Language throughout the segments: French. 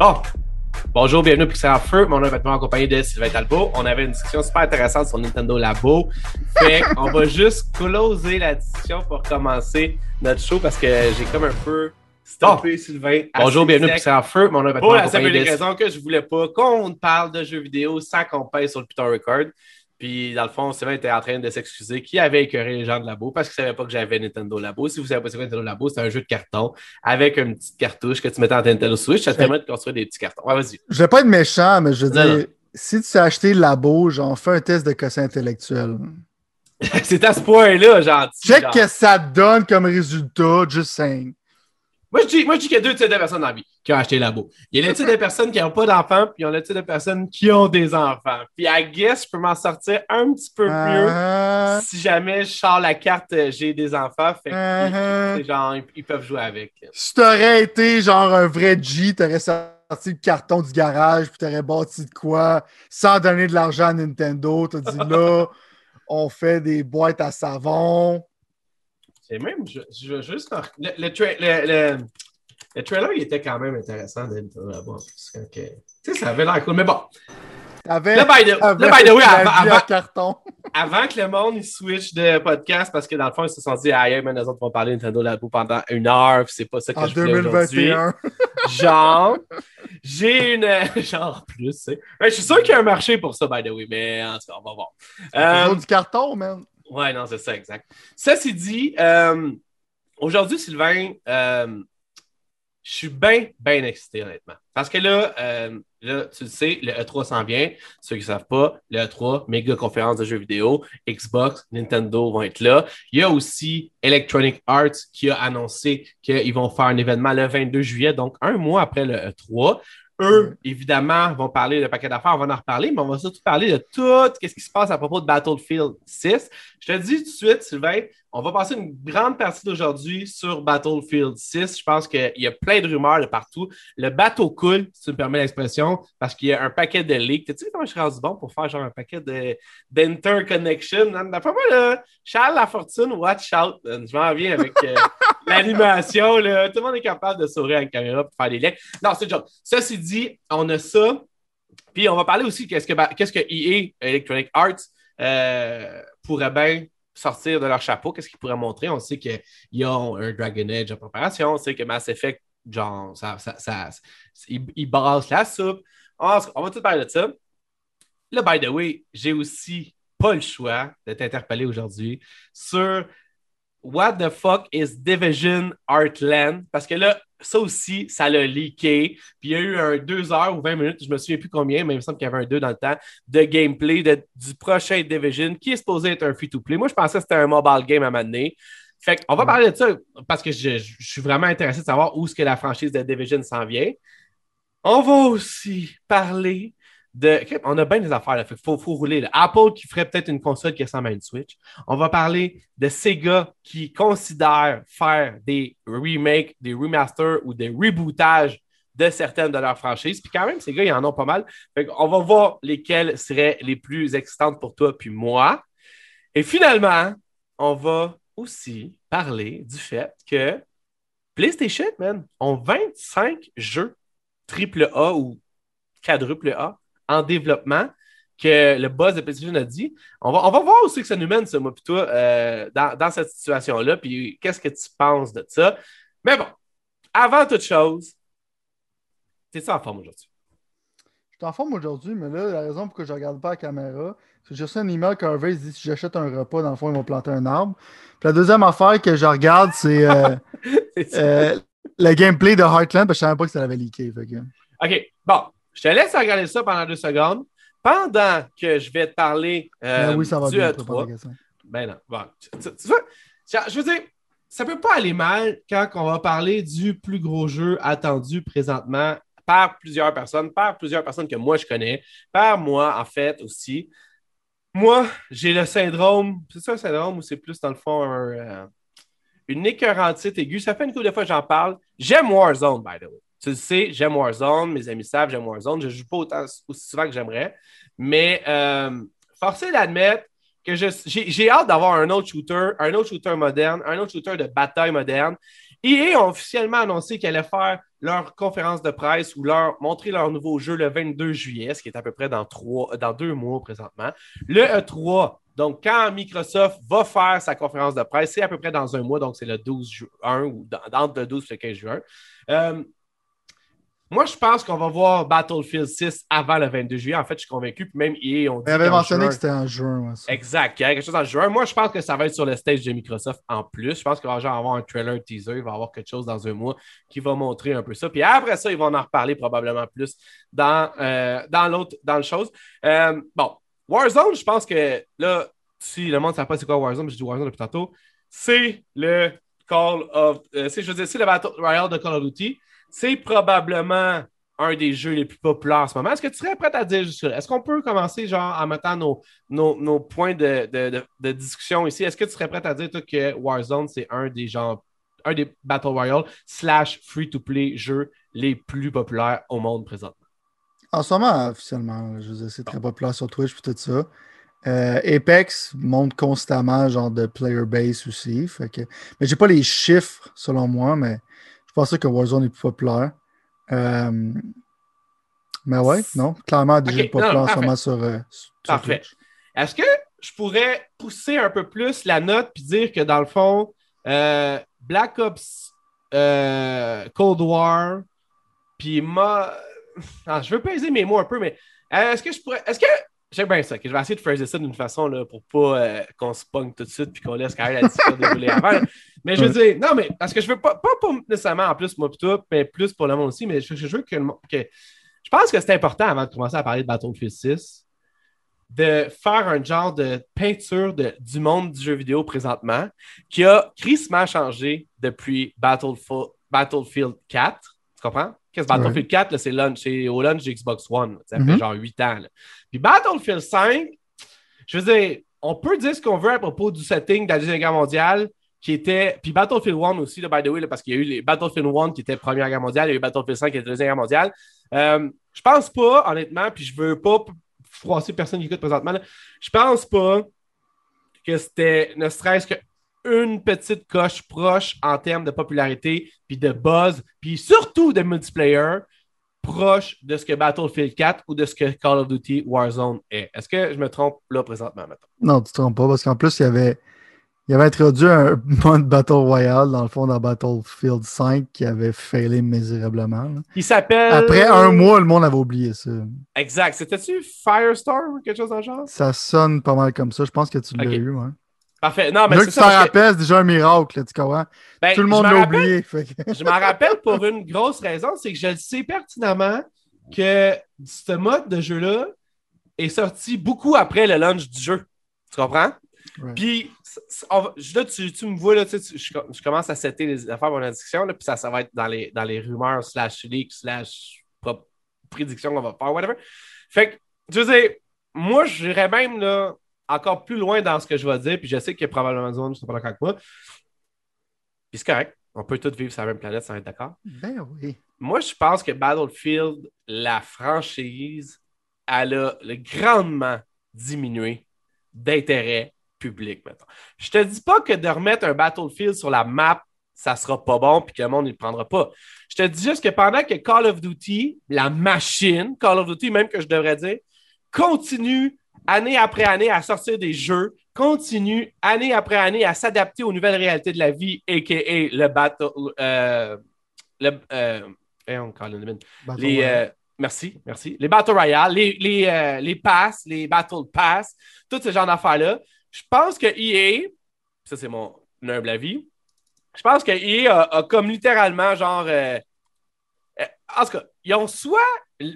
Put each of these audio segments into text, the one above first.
Bon, bonjour, bienvenue à Pixel en Feu. Mon nom est vêtement accompagné de Sylvain Talbot. On avait une discussion super intéressante sur Nintendo Labo. Fait qu'on va juste closer la discussion pour commencer notre show parce que j'ai comme un peu stoppé Sylvain. Bonjour, bienvenue à Pixel en Feu. Mon nom est vêtement accompagné de... Pour la simple raison que je voulais pas qu'on parle de jeux vidéo sans qu'on paye sur le Python Record. Puis, dans le fond, Sylvain était en train de s'excuser qui avait écœuré les gens de Labo parce qu'il ne savait pas que j'avais Nintendo Labo. Si vous savez pas ce que Nintendo Labo, c'est un jeu de carton avec une petite cartouche que tu mettais en Nintendo Switch. Ça te permet de construire des petits cartons. Ouais, vas-y. Je vais pas être méchant, mais je veux dire, si tu sais acheté Labo, genre, fais un test de quotient intellectuel. c'est à ce point-là, gentil. Check ce que ça donne comme résultat, juste 5. Moi, je dis, moi, je dis qu'il y a deux types de personnes dans la vie qui ont acheté Labo. Il y a le type de personnes qui n'ont pas d'enfants, puis il y a le type de personnes qui ont des enfants. Puis, I guess, je peux m'en sortir un petit peu mieux uh-huh. si jamais je sors la carte euh, j'ai des enfants. Fait uh-huh. genre, ils, peuvent jouer avec. Si t'aurais été genre un vrai G, t'aurais sorti le carton du garage, puis t'aurais bâti de quoi sans donner de l'argent à Nintendo. T'as dit là, on fait des boîtes à savon. Et même, je, je juste. Le, le, le, trailer, il était quand même intéressant d'être là-bas. Tu sais, ça avait l'air cool. Mais bon. Avec, le by the, le by the way, avant, carton. avant que le monde il switch de podcast, parce que dans le fond, ils se sont dit, ah, mais nous autres vont parler de Nintendo Labo pendant une heure, c'est pas ça que en je voulais 2021. genre, j'ai une. Genre, plus, tu sais. je suis sûr qu'il y a un marché pour ça, by the way, mais en tout cas, on va voir. Euh, du carton, man. Ouais, non, c'est ça, exact. C'est dit, euh, aujourd'hui, Sylvain, euh, je suis bien, bien excité, honnêtement. Parce que là, euh, là, tu le sais, le E3 s'en vient. Ceux qui ne savent pas, le E3, méga conférence de jeux vidéo, Xbox, Nintendo vont être là. Il y a aussi Electronic Arts qui a annoncé qu'ils vont faire un événement le 22 juillet, donc un mois après le E3. Eux, évidemment, vont parler de paquet d'affaires, on va en reparler, mais on va surtout parler de tout ce qui se passe à propos de Battlefield 6. Je te dis tout de suite, Sylvain, on va passer une grande partie d'aujourd'hui sur Battlefield 6. Je pense qu'il y a plein de rumeurs de partout. Le bateau coule, si tu me permets l'expression, parce qu'il y a un paquet de leaks. Tu sais comment je suis rendu bon pour faire genre un paquet d'interconnection? D'après moi, là, Charles Lafortune, watch out. Je m'en viens avec euh, l'animation. Tout le monde est capable de sourire avec la caméra pour faire des leaks. Non, c'est genre. Ceci dit, on a ça. Puis on va parler aussi qu'est-ce que, qu'est-ce que EA, Electronic Arts, euh, pourrait bien sortir de leur chapeau, qu'est-ce qu'ils pourraient montrer? On sait qu'ils ont un Dragon Age en préparation, on sait que Mass Effect, genre, ça, ça, ça ils, brassent la soupe. On, va tout parler de ça. Là, by the way, j'ai aussi pas le choix d'être interpellé aujourd'hui sur What the fuck is Division Heartland? Parce que là, ça aussi, ça l'a leaké. Puis il y a eu un 2 heures ou 20 minutes, je me souviens plus combien, mais il me semble qu'il y avait un 2 dans le temps, de gameplay du prochain Division qui est supposé être un free-to-play. Moi, je pensais que c'était un mobile game à m'amener. Fait qu'on va parler de ça parce que je, suis vraiment intéressé de savoir où est-ce que la franchise de Division s'en vient. On va aussi parler on a bien des affaires, il faut, faut, rouler. Apple qui ferait peut-être une console qui ressemble à une Switch. On va parler de Sega qui considèrent faire des remakes, des remasters ou des rebootages de certaines de leurs franchises. Puis quand même, Sega, ils en ont pas mal. on va voir lesquelles seraient les plus excitantes pour toi puis moi. Et finalement, on va aussi parler du fait que PlayStation, man, ont 25 jeux triple A ou quadruple A en développement que le boss de PlayStation a dit. On va, on va voir aussi que ça nous mène, ça, moi, puis toi, euh, dans, cette situation-là, puis qu'est-ce que tu penses de ça. Mais bon, avant toute chose, t'es en forme aujourd'hui? Je suis en forme aujourd'hui, mais là, la raison pour que je ne regarde pas la caméra, c'est que j'ai reçu un email qu'Harvey dit si j'achète un repas, dans le fond, ils vont planter un arbre. Puis la deuxième affaire que je regarde, c'est euh, euh, le gameplay de Heartland, parce que je ne savais pas que ça l'avait leaké. OK, bon. Je te laisse regarder ça pendant deux secondes. Pendant que je vais te parler euh, ben oui, ça va du bien, E3. Ben non. Bon, tu, vois, je veux dire, ça peut pas aller mal quand on va parler du plus gros jeu attendu présentement par plusieurs personnes, par plusieurs personnes que moi je connais, par moi en fait aussi. Moi, j'ai le syndrome, c'est ça un syndrome ou c'est plus dans le fond un, euh, une écœurantite aiguë. Ça fait une couple de fois que j'en parle. J'aime Warzone, by the way. Tu le sais, j'aime Warzone, mes amis savent, j'aime Warzone. Je ne joue pas autant, aussi souvent que j'aimerais. Mais euh, forcé d'admettre que j'ai hâte d'avoir un autre shooter, un autre shooter moderne, un autre shooter de bataille moderne. EA a officiellement annoncé qu'elle allait faire leur conférence de presse ou leur montrer leur nouveau jeu le 22 juillet, ce qui est à peu près dans, trois, dans deux mois présentement. Le E3, donc quand Microsoft va faire sa conférence de presse, c'est à peu près dans un mois, donc c'est le 12 juin ou entre le 12 et le 15 juin. Euh, moi, je pense qu'on va voir Battlefield 6 avant le 22 juillet. En fait, je suis convaincu. Puis même EA, on dit. Il avait mentionné que c'était en juin. exact. Il y a quelque chose en juin. Moi, je pense que ça va être sur le stage de Microsoft en plus. Je pense qu'il va y avoir un trailer, un teaser. Il va y avoir quelque chose dans un mois qui va montrer un peu ça. Puis après ça, ils vont en reparler probablement plus dans, euh, dans l'autre, dans le chose. Euh, bon, Warzone, je pense que là, si le monde ne sait pas c'est quoi Warzone, je dis Warzone depuis tantôt, c'est le Call of. Euh, je veux dire, c'est le Battle Royale de Call of Duty c'est probablement un des jeux les plus populaires en ce moment. Est-ce que tu serais prêt à dire juste Est-ce qu'on peut commencer genre en mettant nos, nos, points de, discussion ici? Est-ce que tu serais prêt à dire toi, que Warzone, c'est un des genres, un des Battle Royale slash free-to-play jeux les plus populaires au monde présentement? En ce moment, officiellement, je c'est très populaire sur Twitch et tout ça. Euh, Apex monte constamment genre de player base aussi. Fait que... Mais j'ai pas les chiffres selon moi, mais je pensais que Warzone est plus populaire. Euh, mais ouais, non, clairement déjà populaire en ce moment sur, euh, Parfait. Est-ce que je pourrais pousser un peu plus la note puis dire que dans le fond, euh, Black Ops Cold War, puis ma. Ah, je veux peser mes mots un peu, mais est-ce que je pourrais. Est-ce que J'aime bien ça. Je vais essayer de phraser ça d'une façon là, pour pas euh, qu'on se pogne tout de suite puis qu'on laisse quand même la discussion dérouler avant. Mais je veux dire, non, mais parce que je veux pas, pas, nécessairement en plus moi plutôt, mais plus pour le monde aussi, mais je, veux que, que, Je pense que c'est important avant de commencer à parler de Battlefield 6 de faire un genre de peinture de, du monde du jeu vidéo présentement qui a crissement changé depuis Battlefield, Battlefield 4. Tu comprends? Qu'est-ce Battlefield 4, c'est au launch de Xbox One. Ça fait mm-hmm. genre 8 ans. Puis Battlefield 5, je veux dire, on peut dire ce qu'on veut à propos du setting de la Deuxième Guerre mondiale, qui était. Puis Battlefield 1 aussi, by the way, parce qu'il y a eu les Battlefield 1 qui était Première Guerre mondiale, il y a eu Battlefield 5 qui était Deuxième Guerre mondiale. Euh, je pense pas, honnêtement, puis je veux pas froisser personne qui écoute présentement, je pense pas que c'était ne serait-ce qu'une petite coche proche en termes de popularité, puis de buzz, puis surtout de multiplayer proche de ce que Battlefield 4 ou de ce que Call of Duty Warzone est. Est-ce que je me trompe là présentement maintenant? Non, tu ne te trompes pas parce qu'en plus, il y avait, il avait introduit un mode Battle Royale dans le fond dans Battlefield 5 qui avait failé misérablement. Il s'appelle. Après un mois, le monde avait oublié ça. Exact. C'était-tu Firestorm ou quelque chose dans le genre? Ça sonne pas mal comme ça. Je pense que tu l'as eu. Parfait. Non, mais c'est ça. Tu t'en rappelles, c'est déjà un miracle, tu comprends? Ben, Tout le monde l'a oublié. je m'en rappelle pour une grosse raison, c'est que je le sais pertinemment que ce mode de jeu-là est sorti beaucoup après le launch du jeu. Tu comprends? Puis, là, tu, me vois, là, tu sais, je, commence à setter les affaires discussion, là, puis ça, ça va être dans les, dans les rumeurs, slash leaks, slash prédictions qu'on va faire, whatever. Fait que, je veux dire, moi, j'irais même, là, encore plus loin dans ce que je vais dire, puis je sais qu'il y a probablement des gens qui sont pas d'accord avec moi. Puis c'est correct. On peut tous vivre sur la même planète sans être d'accord. Ben oui. Moi, je pense que Battlefield, la franchise, elle a grandement diminué d'intérêt public, maintenant. Je te dis pas que de remettre un Battlefield sur la map, ça sera pas bon puis que le monde ne le prendra pas. Je te dis juste que pendant que Call of Duty, la machine, Call of Duty, même que je devrais dire, continue année après année à sortir des jeux, continue année après année à s'adapter aux nouvelles réalités de la vie, a.k.a. le battle. Euh, le, euh, les, euh, merci, merci. Les Battle Royale, les, les, euh, les Pass, les Battle Pass, tout ce genre d'affaires-là. Je pense que EA, ça c'est mon humble avis, je pense que EA a, comme littéralement genre. en tout cas, ils ont soit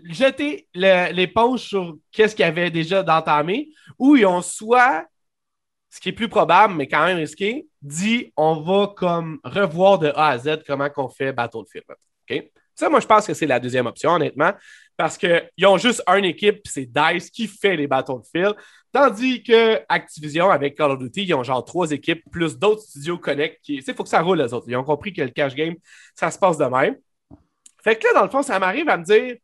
jeter l'éponge sur qu'est-ce qu'ils avaient déjà d'entamé, ou ils ont soit, ce qui est plus probable, mais quand même risqué, dit on va comme revoir de A à Z comment qu'on fait Battlefield. OK? Ça, moi, je pense que c'est la deuxième option, honnêtement, parce qu'ils ont juste une équipe, c'est DICE qui fait les Battlefield, tandis que Activision, avec Call of Duty, ils ont genre trois équipes, plus d'autres studios Connect. Il faut que ça roule, les autres. Ils ont compris que le cash game, ça se passe de même. Fait que là, dans le fond, ça m'arrive à me dire,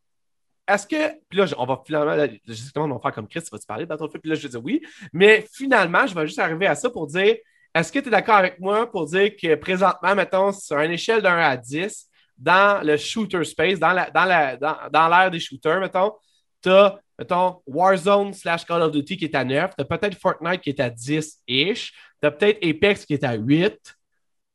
est-ce que. Puis là, on va finalement, justement, on va faire comme Chris, vas-tu parler de Battlefield? Puis là, je vais dire oui. Mais finalement, je vais juste arriver à ça pour dire est-ce que tu es d'accord avec moi pour dire que présentement, mettons, sur une échelle d'un à 10, dans le shooter space, dans l'ère dans la, dans, des shooters, mettons, tu as, mettons, Warzone slash Call of Duty qui est à 9, tu as peut-être Fortnite qui est à 10-ish, tu as peut-être Apex qui est à 8,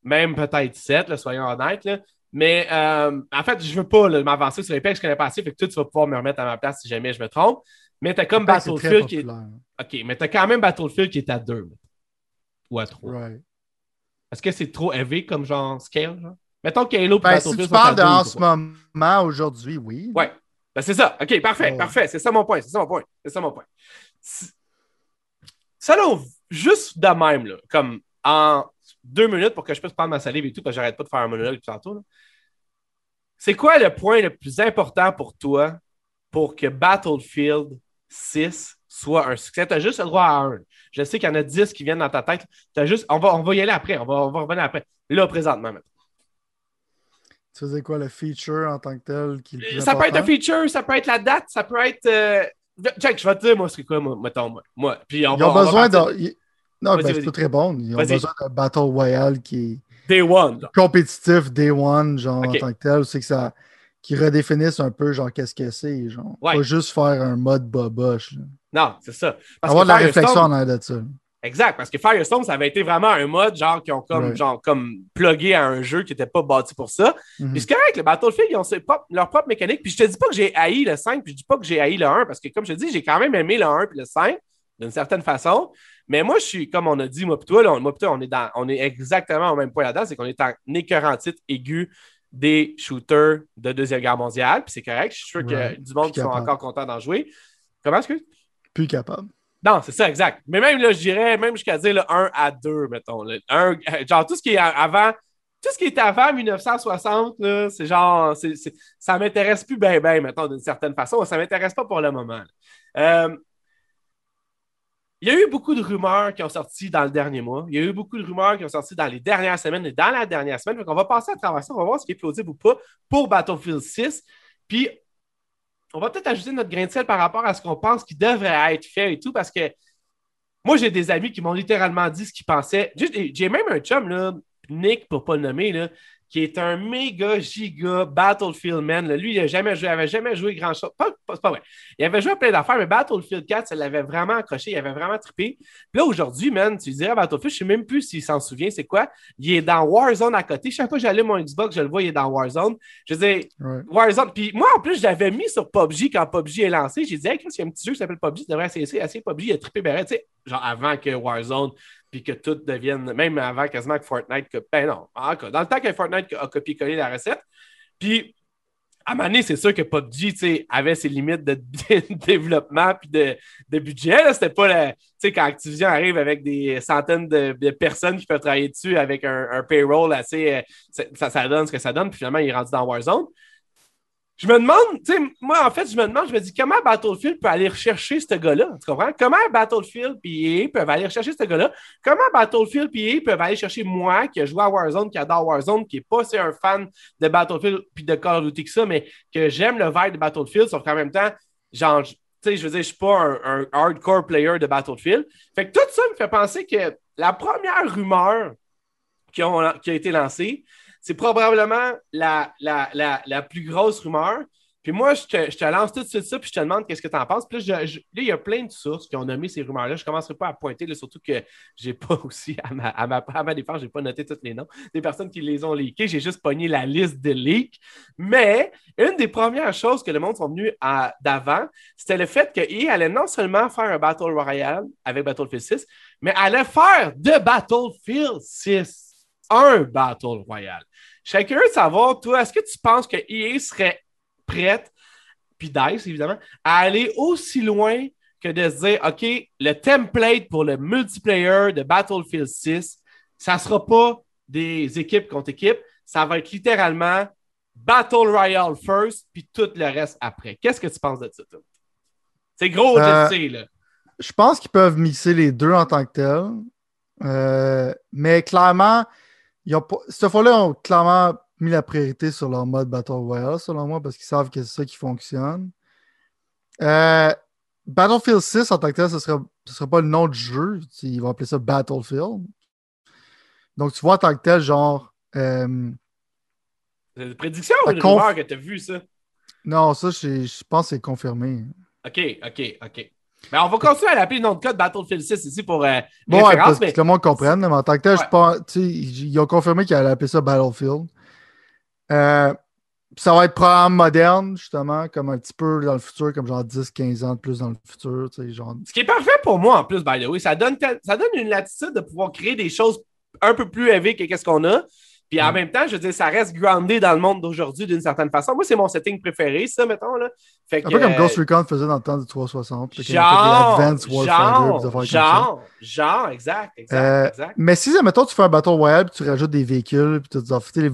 même peut-être 7, soyons honnêtes. Mais euh, en fait, je ne veux pas m'avancer sur Apex, je connais pas assez, fait que toi, tu vas pouvoir me remettre à ma place si jamais je me trompe. Mais tu as comme Battlefield qui est. OK, mais quand même Battlefield qui est à 2 ou à 3. Est-ce que c'est trop élevé comme genre scale? Genre? Mettons qu'Halo ben, Si tu parles en ce moment, aujourd'hui, oui. Ouais. Ben, c'est ça. OK, parfait, parfait. C'est ça mon point. C'est ça mon point. C'est ça mon point. Selon, juste de même, là, comme en deux minutes pour que je puisse prendre ma salive et tout, parce que j'arrête pas de faire un monologue tantôt. C'est quoi le point le plus important pour toi pour que Battlefield 6 soit un succès? Tu as juste le droit à un. Je sais qu'il y en a 10 qui viennent dans ta tête. As juste... on, va, on va y aller après. On va, on va revenir après. Là, présentement, maintenant. Tu faisais quoi, le feature en tant que tel? Qui ça peut être un feature, ça peut être la date, ça peut être. Euh... Check, je vais te dire, moi, c'est quoi, moi, mettons, moi. moi. Puis on Ils ont besoin de. Non, ben, c'est pas très bon. Ils ont besoin d'un Battle Royale qui est. Day One. Compétitif, Day One, genre, en tant que tel. C'est que ça. Qui redéfinissent un peu, genre, qu'est-ce que c'est. Genre. Pas juste faire un mode boboche. Non, c'est ça. Parce Avoir de la réflexion en arrière de ça. Exact, parce que Firestone, ça avait été vraiment un mode genre qui ont comme, genre, comme plugué à un jeu qui n'était pas bâti pour ça. Mm Puis c'est correct, le Battlefield, ils ont leur propre mécanique. Puis je te dis pas que j'ai haï le 5, puis je dis pas que j'ai haï le 1, parce que comme je te dis, j'ai quand même aimé le 1 puis le 5, d'une certaine façon. Mais moi, je suis, comme on a dit, moi toi, là, moi toi, on est, dans, on est exactement au même point là-dedans, c'est qu'on est en écœurant titre aigu des shooters de Deuxième Guerre mondiale. Puis c'est correct, je suis sûr qu'il y a du monde qui sont encore contents d'en jouer. Comment est-ce que? Plus capable. Non, c'est ça, exact. Mais même là, je dirais, même jusqu'à dire le 1 à 2, mettons. Un, genre, tout ce qui est avant, tout ce qui était avant 1960, c'est genre, c'est, ça m'intéresse plus bien, bien, mettons, d'une certaine façon. Ça m'intéresse pas pour le moment. Euh, il y a eu beaucoup de rumeurs qui ont sorti dans le dernier mois. Il y a eu beaucoup de rumeurs qui ont sorti dans les dernières semaines et dans la dernière semaine. Donc, on va passer à travers ça. On va voir ce qui est plausible ou pas pour Battlefield 6. Puis, on va peut-être ajouter notre grain de sel par rapport à ce qu'on pense qui devrait être fait et tout, parce que moi, j'ai des amis qui m'ont littéralement dit ce qu'ils pensaient. J'ai même un chum, là, Nick, pour ne pas le nommer, là, qui est un méga giga Battlefield man. Lui, il n'avait jamais, jamais joué grand-chose. Pas, pas, vrai. Il avait joué à plein d'affaires, mais Battlefield 4, ça l'avait vraiment accroché. Il avait vraiment trippé. Puis là, aujourd'hui, man, tu dirais Battlefield, je ne sais même plus s'il s'en souvient, c'est quoi. Il est dans Warzone à côté. Chaque fois que j'allais mon Xbox, je le vois, il est dans Warzone. Je disais, Warzone. Puis moi, en plus, j'avais mis sur PUBG quand PUBG est lancé. J'ai dit, hey, il y a un petit jeu qui s'appelle PUBG, tu devrais essayer, essayer PUBG. Il a trippé, ben, tu sais, genre avant que Warzone que tout devienne, même avant quasiment que Fortnite, que, ben non, encore, dans le temps que Fortnite a copié-collé la recette. Puis, à donné, c'est sûr que PUBG avait ses limites de, développement puis de, de budget. C'était pas la, quand Activision arrive avec des centaines de, personnes qui peuvent travailler dessus avec un, payroll assez. Euh, ça, ça, donne ce que ça donne. Puis finalement, il est rendu dans Warzone je me demande, tu sais, moi, en fait, je me demande, je me dis, comment Battlefield peut aller rechercher ce gars-là? Tu comprends? Comment Battlefield et EA peuvent aller rechercher ce gars-là? Comment Battlefield et EA peuvent aller chercher moi, qui a joué à Warzone, qui adore Warzone, qui n'est pas un fan de Battlefield puis de Call of Duty que ça, mais que j'aime le vibe de Battlefield, sauf qu'en même temps, genre, tu sais, je veux dire, je suis pas un, hardcore player de Battlefield. Fait que tout ça me fait penser que la première rumeur qui a été lancée, c'est probablement la, la, la, la, plus grosse rumeur. Puis moi, je te, je te, lance tout de suite ça, puis je te demande qu'est-ce que tu en penses. Puis là, il y a plein de sources qui ont nommé ces rumeurs-là. Je ne commencerai pas à pointer, surtout que je n'ai pas aussi, à ma, à ma, à ma défense, je n'ai pas noté tous les noms des personnes qui les ont leakés. J'ai juste pogné la liste de leaks. Mais une des premières choses que le monde sont venus d'avant, c'était le fait qu'il allait non seulement faire un Battle Royale avec Battlefield 6, mais allait faire de Battlefield 6 un Battle Royale. Je serais curieux de savoir, toi, est-ce que tu penses que EA serait prête, puis DICE évidemment, à aller aussi loin que de se dire, OK, le template pour le multiplayer de Battlefield 6, ça ne sera pas des équipes contre équipes, ça va être littéralement Battle Royale first, puis tout le reste après. Qu'est-ce que tu penses de ça, toi? C'est gros, je euh, sais, là. Je pense qu'ils peuvent mixer les deux en tant que tel. Euh, mais clairement, cette fois-là, ils ont clairement mis la priorité sur leur mode Battle Royale, selon moi, parce qu'ils savent que c'est ça qui fonctionne. Euh, Battlefield 6, en tant que tel, ce ne sera, pas le nom du jeu. Ils vont appeler ça Battlefield. Donc, tu vois, en tant que tel, genre, euh, C'est une prédiction ou une conf... rumeur que tu as vu ça? Non, ça, je pense que c'est confirmé. OK, OK, OK. Mais on va continuer à l'appeler le nom de code Battlefield 6 ici pour euh, bon, ouais, parce que le monde comprenne, mais en tant que tel, je pense, ils ont confirmé qu'ils allaient appeler ça Battlefield. Euh, ça va être programme moderne, justement, comme un petit peu dans le futur, comme genre 10-15 ans de plus dans le futur. Genre... Ce qui est parfait pour moi en plus, by the way, ça donne, ça donne une latitude de pouvoir créer des choses un peu plus élevées que ce qu'on a. Puis en mm. même temps, je veux dire, ça reste groundé dans le monde d'aujourd'hui d'une certaine façon. Moi, c'est mon setting préféré, ça, mettons. Là. Fait un peu comme Ghost Recon faisait dans le temps du 360. Genre, genre, genre, genre, exact, exact, euh, exact. Mais si, mettons, tu fais un Battle Royale, puis tu rajoutes des véhicules, puis tu dis, les,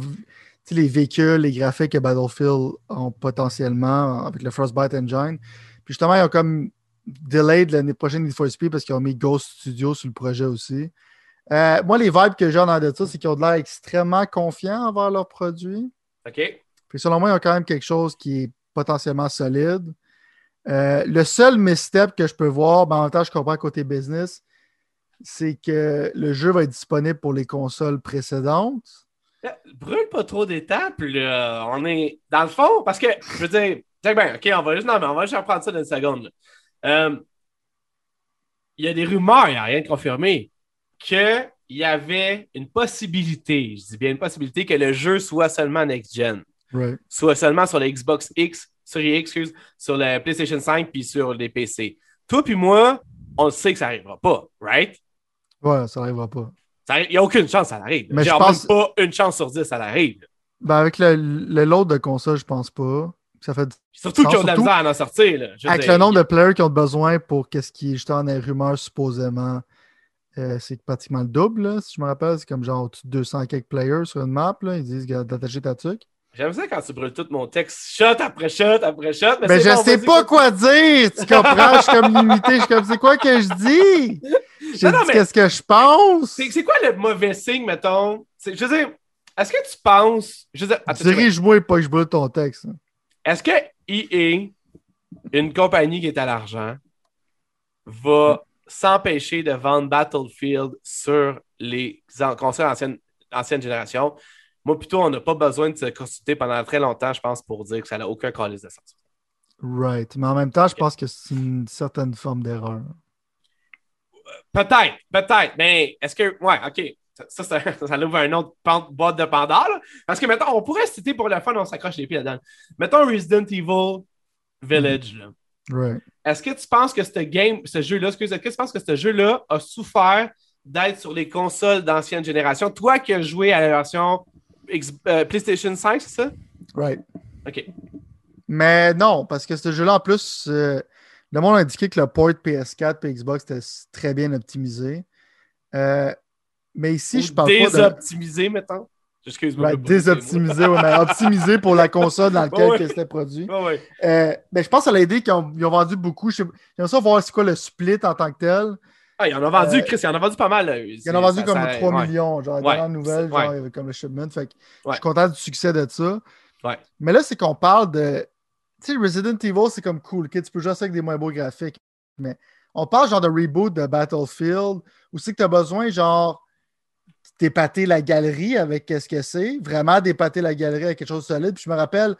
les véhicules, les graphiques que Battlefield ont potentiellement avec le Frostbite Engine. Puis justement, ils ont comme delayed l'année prochaine Need for Speed parce qu'ils ont mis Ghost Studio sur le projet aussi. Euh, moi, les vibes que j'ai en de ça, c'est qu'ils ont de l'air extrêmement confiants envers leurs produits. OK. Puis selon moi, ils ont quand même quelque chose qui est potentiellement solide. Euh, le seul misstep que je peux voir, ben, en même temps, je comprends côté business, c'est que le jeu va être disponible pour les consoles précédentes. Euh, brûle pas trop d'étapes, là. On est dans le fond, parce que, je veux dire, ben, OK, on va juste, non, mais on va juste reprendre ça dans une seconde. Il y a des rumeurs, il n'y a rien de confirmé qu'il y avait une possibilité, je dis bien une possibilité, que le jeu soit seulement next-gen. Soit seulement sur la Xbox X, sur les excuse, sur la PlayStation 5 puis sur les PC. Toi puis moi, on sait que ça n'arrivera pas, right? Ouais, ça n'arrivera pas. Il n'y a aucune chance ça arrive. Mais Genre, je pense... même pas une chance sur dix, ça arrive. Ben avec le, le lot de console, je pense pas. Ça fait Surtout qu'ils ont de la misère à en sortir. Là. avec le nombre de players qui ont besoin pour qu'est-ce qui est justement dans les rumeurs supposément euh, c'est pratiquement le double, si je me rappelle. C'est comme genre 200 quelques players sur une map. Là. Ils disent d'attacher ta tuque. J'aime ça quand tu brûles tout mon texte, shot après shot après shot. Mais, je sais pas quoi dire, tu comprends? je suis comme limité, je suis comme, c'est quoi que je dis? Je dis qu'est-ce que je pense? C'est quoi le mauvais signe, mettons? Je veux dire, est-ce que tu penses. Je veux Dirige-moi et pas que je brûle ton texte. Est-ce que EA, une compagnie qui est à l'argent, va s'empêcher de vendre Battlefield sur les consoles ancienne, ancienne génération. Moi, plutôt, on n'a pas besoin de se consulter pendant très longtemps, je pense, pour dire que ça n'a aucun calice de sens. Right. Mais en même temps, je pense que c'est une certaine forme d'erreur. Peut-être, peut-être. Mais est-ce que. Ouais, OK. Ça, ça, ça, ouvre un autre boîte de Pandore. Parce que, mettons, on pourrait citer pour le fun, on s'accroche les pieds là-dedans. Mettons Resident Evil Village. Là. Est-ce que tu penses que ce game, ce jeu-là, est-ce que tu penses que ce jeu-là a souffert d'être sur les consoles d'ancienne génération? Toi qui as joué à la version euh, PlayStation 5, c'est ça? Right. OK. Mais non, parce que ce jeu-là, en plus, euh, le monde a indiqué que le port PS4 et Xbox était très bien optimisé. Euh, mais ici, je parle pas de... Désoptimisé, mettons. Excuse-moi. Ben, désoptimisé, mais optimisé pour la console dans laquelle c'était produit. Euh, ben, je pense à l'idée qu'ils ont, vendu beaucoup. J'aimerais ça voir c'est quoi le split en tant que tel. Ah, ils en ont vendu, euh, Chris, ils en ont vendu pas mal. Ils en ont vendu comme 3 millions, genre, dans la nouvelle, genre, comme le shipment. Fait que je suis content du succès de ça. Mais là, c'est qu'on parle de. Tu sais, Resident Evil, c'est comme cool. Tu peux jouer ça avec des moins beaux graphiques. Mais on parle genre de reboot de Battlefield où c'est que tu as besoin, genre d'épater la galerie avec qu'est-ce que c'est, vraiment d'épater la galerie avec quelque chose de solide. Puis je me rappelle,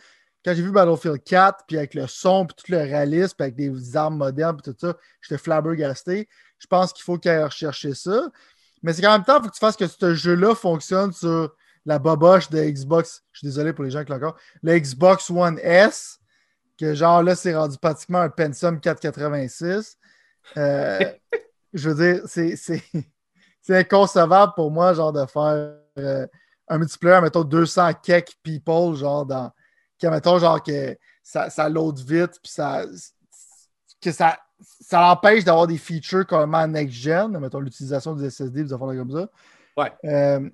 quand j'ai vu Battlefield 4, puis avec le son, puis tout le réalisme, puis avec des armes modernes, puis tout ça, j'étais flabbergasté. Je pense qu'il faut qu'il aille rechercher ça. Mais c'est qu'en même temps, il faut que tu fasses que ce jeu-là fonctionne sur la boboche de Xbox. Je suis désolé pour les gens qui l'ont encore. Le Xbox One S, que genre là, c'est rendu pratiquement un Pensum 486. Euh, je veux dire, c'est c'est inconcevable pour moi, genre, de faire euh, un multiplayer, mettons, 200 cake people, genre, dans, qui, mettons, genre, que ça, ça load vite, puis ça, que ça, ça l'empêche d'avoir des features comme next-gen, mettons, l'utilisation des SSD, des affaires comme ça. Ouais. Euh,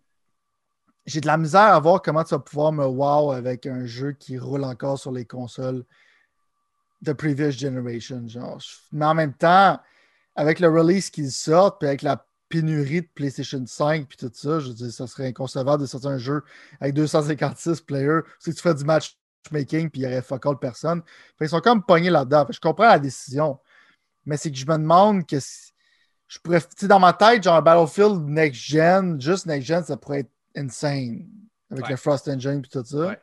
j'ai de la misère à voir comment tu vas pouvoir me wow avec un jeu qui roule encore sur les consoles de previous generation. Genre. Mais en même temps, avec le release qu'ils sortent, puis avec la pénurie de PlayStation 5 puis tout ça, je veux dire, ça serait inconcevable de sortir un jeu avec 256 players. Si tu fais du matchmaking puis il y aurait fuck all personne. ils sont comme pognés là-dedans. Je comprends la décision. Mais c'est que je me demande que je pourrais. Tu dans ma tête, genre Battlefield Next Gen, juste Next Gen, ça pourrait être insane. Avec le Frost Engine et tout ça.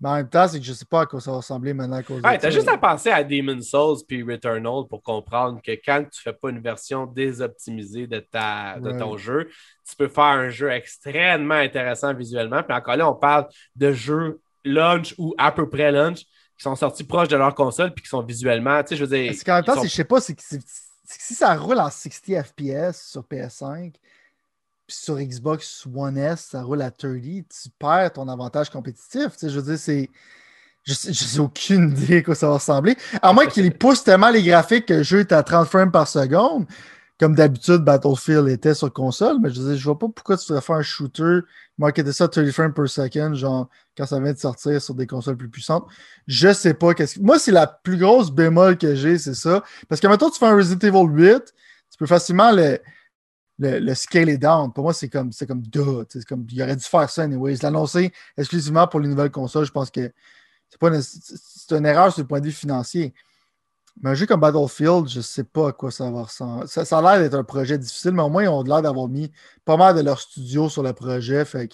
Mais en même temps, c'est que je sais pas à quoi ça va ressembler maintenant cause ouais, T'as juste à penser à Demon's Souls puis Returnal pour comprendre que quand tu fais pas une version désoptimisée de, ta, de ton jeu, tu peux faire un jeu extrêmement intéressant visuellement. Puis encore là, on parle de jeux launch ou à peu près launch qui sont sortis proches de leur console puis qui sont visuellement, tu sais, je veux dire... Qu'en même temps, je sais pas, c'est que si ça roule en 60 FPS sur PS5, sur Xbox One S, ça roule à 30, tu perds ton avantage compétitif. Tu sais, je veux dire, c'est. Je n'ai aucune idée à quoi ça va ressembler. À moins qu'il pousse tellement les graphiques que le jeu est à 30 frames par seconde, comme d'habitude Battlefield était sur console. Mais je veux je vois pas pourquoi tu voudrais faire un shooter, marketer ça à 30 frames per second, genre quand ça vient de sortir sur des consoles plus puissantes. Je sais pas. qu'est-ce que... Moi, c'est la plus grosse bémol que j'ai, c'est ça. Parce que maintenant, tu fais un Resident Evil 8, tu peux facilement le le, scale est down. Pour moi, c'est comme, c'est comme duh. Comme, il aurait dû faire ça anyway. L'annoncer exclusivement pour les nouvelles consoles, je pense que c'est, pas une, c'est une erreur sur le point de vue financier. Mais un jeu comme Battlefield, je ne sais pas à quoi ça va ressembler. Ça, a l'air d'être un projet difficile, mais au moins, ils ont l'air d'avoir mis pas mal de leur studio sur le projet. Fait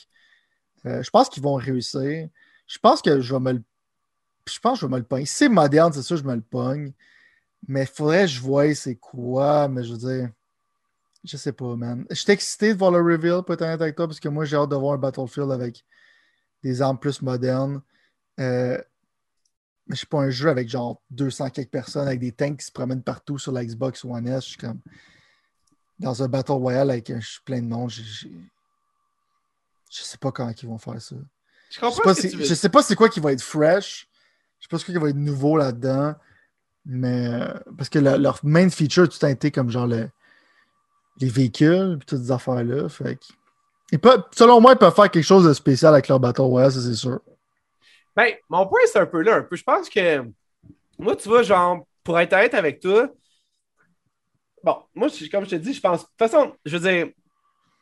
euh, je pense qu'ils vont réussir. Je pense que je vais me le. Je pense que je vais me le pogner. C'est moderne, c'est sûr, je me le pogne. Mais il faudrait que je voie c'est quoi. Mais je veux dire. Je sais pas, man. J'étais excité de voir le reveal, peut-être avec toi, parce que moi, j'ai hâte de voir un Battlefield avec des armes plus modernes. Euh, mais je suis pas un jeu avec genre 200 quelques personnes, avec des tanks qui se promènent partout sur la Xbox One S. Je suis comme dans un Battle Royale avec un, plein de monde. Je sais pas comment ils vont faire ça. Je, comprends sais pas, je sais pas c'est quoi qui va être fresh. Je sais pas ce qui va être nouveau là-dedans. Mais euh, parce que leur main feature tout a été comme genre le, les véhicules, puis toutes ces affaires-là. Fait selon moi, ils peuvent faire quelque chose de spécial avec leur bateau, ouais, ça c'est sûr. Ben, mon point, c'est un peu là, un peu. Je pense que moi, tu vois, genre, pour être honnête avec toi, bon, moi, comme je te dis, je pense. De toute façon, je veux dire,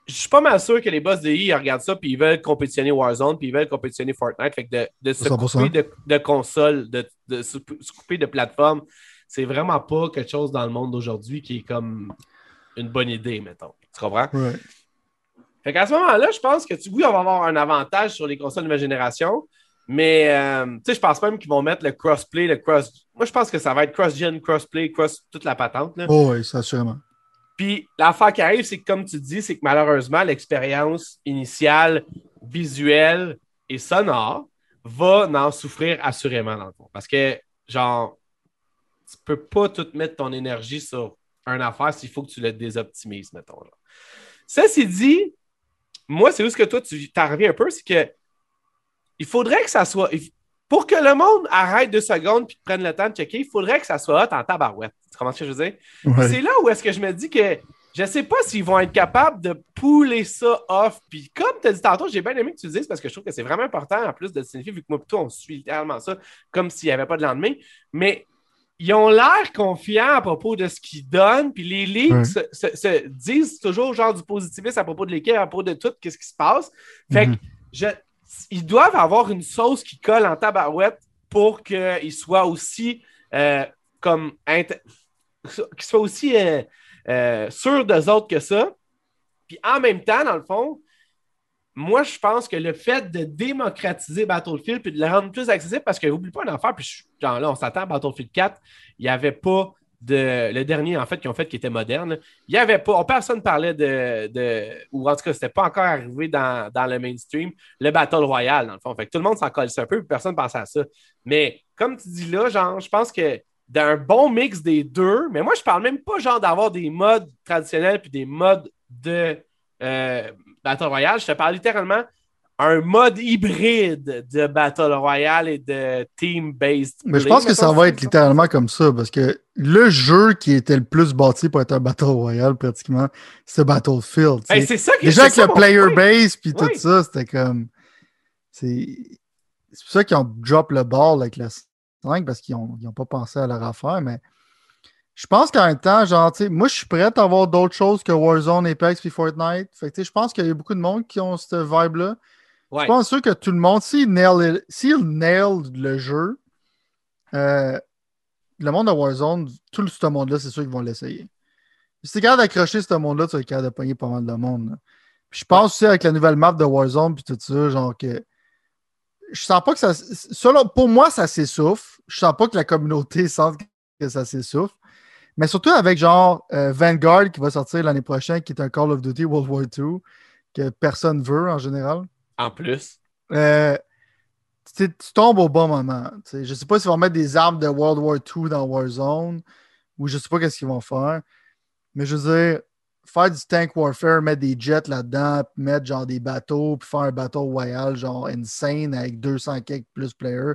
je suis pas mal sûr que les boss de I regardent ça, puis ils veulent compétitionner Warzone, puis ils veulent compétitionner Fortnite. Fait que de, de se couper de, de consoles, de, de se, couper de plateforme, c'est vraiment pas quelque chose dans le monde d'aujourd'hui qui est comme une bonne idée, mettons. Tu comprends? Ouais. Fait qu'à ce moment-là, je pense que oui, on va avoir un avantage sur les consoles de ma génération, mais euh, tu sais, je pense même qu'ils vont mettre le crossplay, le cross. Moi, je pense que ça va être cross-gen, crossplay, cross, toute la patente. Là. Oh, oui, ça, sûrement. Puis l'affaire qui arrive, c'est que, comme tu dis, c'est que malheureusement, l'expérience initiale, visuelle et sonore va en souffrir assurément dans le fond. Parce que, genre, tu peux pas tout mettre ton énergie sur un affaire s'il faut que tu le désoptimises, mettons. Là. Ceci dit, moi, c'est où ce que toi, tu reviens un peu, c'est que il faudrait que ça soit. Pour que le monde arrête deux secondes et prenne le temps de checker, il faudrait que ça soit hot en tabarouette. Tu comprends ce que je veux dire? C'est là où est-ce que je me dis que je ne sais pas s'ils vont être capables de pouler ça off. Puis comme tu as dit tantôt, j'ai bien aimé que tu le dises parce que je trouve que c'est vraiment important en plus de signifier, vu que moi plutôt on suit littéralement ça comme s'il n'y avait pas de lendemain. Mais ils ont l'air confiants à propos de ce qu'ils donnent, puis les leaks se, disent toujours genre du positivisme à propos de l'équipe, à propos de tout, qu'est-ce qui se passe. Fait que mhm. je, ils doivent avoir une sauce qui colle en tabarouette pour qu'ils soient aussi euh, comme qu'ils soient aussi euh, euh, sûrs d'eux autres que ça. Puis en même temps, dans le fond, moi, je pense que le fait de démocratiser Battlefield puis de le rendre plus accessible, parce que n'oublie pas une affaire, puis genre là, on s'attend à Battlefield 4, il n'y avait pas de. Le dernier, en fait, qu'ils ont fait qui était moderne, il n'y avait pas. Personne parlait de, de. Ou en tout cas, c'était pas encore arrivé dans, le mainstream, le Battle Royale, dans le fond. Fait que tout le monde s'en colle un peu, puis personne ne pensait à ça. Mais comme tu dis là, genre, je pense que d'un bon mix des deux, mais moi, je parle même pas genre d'avoir des modes traditionnels puis des modes de. Euh, Battle Royale, je te parle littéralement un mode hybride de Battle Royale et de team-based. Mais je pense que ça va être littéralement comme ça, parce que le jeu qui était le plus bâti pour être un Battle Royale, pratiquement, c'est Battlefield. c'est ça Déjà avec le player base puis tout ça, c'était comme. C'est pour ça qu'ils ont drop le ball avec la 5, parce qu'ils n'ont pas pensé à leur affaire, mais je pense qu'en même temps, genre, moi, je suis prêt à avoir d'autres choses que Warzone, Apex et Fortnite. Fait que, je pense qu'il y a beaucoup de monde qui ont cette vibe-là. Je pense sûr que tout le monde, s'il nail, nail le jeu, euh, le monde de Warzone, tout ce monde-là, c'est sûr qu'ils vont l'essayer. Si tu es capable d'accrocher ce monde-là, tu vas être capable de pogner pas mal de monde. Puis je pense aussi avec la nouvelle map de Warzone puis tout ça, genre que je sens pas que ça. Selon, pour moi, ça s'essouffle. Je sens pas que la communauté sente que ça s'essouffle. Mais surtout avec genre euh, Vanguard qui va sortir l'année prochaine, qui est un Call of Duty World War II, que personne veut en général. En plus. Euh, tu, tombes au bon moment. Je ne sais pas s'ils vont mettre des armes de World War II dans Warzone ou je ne sais pas qu'est-ce qu'ils vont faire. Mais je veux dire, faire du tank warfare, mettre des jets là-dedans, mettre genre des bateaux, puis faire un bateau royal genre insane avec 200 quelques plus players,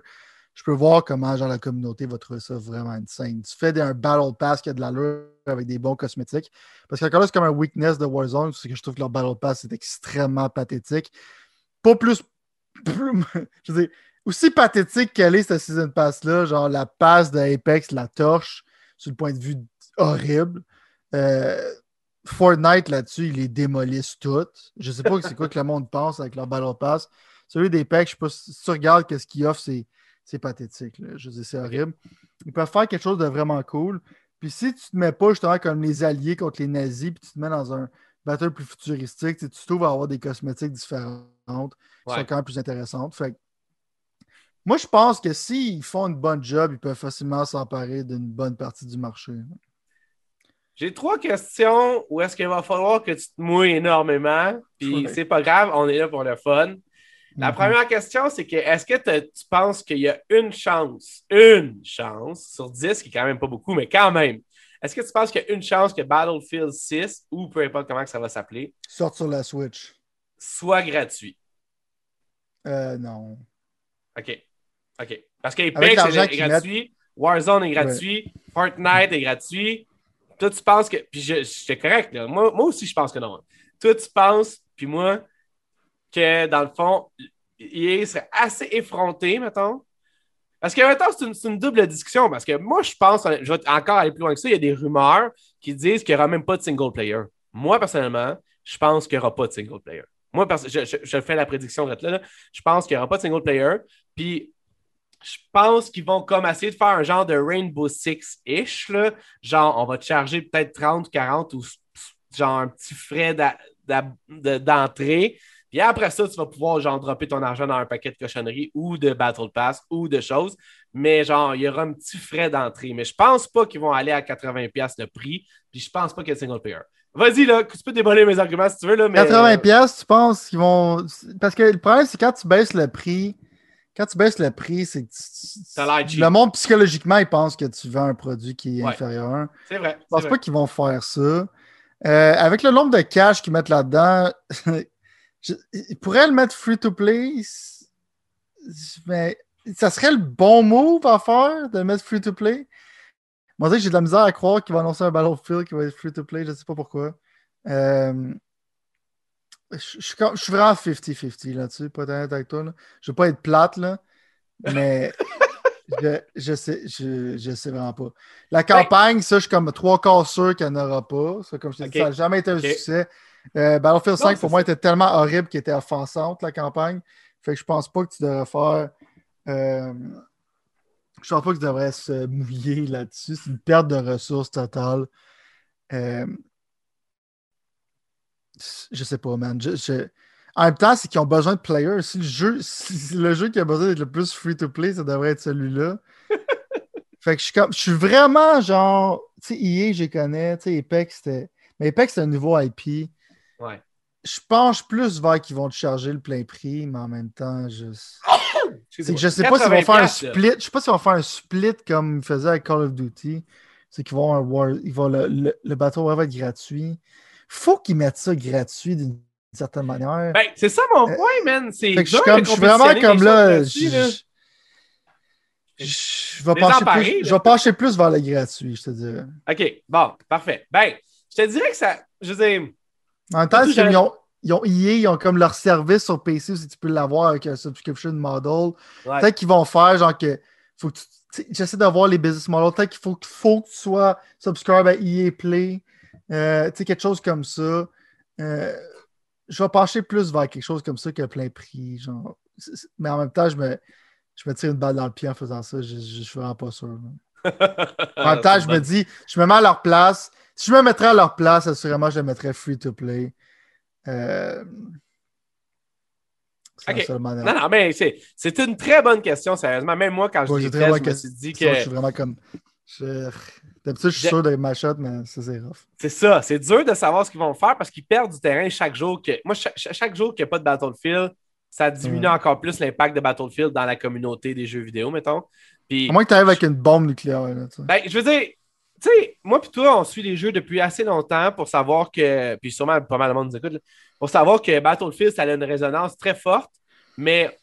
je peux voir comment genre, la communauté va trouver ça vraiment insane. Tu fais un battle pass qui a de l'allure avec des bons cosmétiques. Parce qu'encore là, c'est comme un weakness de Warzone, c'est que je trouve que leur battle pass est extrêmement pathétique. Pas plus. je veux dire, aussi pathétique qu'elle est cette season pass-là, genre la passe de la torche, sur le point de vue horrible. Euh, Fortnite là-dessus, ils les démolissent toutes. Je sais pas c'est quoi que le monde pense avec leur Battle Pass. Celui pecs, je sais pas si tu regardes qu'est-ce qu'ils offrent, c'est pathétique. Je sais, c'est horrible. Ils peuvent faire quelque chose de vraiment cool. Puis si tu te mets pas justement comme les alliés contre les nazis, puis tu te mets dans un battle plus futuristique, tu trouves à avoir des cosmétiques différentes qui sont quand même plus intéressantes. Fait moi, je pense que s'ils font une bonne job, ils peuvent facilement s'emparer d'une bonne partie du marché. J'ai trois questions où est-ce qu'il va falloir que tu te mouilles énormément. Puis c'est pas grave, on est là pour le fun. La mhm. première question, c'est que est-ce que tu penses qu'il y a une chance, une chance sur 10, qui est quand même pas beaucoup, mais quand même, est-ce que tu penses qu'il y a une chance que Battlefield 6, ou peu importe comment ça va s'appeler, sorte sur la Switch, soit gratuit? Euh, non. OK. OK. Parce qu'Apex est, gratuit, Warzone est gratuit, Fortnite est gratuit. Toi, tu penses que. Puis j'étais correct, là. Moi, moi aussi, je pense que non. Toi, tu penses, puis moi, que dans le fond, il serait assez effronté, mettons. Parce que maintenant, c'est une, double discussion. Parce que moi, je pense, je vais encore aller plus loin que ça. Il y a des rumeurs qui disent qu'il n'y aura même pas de single player. Moi, personnellement, je pense qu'il n'y aura pas de single player. Moi, je, je, je fais la prédiction là, là. Je pense qu'il n'y aura pas de single player. Puis je pense qu'ils vont comme essayer de faire un genre de Rainbow Six-ish. Genre, on va te charger peut-être 30, 40 ou genre un petit frais d'entrée. Puis après ça, tu vas pouvoir genre dropper ton argent dans un paquet de cochonneries ou de Battle Pass ou de choses. Mais genre, il y aura un petit frais d'entrée. Mais je pense pas qu'ils vont aller à 80$ de prix. Puis je pense pas qu'il y ait single player. Vas-y, là, tu peux dévoiler mes arguments si tu veux. Là, mais... 80$, tu penses qu'ils vont. Parce que le problème, c'est quand tu baisses le prix quand tu baisses le prix, c'est que le monde psychologiquement, il pense que tu vends un produit qui est inférieur. C'est vrai. Je pense pas qu'ils vont faire ça. Euh, avec le nombre de cash qu'ils mettent là-dedans, ils pourraient le mettre free to play, mais ça serait le bon move à faire de mettre free to play. Moi, j'ai de la misère à croire qu'ils vont annoncer un Battlefield qui va être free to play, je ne sais pas pourquoi. Euh, je, suis vraiment 50-50 là-dessus, pas honnête avec toi. Là. Je veux pas être plate, là, mais je, je, sais, je, je, sais vraiment pas. La campagne, ça, je suis comme trois quarts sûr qu'il n'y en aura pas. Ça, comme je t'ai dit, ça n'a jamais été un succès. Euh, Battlefield 5, pour moi, était tellement horrible qu'il était offensante, la campagne. Fait que je pense pas que tu devrais faire. Euh, je pense pas que tu devrais se mouiller là-dessus. C'est une perte de ressources totale. Euh, je sais pas, man. En même temps, c'est qu'ils ont besoin de players. Si le jeu, le jeu qui a besoin d'être le plus free-to-play, ça devrait être celui-là. fait que je suis comme. Je suis vraiment genre. Tu sais, EA, je connais. Tu sais, Apex, c'était. Mais Apex, c'est un nouveau IP. Ouais. Je penche plus vers qu'ils vont te charger le plein prix, mais en même temps, je. c'est que je sais pas s'ils vont faire un split. Je sais pas s'ils vont faire un split comme ils faisaient avec Call of Duty. C'est qu'ils vont avoir. Ils vont le, le, le bateau va être gratuit faut qu'ils mettent ça gratuit d'une certaine manière. Ben, c'est ça mon euh, point, man. C'est je, suis comme, je suis vraiment comme là. Je, vais pencher plus, je vais pencher plus vers le gratuit, je te dirais. OK, bon, parfait. Ben, je te dirais que ça. Je sais. En même temps, ils ont, ils ont EA, ils ont comme leur service sur PC si tu peux l'avoir avec un subscription model. Peut-être qu'ils vont faire genre que faut que j'essaie d'avoir les business models. Peut-être qu'il faut, faut que tu sois subscribe à EA Play. Euh, tu sais, quelque chose comme ça. Euh, je vais pencher plus vers quelque chose comme ça que plein prix. Genre. Mais en même temps, je me, je me tire une balle dans le pied en faisant ça. Je ne suis vraiment pas sûr. en même temps, je me dis, je me mets à leur place. Si je me mettrais à leur place, assurément, je les mettrais free to play. Euh, Non, non, mais c'est une très bonne question, sérieusement. Même moi, quand je fait, je me suis dit que. Je suis vraiment comme. D'habitude, je suis sûr de ma shot, mais ça, c'est rough. C'est ça. C'est dur de savoir ce qu'ils vont faire parce qu'ils perdent du terrain chaque jour. Que... Moi, chaque, jour qu'il n'y a pas de Battlefield, ça diminue encore plus l'impact de Battlefield dans la communauté des jeux vidéo, mettons. Puis, à moins que tu arrives avec une bombe nucléaire. ben, je veux dire, tu sais, moi et toi, on suit les jeux depuis assez longtemps pour savoir que, puis sûrement pas mal de monde nous écoute, pour savoir que Battlefield, ça a une résonance très forte. Mais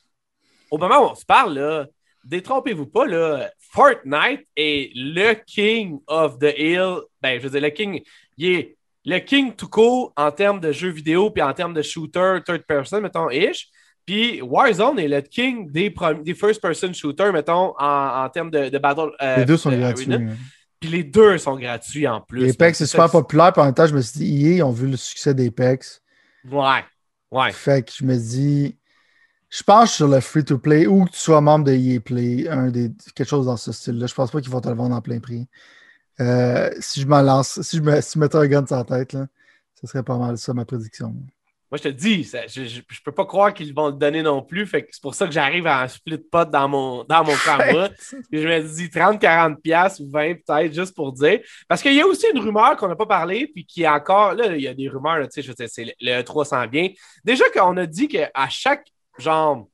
au moment où on se parle, là, détrompez-vous pas, là, Fortnite est le king of the hill. Ben, je veux dire, le king, il est le king tout court en termes de jeux vidéo puis en termes de shooter, third person, mettons, ish. Puis Warzone est le king des, des first-person shooters, mettons, en, termes de, battle. Euh, les deux sont gratuits. Puis les deux sont gratuits en plus. Apex, c'est super populaire. Puis en même temps, je me suis dit, ils ont vu le succès d'Apex. Ouais. Ouais. Fait que je me dis, je pense sur le free-to-play ou que tu sois membre de EA Play, un des, quelque chose dans ce style-là. Je pense pas qu'ils vont te le vendre en plein prix. Euh, si je m'en lance, si je, me, si mettais un gun sur la tête, là, ce serait pas mal ça, ma prédiction. Moi, je te dis, je, je, peux pas croire qu'ils vont le donner non plus. Fait que c'est pour ça que j'arrive à un split pot dans mon, dans mon je me dis 30, 40 pièces ou 20 peut-être, juste pour dire. Parce qu'il y a aussi une rumeur qu'on n'a pas parlé, puis qui est encore, là, il y a des rumeurs, tu sais, je sais, c'est le 300 bien. Déjà qu'on a dit qu'à chaque genre,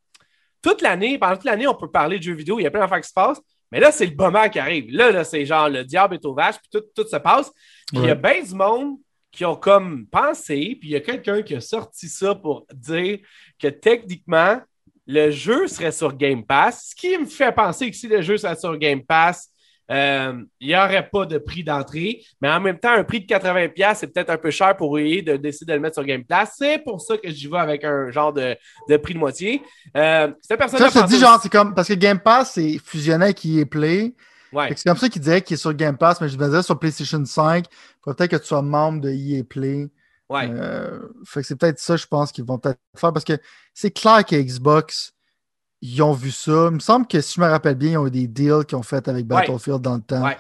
toute l'année, pendant toute l'année, on peut parler de jeux vidéo, il y a plein d'affaires qui se passent. Mais là, c'est le moment qui arrive. Là, là c'est genre le diable est au vache, puis tout, tout se passe. Puis il y a bien du monde qui ont comme pensé, puis il y a quelqu'un qui a sorti ça pour dire que techniquement, le jeu serait sur Game Pass. Ce qui me fait penser que si le jeu serait sur Game Pass, euh, il n'y aurait pas de prix d'entrée, mais en même temps, un prix de 80$, c'est peut-être un peu cher pour EA de décider de le mettre sur Game Pass. C'est pour ça que j'y vais avec un genre de, prix de moitié. Euh, personne ça, je te dis, genre, c'est comme parce que Game Pass, c'est fusionné avec EA Play. C'est comme ça qu'il dirait qu'il est sur Game Pass, mais je me disais sur PlayStation 5, peut-être que tu sois membre de EA Play. Ouais. Euh, fait que c'est peut-être ça, je pense, qu'ils vont peut-être faire parce que c'est clair que Xbox ils ont vu ça. Il me semble que si je me rappelle bien, ils ont eu des deals qu'ils ont fait avec Battlefield dans le temps.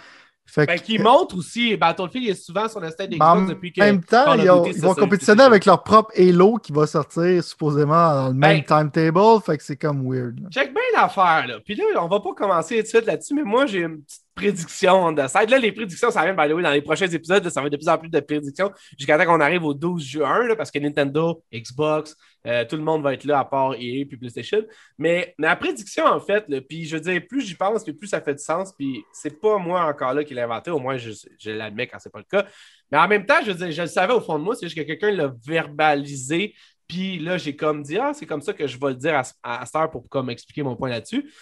Fait ben, qui montrent aussi, Battlefield est souvent sur le stade des Xbox depuis que. En même temps, ils, vont compétitionner avec leur propre Halo qui va sortir supposément dans le même ben, timetable. Fait que c'est comme weird. Check bien l'affaire. Là. Puis là, on va pas commencer tout de suite là-dessus, mais moi, j'ai une petite prédiction on the side. Là, les prédictions, ça vient, by the way, dans les prochains épisodes, ça va être de plus en plus de prédictions jusqu'à temps qu'on arrive au 12 juin, là, parce que Nintendo, Xbox, euh, tout le monde va être là à part EA puis PlayStation. Mais la prédiction, en fait, puis je veux dire, plus j'y pense, plus ça fait du sens. Puis c'est pas moi encore là qui l'ai inventé, au moins je, je l'admets quand c'est pas le cas. Mais en même temps, je veux dire, je le savais au fond de moi, c'est juste que quelqu'un l'a verbalisé. Puis là, j'ai comme dit, ah, c'est comme ça que je vais le dire à, à Star pour comme expliquer mon point là-dessus.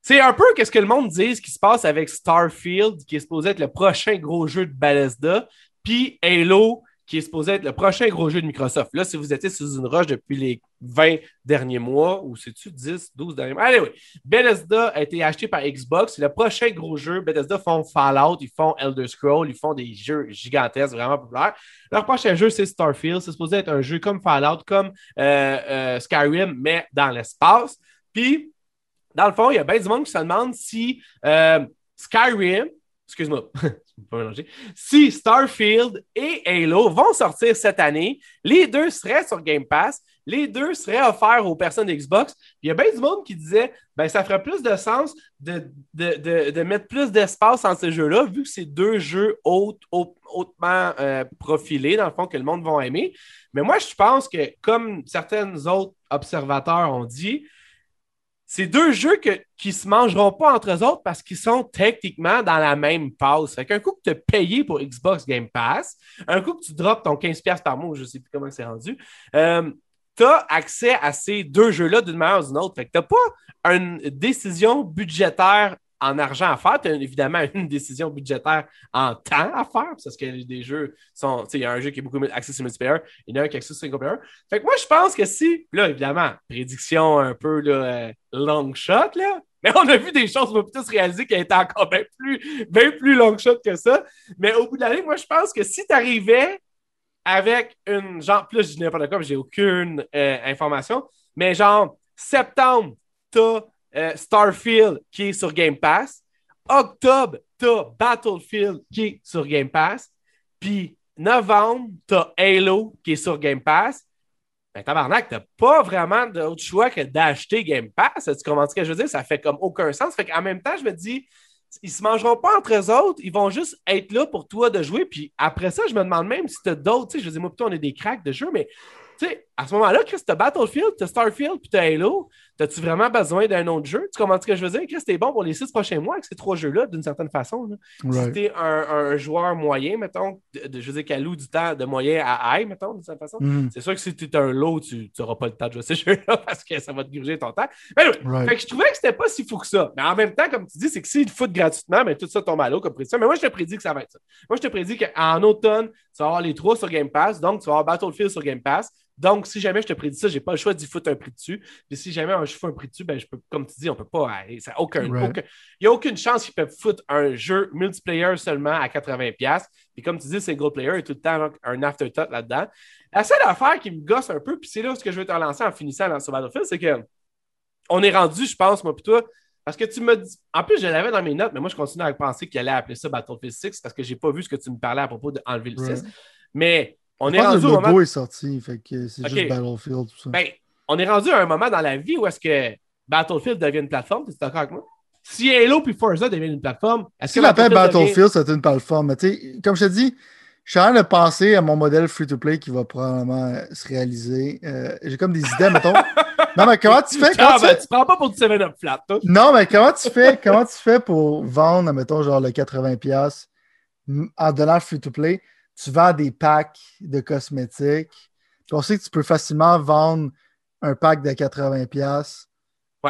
C'est un peu qu'est-ce que le monde dit, ce qui se passe avec Starfield, qui est supposé être le prochain gros jeu de Bethesda, puis Halo, qui est supposé être le prochain gros jeu de Microsoft. Là, si vous étiez sous une roche depuis les 20 derniers mois, ou c'est-tu 10, 12 derniers mois? Allez, oui. Bethesda a été acheté par Xbox. Le prochain gros jeu, Bethesda font Fallout, ils font Elder Scrolls, ils font des jeux gigantesques, vraiment populaires. Leur prochain jeu, c'est Starfield. C'est supposé être un jeu comme Fallout, comme euh, euh, Skyrim, mais dans l'espace. Puis, dans le fond, il y a bien du monde qui se demande si euh, Skyrim, excuse-moi, si Starfield et Halo vont sortir cette année, les deux seraient sur Game Pass, les deux seraient offerts aux personnes Xbox. Il y a bien du monde qui disait ben, ça ferait plus de sens de, de, mettre plus d'espace en ces jeux-là, vu que c'est deux jeux hautement euh, profilés, dans le fond, que le monde va aimer. Mais moi, je pense que, comme certains autres observateurs ont dit, c'est deux jeux qui ne se mangeront pas entre eux autres parce qu'ils sont techniquement dans la même passe. Fait qu'un coup que tu as payé pour Xbox Game Pass, un coup que tu drops ton 15$ par mois, je ne sais plus comment c'est rendu, euh, tu as accès à ces deux jeux-là d'une manière ou d'une autre. Que tu n'as pas une décision budgétaire en argent à faire. Tu as évidemment une décision budgétaire en temps à faire, parce que des jeux sont. Il y a un jeu qui est beaucoup axé sur multiplayer, il y en a un qui est axé sur player. Fait que moi, je pense que si, là, évidemment, prédiction un peu euh, long shot, là, mais on a vu des choses, on va se réaliser qu'elle était encore bien plus, bien plus long shot que ça. Mais au bout de l'année, moi, je pense que si tu arrivais avec une genre, plus je dis n'importe quoi, j'ai aucune euh, information, mais genre, septembre, t'as euh, Starfield qui est sur Game Pass. Octobre, t'as Battlefield qui est sur Game Pass. Puis novembre, t'as Halo qui est sur Game Pass. ben tabarnak, t'as pas vraiment d'autre choix que d'acheter Game Pass. Tu comprends ce que je veux dire? Ça fait comme aucun sens. Fait qu'en même temps, je me dis, ils se mangeront pas entre eux autres, ils vont juste être là pour toi de jouer. Puis après ça, je me demande même si t'as d'autres, je veux dire, moi, plutôt, on est des cracks de jeu, mais tu sais, à ce moment-là, Chris, t'as Battlefield, t'as Starfield, puis t'as Halo. T'as-tu vraiment besoin d'un autre jeu? Tu comprends ce que je veux dire? Chris, t'es bon pour les six prochains mois avec ces trois jeux-là, d'une certaine façon. Si t'es un, joueur moyen, mettons, de, je veux dire, qui alloue du temps de moyen à high, mettons, d'une certaine façon, mm. c'est sûr que si t'es un low, tu n'auras pas le temps de jouer ces jeux-là parce que ça va te gruger ton temps. Mais oui, fait que je trouvais que c'était pas si fou que ça. Mais en même temps, comme tu dis, c'est que s'ils te foutent gratuitement, mais tout ça tombe à l'eau comme prédiction. Mais moi, je te prédis que ça va être ça. Moi, je te prédis qu'en automne, tu vas avoir les trois sur Game Pass, donc tu vas avoir Battlefield sur Game Pass. Donc, si jamais je te prédis ça, je n'ai pas le choix d'y foutre un prix dessus. Puis si jamais je fous un prix dessus, ben, je peux, comme tu dis, on peut pas. Ça aucun, il n'y a aucune chance qu'ils peuvent foutre un jeu multiplayer seulement à 80$. Puis comme tu dis, c'est single player et tout le temps un afterthought là-dedans. La seule affaire qui me gosse un peu, puis c'est là ce que je vais te relancer en finissant ce Battlefield, c'est que on est rendu, je pense, moi, puis toi, parce que tu me dis. En plus, je l'avais dans mes notes, mais moi, je continue à penser qu'il allait appeler ça Battlefield 6 parce que je n'ai pas vu ce que tu me parlais à propos d'enlever le 6. Mais on est rendu le logo moment... est sorti, fait que c'est juste Battlefield. Tout ça. Ben, on est rendu à un moment dans la vie où est-ce que Battlefield devient une plateforme, tu d'accord avec moi? Si Halo puis Forza deviennent une plateforme, est-ce que l'appel Battlefield, c'est une plateforme? Mais comme je te dis, je suis en train de penser à mon modèle free-to-play qui va probablement se réaliser. Euh, j'ai comme des idées, mettons. Non, mais comment tu fais? Comment tu, tu prends pas pour du 7-up flat, toi. Non, mais comment tu fais, comment tu fais pour vendre, mettons, genre le 80$ en donnant free-to-play? Tu vends des packs de cosmétiques. On sait que tu peux facilement vendre un pack de 80$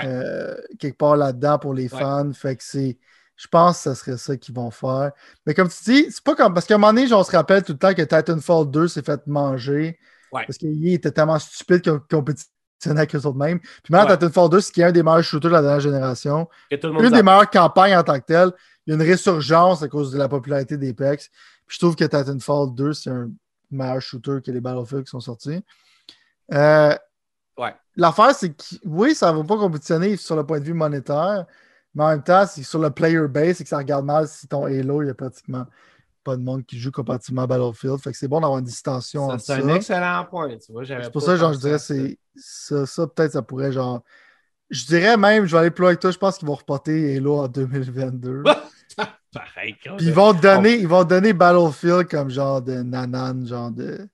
euh, quelque part là-dedans pour les fans. Fait que c'est. Je pense que ce serait ça qu'ils vont faire. Mais comme tu dis, c'est pas comme. Parce qu'à un moment donné, on se rappelle tout le temps que Titanfall 2 s'est fait manger. Parce qu'il était tellement stupide qu'on compétitionnait avec eux autres mêmes. Puis maintenant, Titanfall 2, c'est qui est un des meilleurs shooters de la dernière génération. Une des meilleures campagnes en tant que telle. Il y a une résurgence à cause de la popularité des PEX je trouve que Titanfall 2, c'est un meilleur shooter que les Battlefield qui sont sortis. Euh, ouais. L'affaire, c'est que oui, ça ne va pas compétitionner sur le point de vue monétaire, mais en même temps, c'est sur le player base, c'est que ça regarde mal si ton Halo, il y a pratiquement pas de monde qui joue compatibilement à Battlefield. Fait que c'est bon d'avoir une distinction ça, C'est un excellent point, tu vois. C'est pour ça, genre, je dirais, c'est ça, ça peut-être, ça pourrait, genre. Je dirais même, je vais aller plus loin avec toi, je pense qu'ils vont reporter Halo en 2022. Pareil. Puis ils vont donner, ils vont donner Battlefield comme genre de nanan, genre de.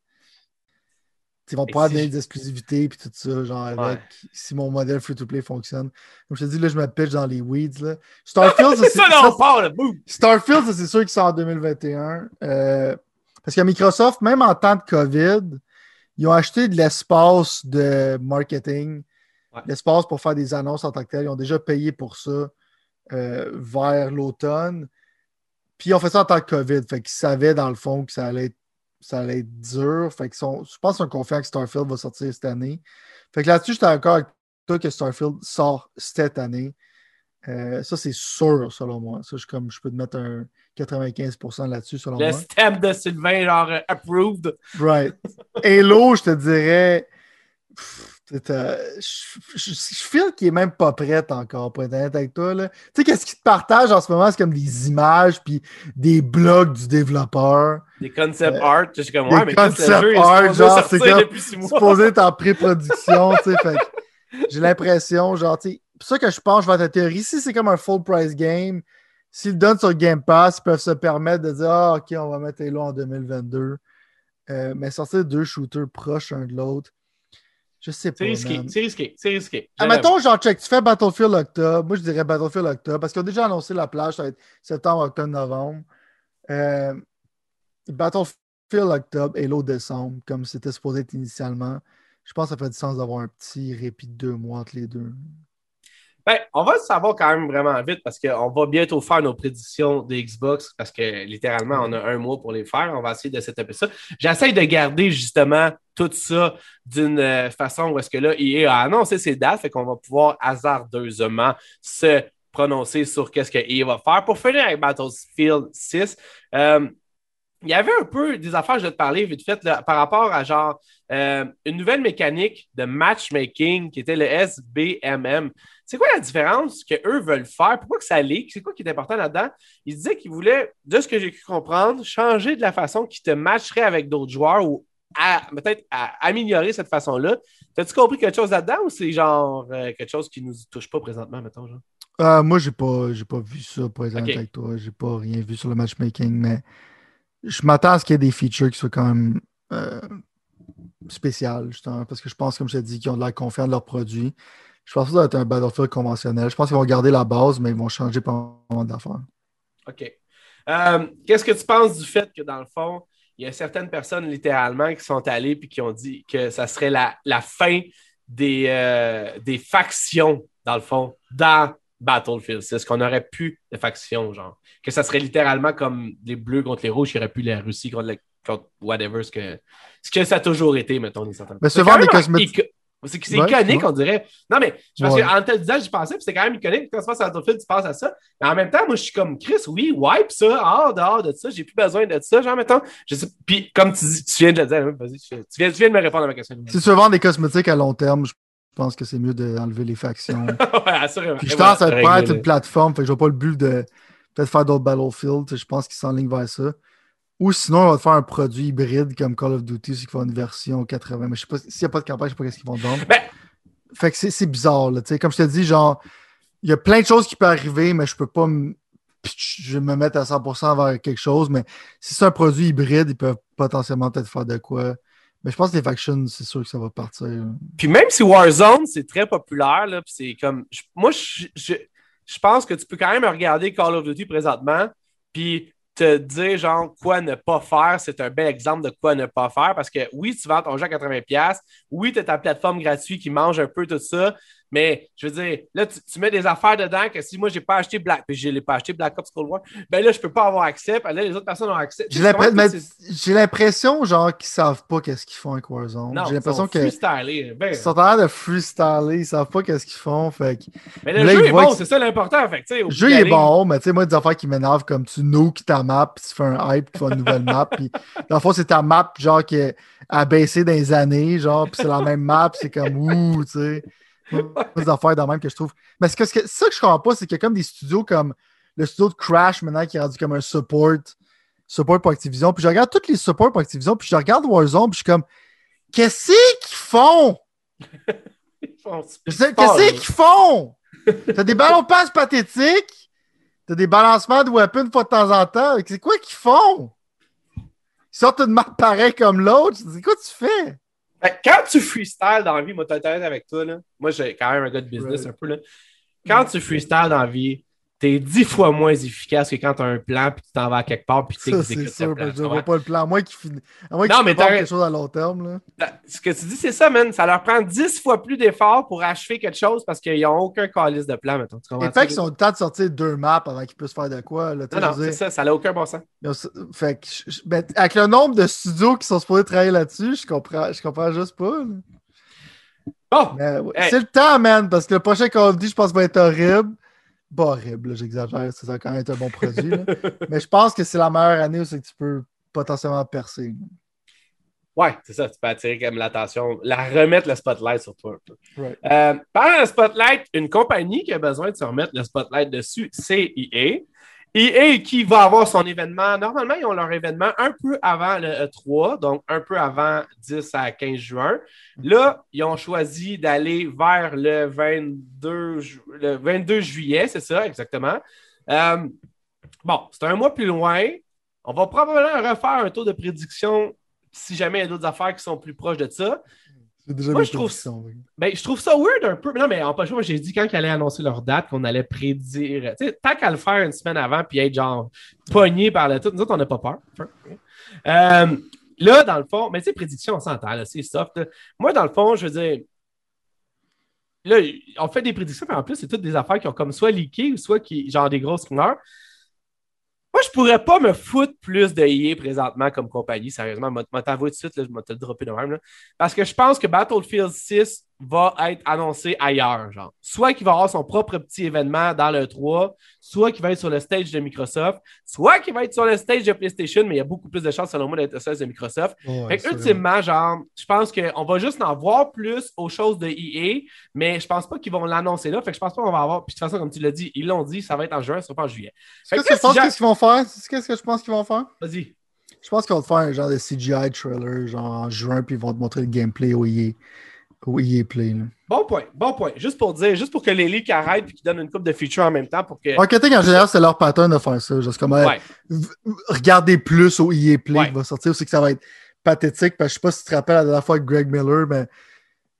Ils vont pas donner des exclusivités puis tout ça, genre avec si mon modèle free-to-play fonctionne. Comme je te dis, là, je me pitch dans les weeds. Là. Starfield, c'est ça, ça, Starfield, c'est sûr qu'il sort en 2021. Euh, parce que Microsoft, même en temps de COVID, ils ont acheté de l'espace de marketing, l'espace pour faire des annonces en tant que tel. Ils ont déjà payé pour ça euh, vers l'automne. Puis on fait ça en tant que COVID. Fait qu'ils savaient dans le fond que ça allait être, ça allait être dur. Fait qu'ils sont, je pense qu'ils sont confiants que Starfield va sortir cette année. Fait que là-dessus, j'étais d'accord avec toi que Starfield sort cette année. Euh, ça, c'est sûr, selon moi. Ça, je, comme, je peux te mettre un 95% là-dessus, selon moi. Le step de Sylvain, genre, euh, approved. Right. Halo, je te dirais. Je, je, feel qu'il est même pas prêt encore pour être honnête avec toi. Tu sais, qu'est-ce qu'il te partage en ce moment? C'est comme des images puis des blogs du développeur. Des concept euh, art. Je suis comme, ouais, mais concept art, genre, c'est comme supposé être en pré-production. J'ai l'impression, genre, tu sais, ça que je pense, je vais ta théorie. Si c'est comme un full price game, s'ils le donnent sur Game Pass, ils peuvent se permettre de dire, ah, ok, on va mettre Halo en 2022. Euh, mais sortir deux shooters proches l'un de l'autre je sais pas. C'est risqué, c'est risqué, c'est risqué. Admettons, genre, check, tu fais Battlefield Octobre. Moi, je dirais Battlefield Octobre parce qu'ils ont déjà annoncé la plage, ça va être septembre, octobre, novembre. Euh, Battlefield Octobre, Halo décembre, comme c'était supposé être initialement. Je pense que ça fait du sens d'avoir un petit répit de deux mois entre les deux. Ben, on va le savoir quand même vraiment vite parce qu'on va bientôt faire nos prédictions des Xbox parce que littéralement, on a un mois pour les faire. On va essayer de setuper ça. J'essaie de garder justement tout ça d'une euh, façon où est-ce que là, EA a annoncé ses dates, fait qu'on va pouvoir hasardeusement se prononcer sur qu'est-ce que EA va faire. Pour finir avec Battlefield 6, euh, il y avait un peu des affaires, je vais te parler vite fait, par rapport à genre euh, une nouvelle mécanique de matchmaking qui était le SBMM. C'est quoi la différence qu'eux veulent faire? Pourquoi que ça leak? C'est quoi qui est important là-dedans? Ils disaient qu'ils voulaient, de ce que j'ai pu comprendre, changer de la façon qu'ils te matcheraient avec d'autres joueurs ou peut-être améliorer cette façon-là. T'as-tu compris quelque chose là-dedans ou c'est genre euh, quelque chose qui nous touche pas présentement, mettons, genre? Euh, moi, j'ai pas, pas vu ça, pour être avec toi. J'ai pas rien vu sur le matchmaking, mais je m'attends à ce qu'il y ait des features qui soient quand même euh, spéciales, justement, parce que je pense, comme je t'ai dit, qu'ils ont de l'air confiants de leurs produits. Je pense que ça va être un Battlefield conventionnel. Je pense qu'ils vont garder la base, mais ils vont changer pas mal d'affaires. OK. Euh, qu'est-ce que tu penses du fait que, dans le fond, il y a certaines personnes littéralement qui sont allées et qui ont dit que ça serait la, fin des, euh, des factions, dans le fond, dans Battlefield C'est ce qu'on aurait plus de factions, genre. Que ça serait littéralement comme les bleus contre les rouges, qui aurait pu la Russie contre, whatever, ce que, ce que ça a toujours été, mettons, les. Mais souvent, les cosmétiques. C'est iconique, on dirait. Non, mais parce ouais. qu'en te le disant, j'y pensais, puis c'est quand même iconique. Quand tu passes à Battlefield, tu penses à ça. Mais en même temps, moi, je suis comme Chris, oui, wipe ça, hors dehors de ça, j'ai plus besoin de ça. Genre, mettons, je sais, puis comme tu, dis, tu viens de le dire, vas-y, tu, viens, tu viens de me répondre à ma question. Veux vendre des cosmétiques à long terme, je je pense que c'est mieux d'enlever les factions. ouais, assurément. Puis je pense que ça va être une plateforme. Fait que je vois pas le but de peut-être faire d'autres Battlefield. Je pense qu'ils s'enlignent vers ça. Ou sinon, on va faire un produit hybride comme Call of Duty, c'est qu'ils font une version 80. Mais je sais pas, s'il n'y a pas de campagne, je sais pas qu'est-ce qu'ils vont vendre. Ben... Fait que c'est bizarre. Là, comme je te dis, genre, il y a plein de choses qui peuvent arriver, mais je peux pas me, je me mettre à 100% vers quelque chose. Mais si c'est un produit hybride, ils peuvent potentiellement peut-être faire de quoi mais je pense que les factions, c'est sûr que ça va partir. Puis même si Warzone, c'est très populaire, là, c'est comme. moi, je, je, pense que tu peux quand même regarder Call of Duty présentement, puis te dire, genre, quoi ne pas faire. C'est un bel exemple de quoi ne pas faire parce que oui, tu vends ton jeu à 80$, oui, tu as ta plateforme gratuite qui mange un peu tout ça, mais je veux dire, là, tu, mets des affaires dedans que si moi, j'ai pas acheté Black, puis je l'ai pas acheté Black Ops Cold War, ben là, je peux pas avoir accès. Puis là, les autres personnes ont accès. J'ai l'impression, genre, qu'ils savent pas qu'est-ce qu'ils font avec Warzone. J'ai l'impression que. Ben, ils sont en train de freestyler, ils savent pas qu'est-ce qu'ils font. Fait Mais le jeu est bon, c'est ça l'important. Fait le jeu est bon, mais tu sais, moi, des affaires qui m'énervent comme tu nuke ta map, puis tu fais un hype, tu fais une nouvelle map. Puis dans le fond, c'est ta map, genre, qui a baissé dans les années, genre, puis c'est la même map, c'est comme ouh, tu sais des affaires dans même que je trouve. Mais ce que, ça que je comprends pas, c'est qu'il y a comme des studios comme le studio de Crash maintenant qui est rendu comme un support, support pour Activision. Puis je regarde tous les supports pour Activision, puis je regarde Warzone, puis je suis comme, qu'est-ce qu'ils font? Qu'est-ce qu'ils font? T'as des ballons passe pathétiques, t'as des balancements de weapons une fois de temps en temps. C'est quoi qu'ils font? Ils sortent une map pareille comme l'autre. C'est quoi tu fais? Quand tu freestyle dans la vie, moi, t'es avec toi, là. Moi, j'ai quand même un gars de business un peu, là. Quand tu freestyle dans la vie, t'es dix fois moins efficace que quand t'as un plan puis tu t'en vas à quelque part puis tu exécutes c'est sûr, plan. Je vois pas le plan. Moi qui finit. Moi qui non, mais quelque chose à long terme. Là. Ce que tu dis, c'est ça, man. Ça leur prend dix fois plus d'efforts pour achever quelque chose parce qu'ils n'ont aucun calice de plan, mettons. Et fait qu'ils ont le temps de sortir deux maps avant qu'ils puissent faire de quoi. Là, non, non, c'est ça. Ça n'a aucun bon sens. Fait que, ben, avec le nombre de studios qui sont supposés travailler là-dessus, je comprends, je comprends juste pas. Oh, C'est le temps, man, parce que le prochain Call of Duty, je pense, va être horrible pas horrible, j'exagère, ça va quand même être un bon produit. Mais je pense que c'est la meilleure année où c'est que tu peux potentiellement percer. Ouais, c'est ça, tu peux attirer comme l'attention, la remettre le spotlight sur toi. Euh, par le spotlight, une compagnie qui a besoin de se remettre le spotlight dessus, c'est EA. EA qui va avoir son événement. Normalement, ils ont leur événement un peu avant le E3, donc un peu avant 10 à 15 juin. Là, ils ont choisi d'aller vers le 22, le 22 juillet, c'est ça, exactement. Euh, bon, c'est un mois plus loin. On va probablement refaire un tour de prédiction si jamais il y a d'autres affaires qui sont plus proches de ça. Moi, je trouve, ben, je trouve ça weird un peu. Non, mais en pas moi, j'ai dit quand ils allaient annoncer leur date qu'on allait prédire. tant qu'à le faire une semaine avant puis être genre pogné par le tout, nous autres, on n'a pas peur. Euh, là, dans le fond, mais tu sais, prédiction, on s'entend, c'est soft. Moi, dans le fond, je veux dire, là, on fait des prédictions, mais en plus, c'est toutes des affaires qui ont comme soit leaké ou soit qui, genre des grosses rumeurs. Moi, je pourrais pas me foutre plus de EA présentement comme compagnie, sérieusement. Je vais t'avouer tout de suite, je vais te le dropper de même. Parce que je pense que Battlefield 6 va être annoncé ailleurs. Genre. Soit qu'il va avoir son propre petit événement dans le 3, soit qu'il va être sur le stage de Microsoft, soit qu'il va être sur le stage de PlayStation, mais il y a beaucoup plus de chances, selon moi, d'être sur le stage de Microsoft. fait ultimement, genre, je pense qu'on va juste en voir plus aux choses de EA, mais je pense pas qu'ils vont l'annoncer là. Fait que je pense pas qu'on va avoir. Puis de toute façon, comme tu l'as dit, ils l'ont dit, ça va être en juin, ça sera pas en juillet. Qu'est-ce que, je pense qu'ils vont faire? Qu'est-ce que je pense qu'ils vont faire? Vas-y. Je pense va te faire un genre de CGI trailer, genre en juin, puis ils vont te montrer le gameplay au EA, au EA Play. Là. Bon point, bon point. Juste pour dire, juste pour que les leaks arrêtent et qu'ils donnent une coupe de features en même temps pour que. Marketing en général, c'est leur pattern de faire ça. Juste comme, Ouais. regardez plus au EA Play Ouais. qui va sortir, c'est que ça va être pathétique. Parce que je sais pas si tu te rappelles la dernière fois avec Greg Miller, mais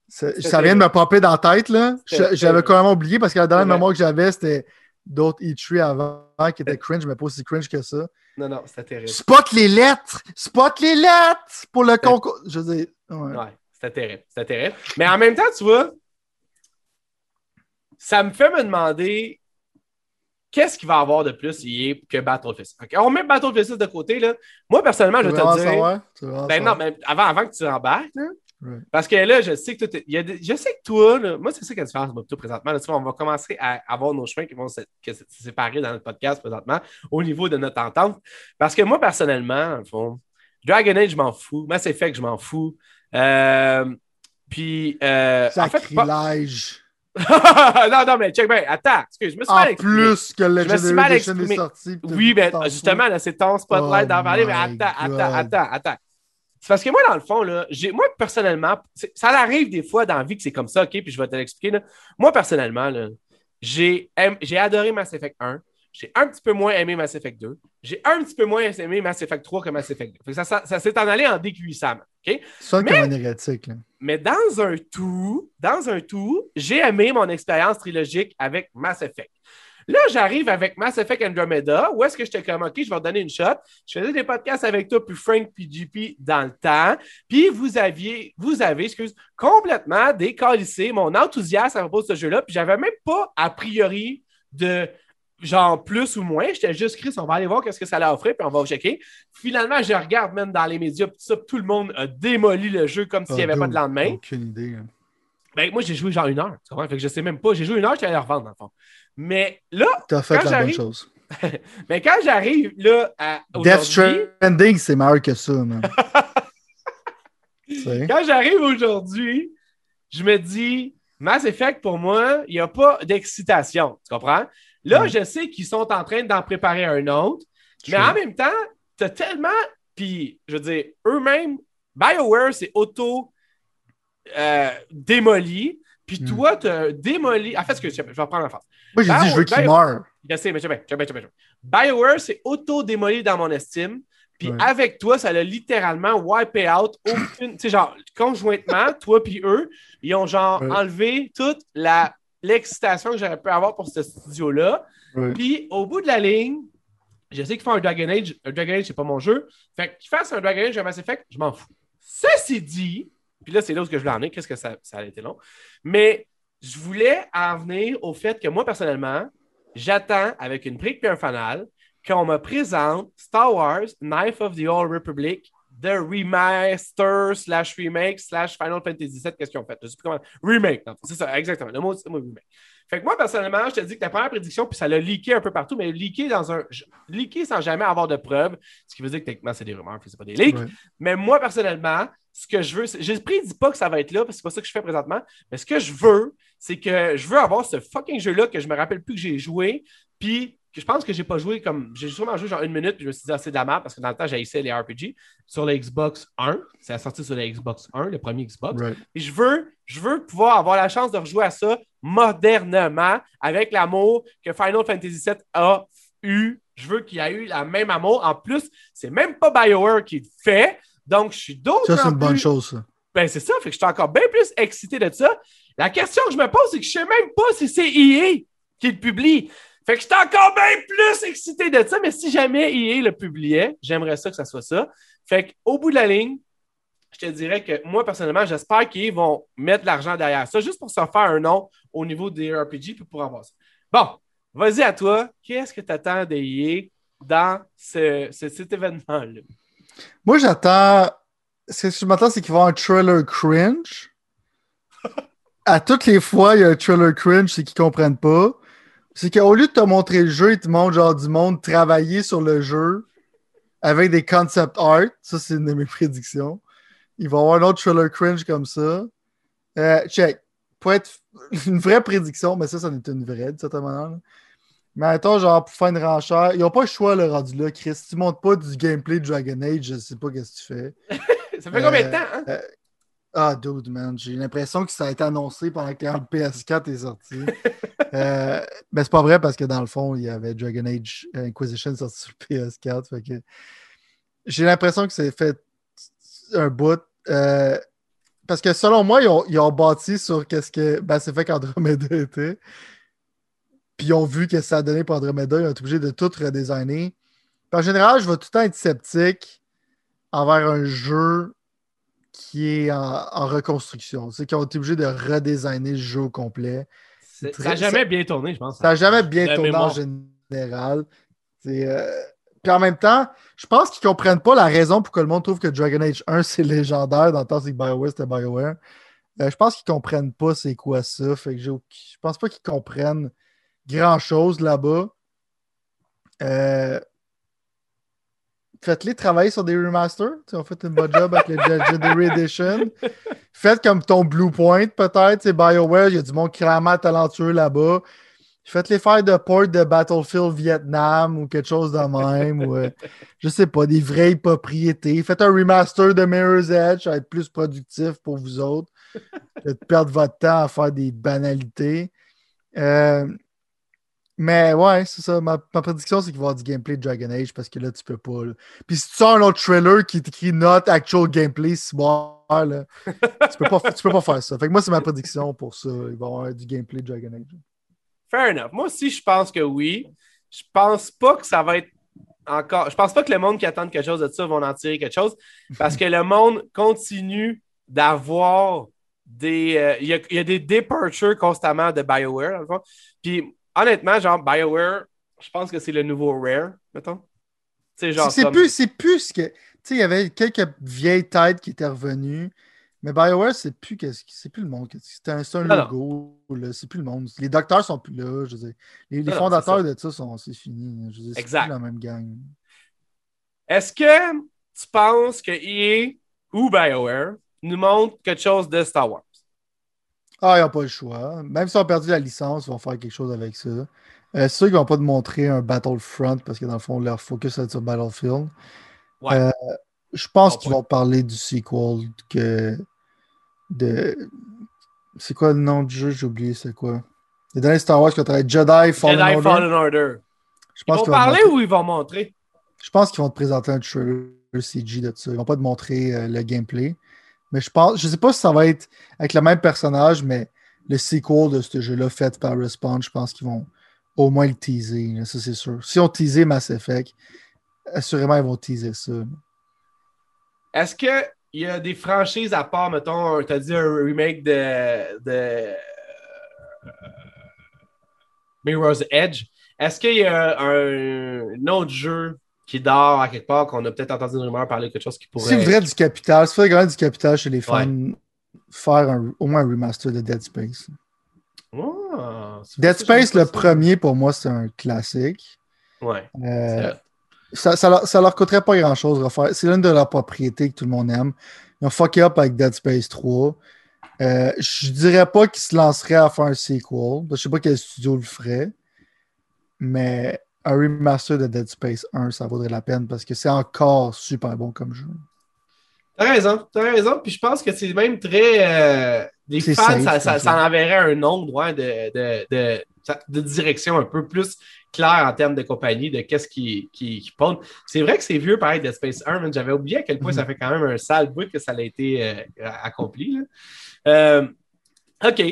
ça, vient de me popper dans la tête. là. J'avais même oublié parce que la dernière mémoire que j'avais, c'était d'autres E3 avant qui étaient cringe, mais pas aussi cringe que ça. Non, non, c'était terrible. Spot les lettres! Spot les lettres! Pour le concours. Je veux dire, ouais. Ouais, c'était terrible. C'était terrible. Mais en même temps, tu vois, ça me fait me demander qu'est-ce qu'il va y avoir de plus EA que Battlefield 6. Ok, On met Battlefield 6 de côté. Là. Moi, personnellement, je vais te dire. savoir? Ben non, mais avant, avant que tu embarques, là, parce que là, je sais que toi, y a des- je sais que toi, là, moi, c'est ça qui la différence toi, présentement. Là, tu vois, on va commencer à avoir nos chemins qui vont se, que se séparer dans le podcast présentement au niveau de notre entente. Parce que moi, personnellement, en fond, Dragon Age, je m'en fous. Mass Effect, je m'en fous. Euh, puis, euh, en fait, Sacrilège. non, non, mais check bien. Attends, excuse, je me suis En mal exprimé. plus que le Je me suis mal Legendary Edition est sorti. Oui, mais t'en justement, là, c'est ton spotlight Oh d'en parler, mais attends, attends, attends, attends. C'est parce que moi, dans le fond, là, moi, personnellement, ça arrive des fois dans la vie que c'est comme ça, OK, puis je vais te l'expliquer. Moi, personnellement, j'ai adoré Mass Effect 1. J'ai un petit peu moins aimé Mass Effect 2. J'ai un petit peu moins aimé Mass Effect 3 que Mass Effect 2. Fait que ça, ça, ça s'est en allé en décuissant. OK? C'est un Mais- comme un. Là. Mais dans un tout, dans un tout, j'ai aimé mon expérience trilogique avec Mass Effect. Là, j'arrive avec Mass Effect Andromeda, où est-ce que j'étais comme, OK, je vais te donner une shot. Je faisais des podcasts avec toi, puis Frank, puis JP dans le temps. Puis vous aviez, vous avez, excuse, complètement décalissé mon enthousiasme à propos de ce jeu-là. Puis j'avais même pas, a priori, de genre plus ou moins. J'étais juste Chris, on va aller voir qu'est-ce que ça allait offrir, puis on va checker. Finalement, je regarde même dans les médias, puis ça, tout le monde a démoli le jeu comme s'il n'y avait Ah, pas de lendemain. Aucune idée. là. Ben, moi, j'ai joué genre une heure. Tu comprends? Fait que je sais même pas. J'ai joué une heure, je allé revendre, dans le fond. Mais là, T'as fait Quand la bonne chose. mais quand j'arrive là à Death Stranding, c'est meilleur que ça, man. Quand j'arrive aujourd'hui, je me dis Mass Effect, pour moi, il n'y a pas d'excitation. Tu comprends? Là, je sais qu'ils sont en train d'en préparer un autre, mais en même temps, tu as tellement. Puis, je veux dire, eux-mêmes, BioWare, c'est auto euh, démoli. Puis Mm. toi, tu as démoli. En fait, ce que je je vais reprendre la phrase. Moi, j'ai dit, je veux qu'il meure. Je sais, mais je sais bien, je sais. BioWare, c'est auto-démoli dans mon estime. Puis Ouais. avec toi, ça l'a littéralement wipé out aucune. Tu sais, genre, conjointement, toi puis eux, ils ont genre Ouais. enlevé toute la l'excitation que j'aurais pu avoir pour ce studio-là. Puis au bout de la ligne, je sais qu'ils font un Dragon Age. Un Dragon Age, c'est pas mon jeu. Fait qu'ils fassent un Dragon Age, un Mass Effect, je m'en fous. Ceci dit, puis là, c'est là où je voulais en venir. Qu'est-ce que ça, ça a été long? Mais je voulais en venir au fait que moi, personnellement, j'attends avec une brique et un fanal qu'on me présente Star Wars Knife of the Old Republic, The Remaster slash remake slash Final Fantasy VII. Qu'est-ce qu'ils ont fait? Je sais plus comment. Remake, c'est ça, exactement. Le mot, c'est le mot remake. Fait que moi, personnellement, je te dis que ta première prédiction, puis ça l'a leaké un peu partout, mais leaké dans un. leaké sans jamais avoir de preuves, ce qui veut dire que techniquement, c'est des rumeurs, puis c'est pas des leaks. Ouais. Mais moi, personnellement, ce que je veux, je ne prédis pas que ça va être là, parce que c'est pas ça que je fais présentement. Mais ce que je veux, c'est que je veux avoir ce fucking jeu-là que je me rappelle plus que j'ai joué, puis je pense que j'ai pas joué comme. J'ai sûrement joué genre une minute, puis je me suis dit, ah, c'est de la merde, parce que dans le temps, j'ai essayé les RPG sur la Xbox 1. C'est sorti sur la Xbox 1, le premier Xbox. Right. Et je veux, je veux pouvoir avoir la chance de rejouer à ça modernement, avec l'amour que Final Fantasy VII a eu. Je veux qu'il y ait eu la même amour. En plus, c'est même pas BioWare qui le fait. Donc, je suis d'autant Ça, c'est une bonne chose, ça. Ben, c'est ça. Fait que je suis encore bien plus excité de ça. La question que je me pose, c'est que je sais même pas si c'est EA qui le publie. Fait que je suis encore bien plus excité de ça. Mais si jamais EA le publiait, j'aimerais ça que ça soit ça. Fait qu'au bout de la ligne, je te dirais que moi, personnellement, j'espère qu'ils vont mettre l'argent derrière ça, juste pour se faire un nom au niveau des RPG puis pour avoir ça. Bon, vas-y à toi. Qu'est-ce que tu attends de EA dans ce- ce- cet événement-là? Moi, j'attends. Ce que je m'attends, c'est qu'il va y avoir un trailer cringe. à toutes les fois, il y a un trailer cringe, c'est qu'ils comprennent pas. C'est qu'au lieu de te montrer le jeu, ils te montrent genre du monde travailler sur le jeu avec des concept art. Ça, c'est une de mes prédictions. Il va y avoir un autre trailer cringe comme ça. Euh, check. Pour être une vraie prédiction, mais ça, ça en est une vraie, de cette manière. Mais attends, genre, pour faire une renchère, ils n'ont pas le choix, le rendu là, Chris. Si tu montres pas du gameplay de Dragon Age, je sais pas qu'est-ce que tu fais. ça fait combien de temps, hein? Euh, ah, dude, man. J'ai l'impression que ça a été annoncé pendant que le PS4 est sorti. euh, mais c'est pas vrai parce que dans le fond, il y avait Dragon Age Inquisition sorti sur le PS4. Fait que... J'ai l'impression que c'est fait un bout. Euh, parce que selon moi, ils ont, ils ont bâti sur qu'est-ce que ben, c'est fait qu'Andromeda était. Puis ils ont vu que ça a donné pour Andromeda. Ils ont été obligés de tout redesigner. en général, je vais tout le temps être sceptique envers un jeu qui est en, reconstruction. C'est qu'ils ont été obligés de redesigner le jeu au complet. Ça n'a jamais bien tourné, je pense. Ça n'a jamais bien tourné en général. Euh, puis en même temps, je pense qu'ils ne comprennent pas la raison pour que le monde trouve que Dragon Age 1 c'est légendaire dans le temps que BioWare c'était BioWare. Euh, je pense qu'ils ne comprennent pas c'est quoi ça. Fait que je pense pas qu'ils comprennent grand chose là-bas. Euh, faites-les travailler sur des remasters. On fait une bonne job avec les Legendary Edition. Faites comme ton Bluepoint, peut-être. C'est BioWare, il y a du monde clairement talentueux là-bas. Faites-les faire de port de Battlefield Vietnam ou quelque chose de même. ou, euh, je sais pas, des vraies propriétés. Faites un remaster de Mirror's Edge, ça va être plus productif pour vous autres de perdre votre temps à faire des banalités. Euh, mais ouais, c'est ça. Ma, prédiction, c'est qu'il va y avoir du gameplay de Dragon Age parce que là, tu peux pas. Puis si tu sors un autre trailer qui écrit Not Actual Gameplay, c'est bon, tu, peux pas, tu peux pas faire ça. Fait que moi, c'est ma prédiction pour ça. Il va y avoir du gameplay de Dragon Age. Fair enough. Moi aussi, je pense que oui. Je pense pas que ça va être encore. Je pense pas que le monde qui attend quelque chose de ça vont en tirer quelque chose parce que le monde continue d'avoir des. Euh, il y, a des departures constamment de BioWare, dans le fond. Puis honnêtement, genre, BioWare, je pense que c'est le nouveau Rare, mettons. C'est plus, c'est plus ce que. Tu sais, il y avait quelques vieilles têtes qui étaient revenues. Mais BioWare, c'est plus, c'est plus le monde. C'est un, un logo. C'est plus le monde. Les docteurs sont plus là. Je veux Les, fondateurs de ça sont c'est fini. Je c'est plus la même gang. Est-ce que tu penses que EA ou BioWare nous montrent quelque chose de Star Wars? Ah, ils n'ont pas le choix. Même s'ils ont perdu la licence, ils vont faire quelque chose avec ça. Euh, c'est sûr qu'ils ne vont pas te montrer un Battlefront parce que dans le fond, leur focus est sur Battlefield. Euh, je pense qu'ils vont parler du sequel que de. C'est quoi le nom du jeu? J'ai oublié, c'est quoi? Les derniers Star Wars qui ont Jedi Fallen Jedi Order. Fallen Order. ils vont parler ou ils vont montrer? Je pense qu'ils vont te présenter un trailer CG de ça. Ils vont pas te montrer euh, le gameplay. Mais je pense, je sais pas si ça va être avec le même personnage, mais le sequel de ce jeu-là fait par Respawn, je pense qu'ils vont au moins le teaser. ça, c'est sûr. Si on teasait Mass Effect, assurément, ils vont teaser ça. Est-ce qu'il y a des franchises à part, mettons, tu as dit un remake de, de euh, Mirror's Edge? Est-ce qu'il y a un autre jeu qui dort à quelque part, qu'on a peut-être entendu une rumeur parler de quelque chose qui pourrait. C'est vrai du capital. C'est vrai du capital chez les fans faire au moins un remaster de Dead Space. Dead Space, le premier, pour moi, c'est un classique. Ouais. Euh, ça, ça, leur, ça, leur, coûterait pas grand-chose de refaire. C'est l'une de leurs propriétés que tout le monde aime. Ils ont fucké up avec Dead Space 3. Euh, je dirais pas qu'ils se lanceraient à faire un sequel. Je sais pas quel studio le ferait. Mais un remaster de Dead Space 1, ça vaudrait la peine parce que c'est encore super bon comme jeu. T'as raison, t'as raison. Puis je pense que c'est même très. Euh, des fans, ça, ça, enverrait un nom de, de, de, de, direction un peu plus clair en termes de compagnie, de qu'est-ce qui, qui, qui C'est vrai que c'est vieux, pareil, Dead Space 1, j'avais oublié à quel point ça mhm. fait quand même un sale bout que ça a été euh, accompli. Euh, OK.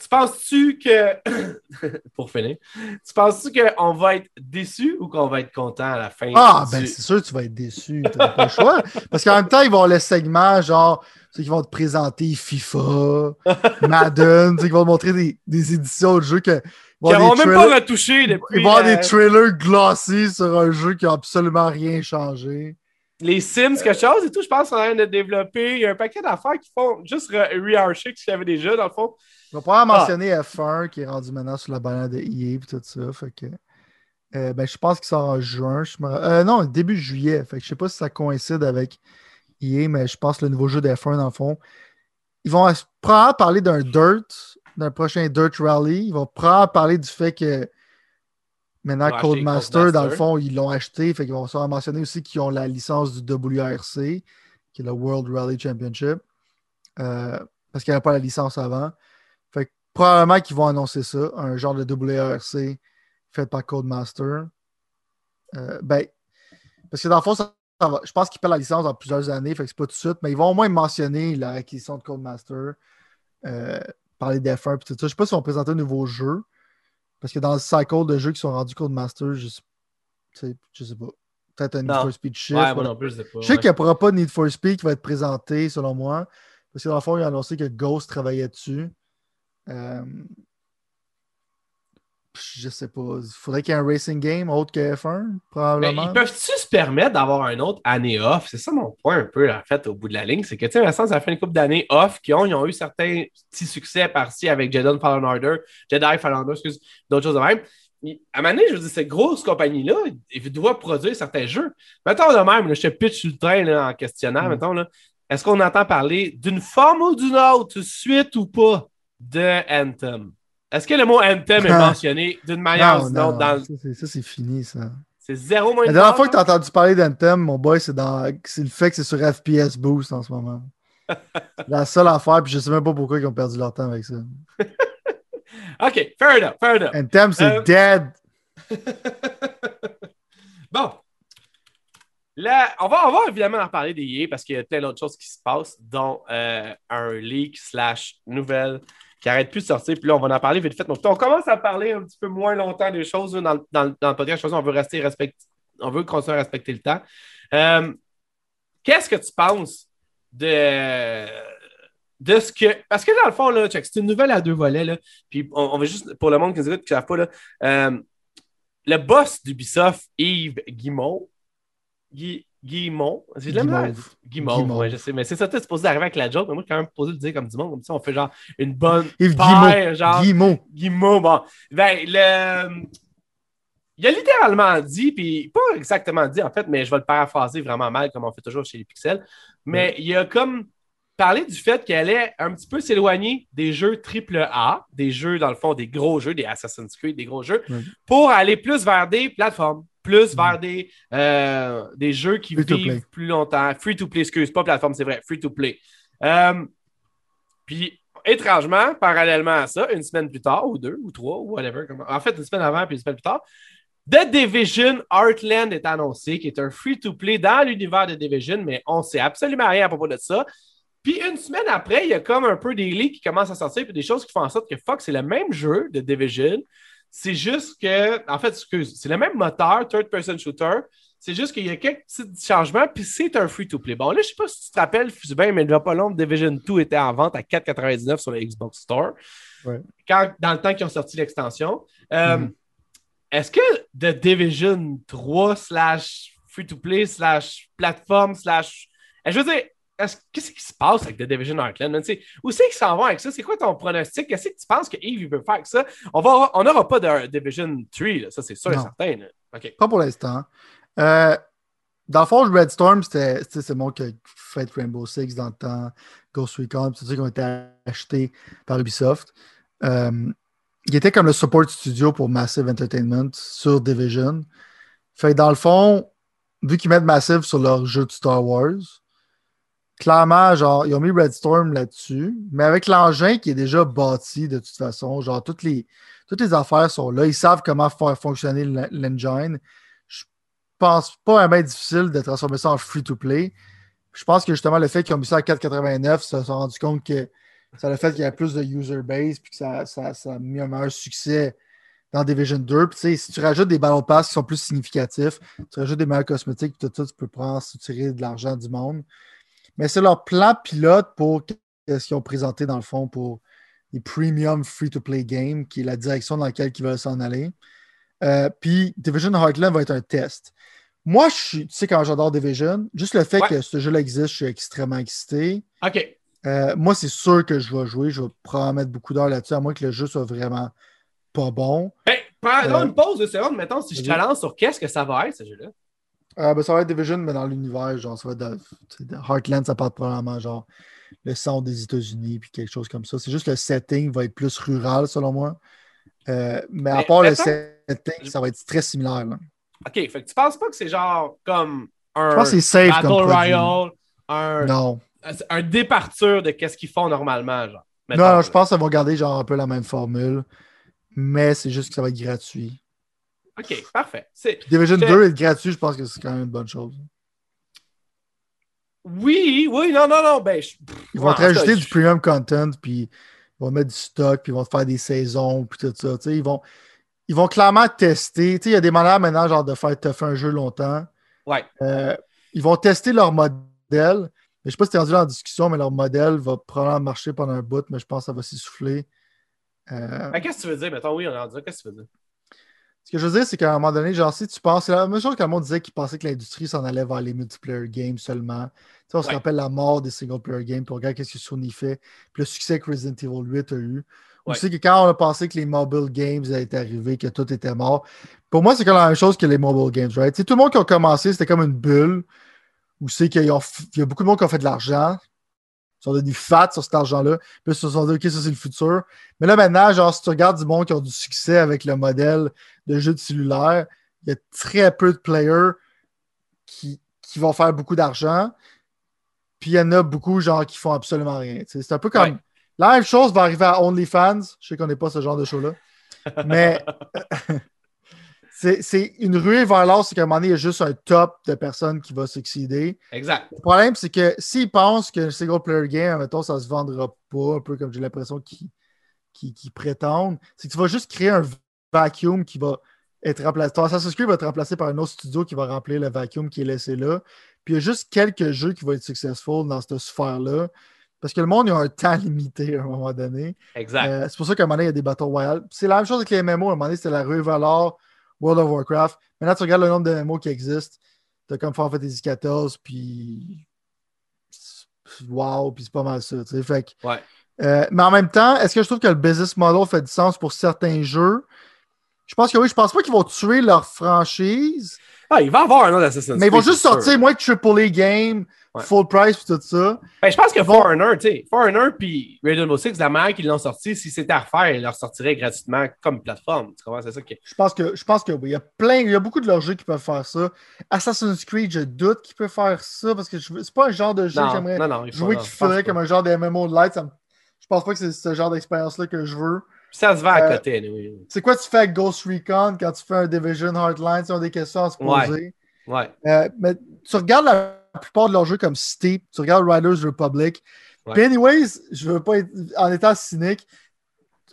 Tu penses-tu que, pour finir, tu penses-tu qu'on va être déçu ou qu'on va être content à la fin? Ah, ben c'est sûr que tu vas être déçu. Tu n'as pas le choix. Parce qu'en même temps, ils vont avoir le segment genre, sais, qu'ils vont te présenter FIFA, Madden, tu sais, qu'ils vont te montrer des, des éditions de jeux que. Ils n'auront même pas retouché depuis. Ils vont avoir des euh, trailers glossés sur un jeu qui n'a absolument rien changé les Sims, quelque chose et tout, je pense qu'on a train de développer. Il y a un paquet d'affaires qui font juste rearcher ce qu'il y avait déjà, dans le fond. On va pouvoir mentionner F1 qui est rendu maintenant sur la banane de EA et tout ça. Fait que, euh, ben, je pense qu'il sort en juin. Je euh, non, début juillet. Fait que je sais pas si ça coïncide avec EA, mais je pense que le nouveau jeu d'F1, dans le fond, ils vont probablement parler d'un Dirt, d'un prochain Dirt Rally. Ils vont probablement parler du fait que Maintenant, Codemaster, dans le fond, ils l'ont acheté. Fait qu'ils vont se mentionner aussi qu'ils ont la licence du WRC, qui est le World Rally Championship. Euh, parce qu'il n'y avait pas la licence avant. Fait que probablement qu'ils vont annoncer ça, un genre de WRC fait par Codemaster. Euh, ben, parce que dans le fond, je pense qu'ils perdent la licence dans plusieurs années, fait que c'est pas tout de suite, mais ils vont au moins mentionner l'acquisition de Codemaster, euh, parler d'F1 et tout ça. Je sais pas si on présenter un nouveau jeu. Parce que dans le cycle de jeux qui sont rendus Codemaster, je sais, je sais pas. Peut-être un Need for Speed Shift. Ouais, plus, je sais pas. Je sais qu'il n'y aura pas de Need for Speed qui va être présenté, selon moi. Parce que dans le fond, il a annoncé que Ghost travaillait dessus. Euh, je sais pas. Il faudrait qu'il y ait un racing game autre que F1, probablement. Mais ils peuvent-tu se permettre d'avoir un autre année off? C'est ça mon point un peu, en fait, au bout de la ligne. C'est que, tu sais, sens ça fait une couple d'années off qui ont, ils ont eu certains petits succès par-ci avec Jedi Fallen Order, Jedi Fallen Order, excuse, d'autres choses de même. À un moment donné, je veux dire, cette grosse compagnie-là, ils doivent produire certains jeux. Mettons de même, je te pitch sur le train en questionnant, mm. mettons, là, est-ce qu'on entend parler d'une forme ou d'une autre, suite ou pas, de Anthem? Est-ce que le mot Anthem est mentionné d'une manière ou d'une autre dans Ça, c'est fini, ça. C'est zéro moins La dernière fois que tu as entendu parler d'Anthem, mon boy, c'est dans... le fait que c'est sur FPS Boost en ce moment. la seule affaire, puis je sais même pas pourquoi ils ont perdu leur temps avec ça. OK, fair enough, fair enough. Anthem, c'est euh, dead. bon, Là, on va, on va évidemment en parler des parce qu'il y a plein d'autres choses qui se passent, dont euh, un leak slash nouvelle qui arrête plus de sortir. Puis là, on va en parler vite fait. On commence à parler un petit peu moins longtemps des choses dans, dans, dans le podcast. On veut rester respect... on veut continuer à respecter le temps. Euh, qu'est-ce que tu penses de, de ce que. Parce que dans le fond, c'est une nouvelle à deux volets. Là, puis on, juste, pour le monde qui ne savent pas, là, euh, le boss d'Ubisoft, Yves Guimont, Guimont. C'est Guimauve. Guimauve, ouais, je sais. Mais c'est ça, tu es supposé arriver avec la joke, mais moi, quand même posé le dire comme du monde. Comme ça, on fait genre une bonne Yves paire, genre. Guimont. Guimont, bon. Ben, le... Il a littéralement dit, puis pas exactement dit en fait, mais je vais le paraphraser vraiment mal, comme on fait toujours chez les Pixels. Mais il a comme parler du fait qu'elle allait un petit peu s'éloigner des jeux AAA, des jeux, dans le fond, des gros jeux, des Assassin's Creed, des gros jeux, pour aller plus vers des plateformes, plus mm. vers des, euh, des jeux qui vivent plus longtemps. Free to play, excuse, pas plateforme, c'est vrai, free to play. Euh, puis, étrangement, parallèlement à ça, une semaine plus tard, ou deux, ou trois, ou whatever, en fait, une semaine avant, puis une semaine plus tard, The Division Heartland est annoncé, qui est un free-to-play dans l'univers de Division, mais on ne sait absolument rien à propos de ça. Puis une semaine après, il y a comme un peu des leaks qui commencent à sortir, puis des choses qui font en sorte que fuck, c'est le même jeu de Division. C'est juste que, en fait, excuse, c'est le même moteur, third-person shooter. C'est juste qu'il y a quelques petits changements, puis c'est un free-to-play. Bon, là, je sais pas si tu te rappelles, bien, mais il n'y a pas longtemps, Division 2 était en vente à 4,99 sur le Xbox Store. Quand, dans le temps qu'ils ont sorti l'extension. Euh, mm-hmm. Est-ce que The Division 3 slash free-to-play slash plateforme slash. Je veux dire, qu'est-ce qui se passe avec The Division Heartland? Où c'est qu'ils s'en vont avec ça? C'est quoi ton pronostic? Qu'est-ce que tu penses que Yves veut faire avec ça? On n'aura on pas de Division 3, ça c'est sûr et certain. Pas pour l'instant. Euh, dans le fond, Red Storm, c'est moi qui ai fait Rainbow Six dans le temps, Ghost Recon, c'est ça qui ont été achetés par Ubisoft. Euh, il était comme le support studio pour Massive Entertainment sur Division. Fait dans le fond, vu qu'ils mettent Massive sur leur jeu de Star Wars, clairement, genre, ils ont mis Red Storm là-dessus, mais avec l'engin qui est déjà bâti de toute façon, genre, toutes les, toutes les affaires sont là. Ils savent comment faire fonctionner l'engine. Je pense pas être difficile de transformer ça en free-to-play. Je pense que justement, le fait qu'ils ont mis ça à 4,89, ça s'est rendu compte que ça le fait qu'il y a plus de user base puis que ça, ça, a mis un meilleur succès dans Division 2. Puis, si tu rajoutes des ballons pass qui sont plus significatifs, tu rajoutes des meilleurs cosmétiques, tout ça, tu peux prendre, tirer de l'argent du monde. Mais c'est leur plan pilote pour ce qu'ils ont présenté dans le fond pour les premium free-to-play games, qui est la direction dans laquelle ils veulent s'en aller. Euh, puis Division Heartland va être un test. Moi, je suis, tu sais, quand j'adore Division, juste le fait que ce jeu-là existe, je suis extrêmement excité. OK. Euh, moi, c'est sûr que je vais jouer. Je vais probablement mettre beaucoup d'heures là-dessus, à moins que le jeu soit vraiment pas bon. Ben, prends euh, une pause de seconde, mettons, si je te lance sur qu'est-ce que ça va être, ce jeu-là. Euh, ben, ça va être Division, mais dans l'univers, genre, ça va être de, Heartland, ça parle probablement genre le centre des États-Unis, puis quelque chose comme ça. C'est juste le setting va être plus rural, selon moi. Euh, mais à part le setting. ça va être très similaire. OK, fait que tu penses pas que c'est genre comme un Je pense que c'est safe Battle comme. Royale, un, Non. un départure de qu'est-ce qu'ils font normalement, genre. Non, je pense qu'ils vont garder genre un peu la même formule. Mais c'est juste que ça va être gratuit. OK, parfait. Puis Division Fait- 2 être gratuit, je pense que c'est quand même une bonne chose. Oui, oui, non, non, non. Ben, je- Ils vont te rajouter du premium content, puis ils vont mettre du stock, puis ils vont te faire des saisons, puis tout ça. Tu sais, ils, vont, ils vont clairement tester. Il y a des manières maintenant genre, de faire toffer un jeu longtemps. Ouais. Euh, ils vont tester leur modèle. Mais je sais pas si tu es rendu dans la discussion, mais leur modèle va probablement marcher pendant un bout, mais je pense que ça va s'essouffler. Euh, Ben, qu'est-ce que tu veux dire? Mettons, oui, on est rendu. Qu'est-ce que tu veux dire? Ce que je veux dire, c'est qu'à un moment donné, genre, si tu penses, c'est la même chose que le monde disait qu'il pensait que l'industrie s'en allait vers les multiplayer games seulement. Tu sais, on se rappelle la mort des single player games, puis on regarde qu'est-ce que Sony fait, puis le succès que Resident Evil 8 a eu. Ouais. Aussi que quand on a pensé que les mobile games étaient arrivés, que tout était mort. Pour moi, c'est comme la même chose que les mobile games, right? Tu sais, tout le monde qui a commencé, c'était comme une bulle où c'est qu'il y a beaucoup de monde qui a fait de l'argent. Ils sont devenus fat sur cet argent-là. Puis ils se sont dit, OK, ça, c'est le futur. Mais là, maintenant, genre, si tu regardes du monde qui ont du succès avec le modèle de jeu de cellulaire, il y a très peu de players qui, qui vont faire beaucoup d'argent. Puis il y en a beaucoup, genre, qui font absolument rien. C'est un peu comme. Ouais. La même chose va arriver à OnlyFans. Je sais qu'on n'est pas ce genre de show-là. Mais c'est une ruée vers l'or, c'est qu'à un moment donné, il y a juste un top de personnes qui va succéder. Exact. Le problème, c'est que s'ils pensent que le single player game, mettons, ça se vendra pas, un peu comme j'ai l'impression qu'ils prétendent, c'est que tu vas juste créer un vacuum qui va être remplacé. Ton Assassin's Creed va être remplacé par un autre studio qui va remplir le vacuum qui est laissé là. Puis il y a juste quelques jeux qui vont être successful dans cette sphère-là. Parce que le monde il a un temps limité à un moment donné. Exact. Euh, c'est pour ça qu'à un moment donné, il y a des Battle Royale. C'est la même chose avec les MMO. À un moment donné, c'était la rue Valor, World of Warcraft. Maintenant, tu regardes le nombre de MMO qui existent. T'as comme Final Fantasy XIV, puis. Wow, puis c'est pas mal ça. tu sais. Fait que, Ouais. euh, mais en même temps, est-ce que je trouve que le business model fait du sens pour certains jeux? Je pense que oui. Je pense pas qu'ils vont tuer leur franchise, Ah, il va y avoir un autre Assassin's mais ils vont Creed, juste sûr. sortir moins de AAA game, Ouais. full price, puis tout ça. Ben, je pense que Bon. Foreigner, tu sais, Foreigner puis Rainbow Six, la manière qu'ils l'ont sorti, si c'était à refaire, ils leur sortiraient gratuitement comme plateforme. Tu comprends? C'est ça que. Je pense que, je pense que oui. Il y a plein, il y a beaucoup de leurs jeux qui peuvent faire ça. Assassin's Creed, je doute qu'ils peuvent faire ça parce que je c'est pas un genre de jeu que j'aimerais non, non, jouer qui ferait pas. comme un genre de MMO de light. Ça me- Je pense pas que c'est ce genre d'expérience-là que je veux. Ça se va à Euh, côté, oui. C'est quoi tu fais avec Ghost Recon quand tu fais un Division Heartline? Ils ont des questions à se Ouais. poser? Ouais. Euh, mais tu regardes la plupart de leurs jeux comme Steep, tu regardes Riders Republic. Ouais. Puis anyways, je veux pas être en étant cynique.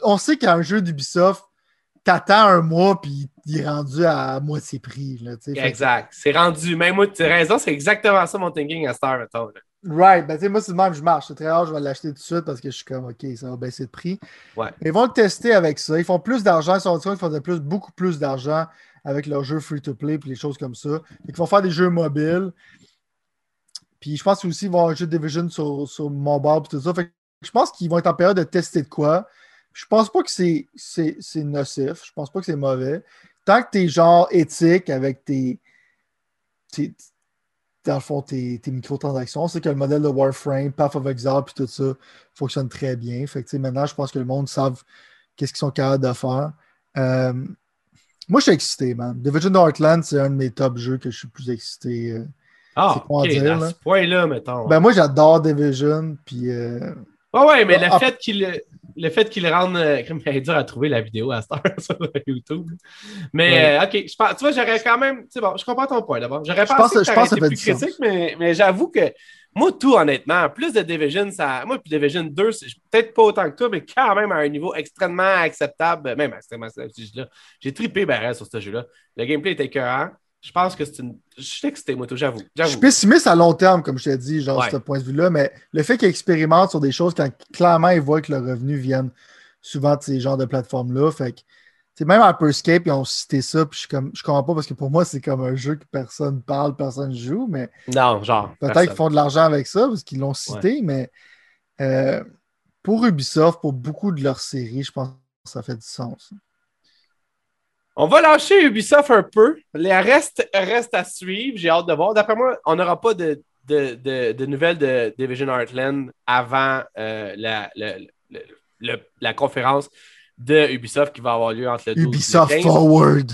On sait qu'un jeu d'Ubisoft, t'attends un mois puis il est rendu à moitié prix. Là, que- Exact. C'est rendu. Même moi, tu as raison, c'est exactement ça mon thinking à Star, là. Right, ben tu sais, moi c'est le même, je marche. C'est très rare, je vais l'acheter tout de suite parce que je suis comme OK, ça va baisser de prix. Ouais. Mais ils vont le tester avec ça. Ils font plus d'argent, ils sont ils font de plus, beaucoup plus d'argent avec leurs jeux free-to-play et les choses comme ça. Ils vont faire des jeux mobiles. Puis je pense qu'ils vont avoir Division sur, sur mobile et tout ça. Fait je pense qu'ils vont être en période de tester de quoi. Je pense pas que c'est, nocif. Je pense pas que c'est mauvais. Tant que t'es genre éthique avec tes. tes- dans le fond, tes, tes microtransactions. C'est que le modèle de Warframe, Path of Exile, puis tout ça fonctionne très bien. Fait que, tu maintenant, je pense que le monde savent qu'est-ce qu'ils sont capables de faire. Euh, moi, je suis excité, man. Division Heartland, c'est un de mes top jeux que je suis plus excité. euh. Ah, dire, à là? ce point-là, mettons. Ben, moi, j'adore Division, puis euh, Ouais, ouais, mais le Ah, fait qu'il le fait qu'il rende euh, comme il est dur à trouver la vidéo à Star sur YouTube. Mais euh, ok, je pense, tu vois, j'aurais quand même. C'est bon, je comprends ton point d'abord. J'aurais pensé pense- que je pense été plus sens. critique, mais, mais j'avoue que moi, tout honnêtement, plus de Division, ça. Moi, puis Division 2, c'est peut-être pas autant que toi, mais quand même à un niveau extrêmement acceptable, même extrêmement acceptable. J'ai trippé ben, sur ce jeu-là. Le gameplay était écœurant. Je pense que c'est une. Je suis excité, moi, tout, j'avoue. je suis pessimiste à long terme, comme je t'ai dit, genre, Ouais. ce point de vue-là, mais le fait qu'ils expérimentent sur des choses quand clairement ils voient que le revenu vienne souvent de ces genres de plateformes-là, fait que, tu sais, même Hyperscape, ils ont cité ça, puis je, comme, je comprends pas parce que pour moi, c'est comme un jeu que personne parle, personne joue, mais Non, genre. Peut-être qu'ils font de l'argent avec ça parce qu'ils l'ont cité, mais euh, pour Ubisoft, pour beaucoup de leurs séries, je pense que ça fait du sens. On va lâcher Ubisoft un peu. Les restes reste à suivre. J'ai hâte de voir. D'après moi, on n'aura pas de, de, de- de nouvelles de Division Heartland avant euh, la, le- la conférence de Ubisoft qui va avoir lieu entre le 12 Ubisoft et le 15. Forward.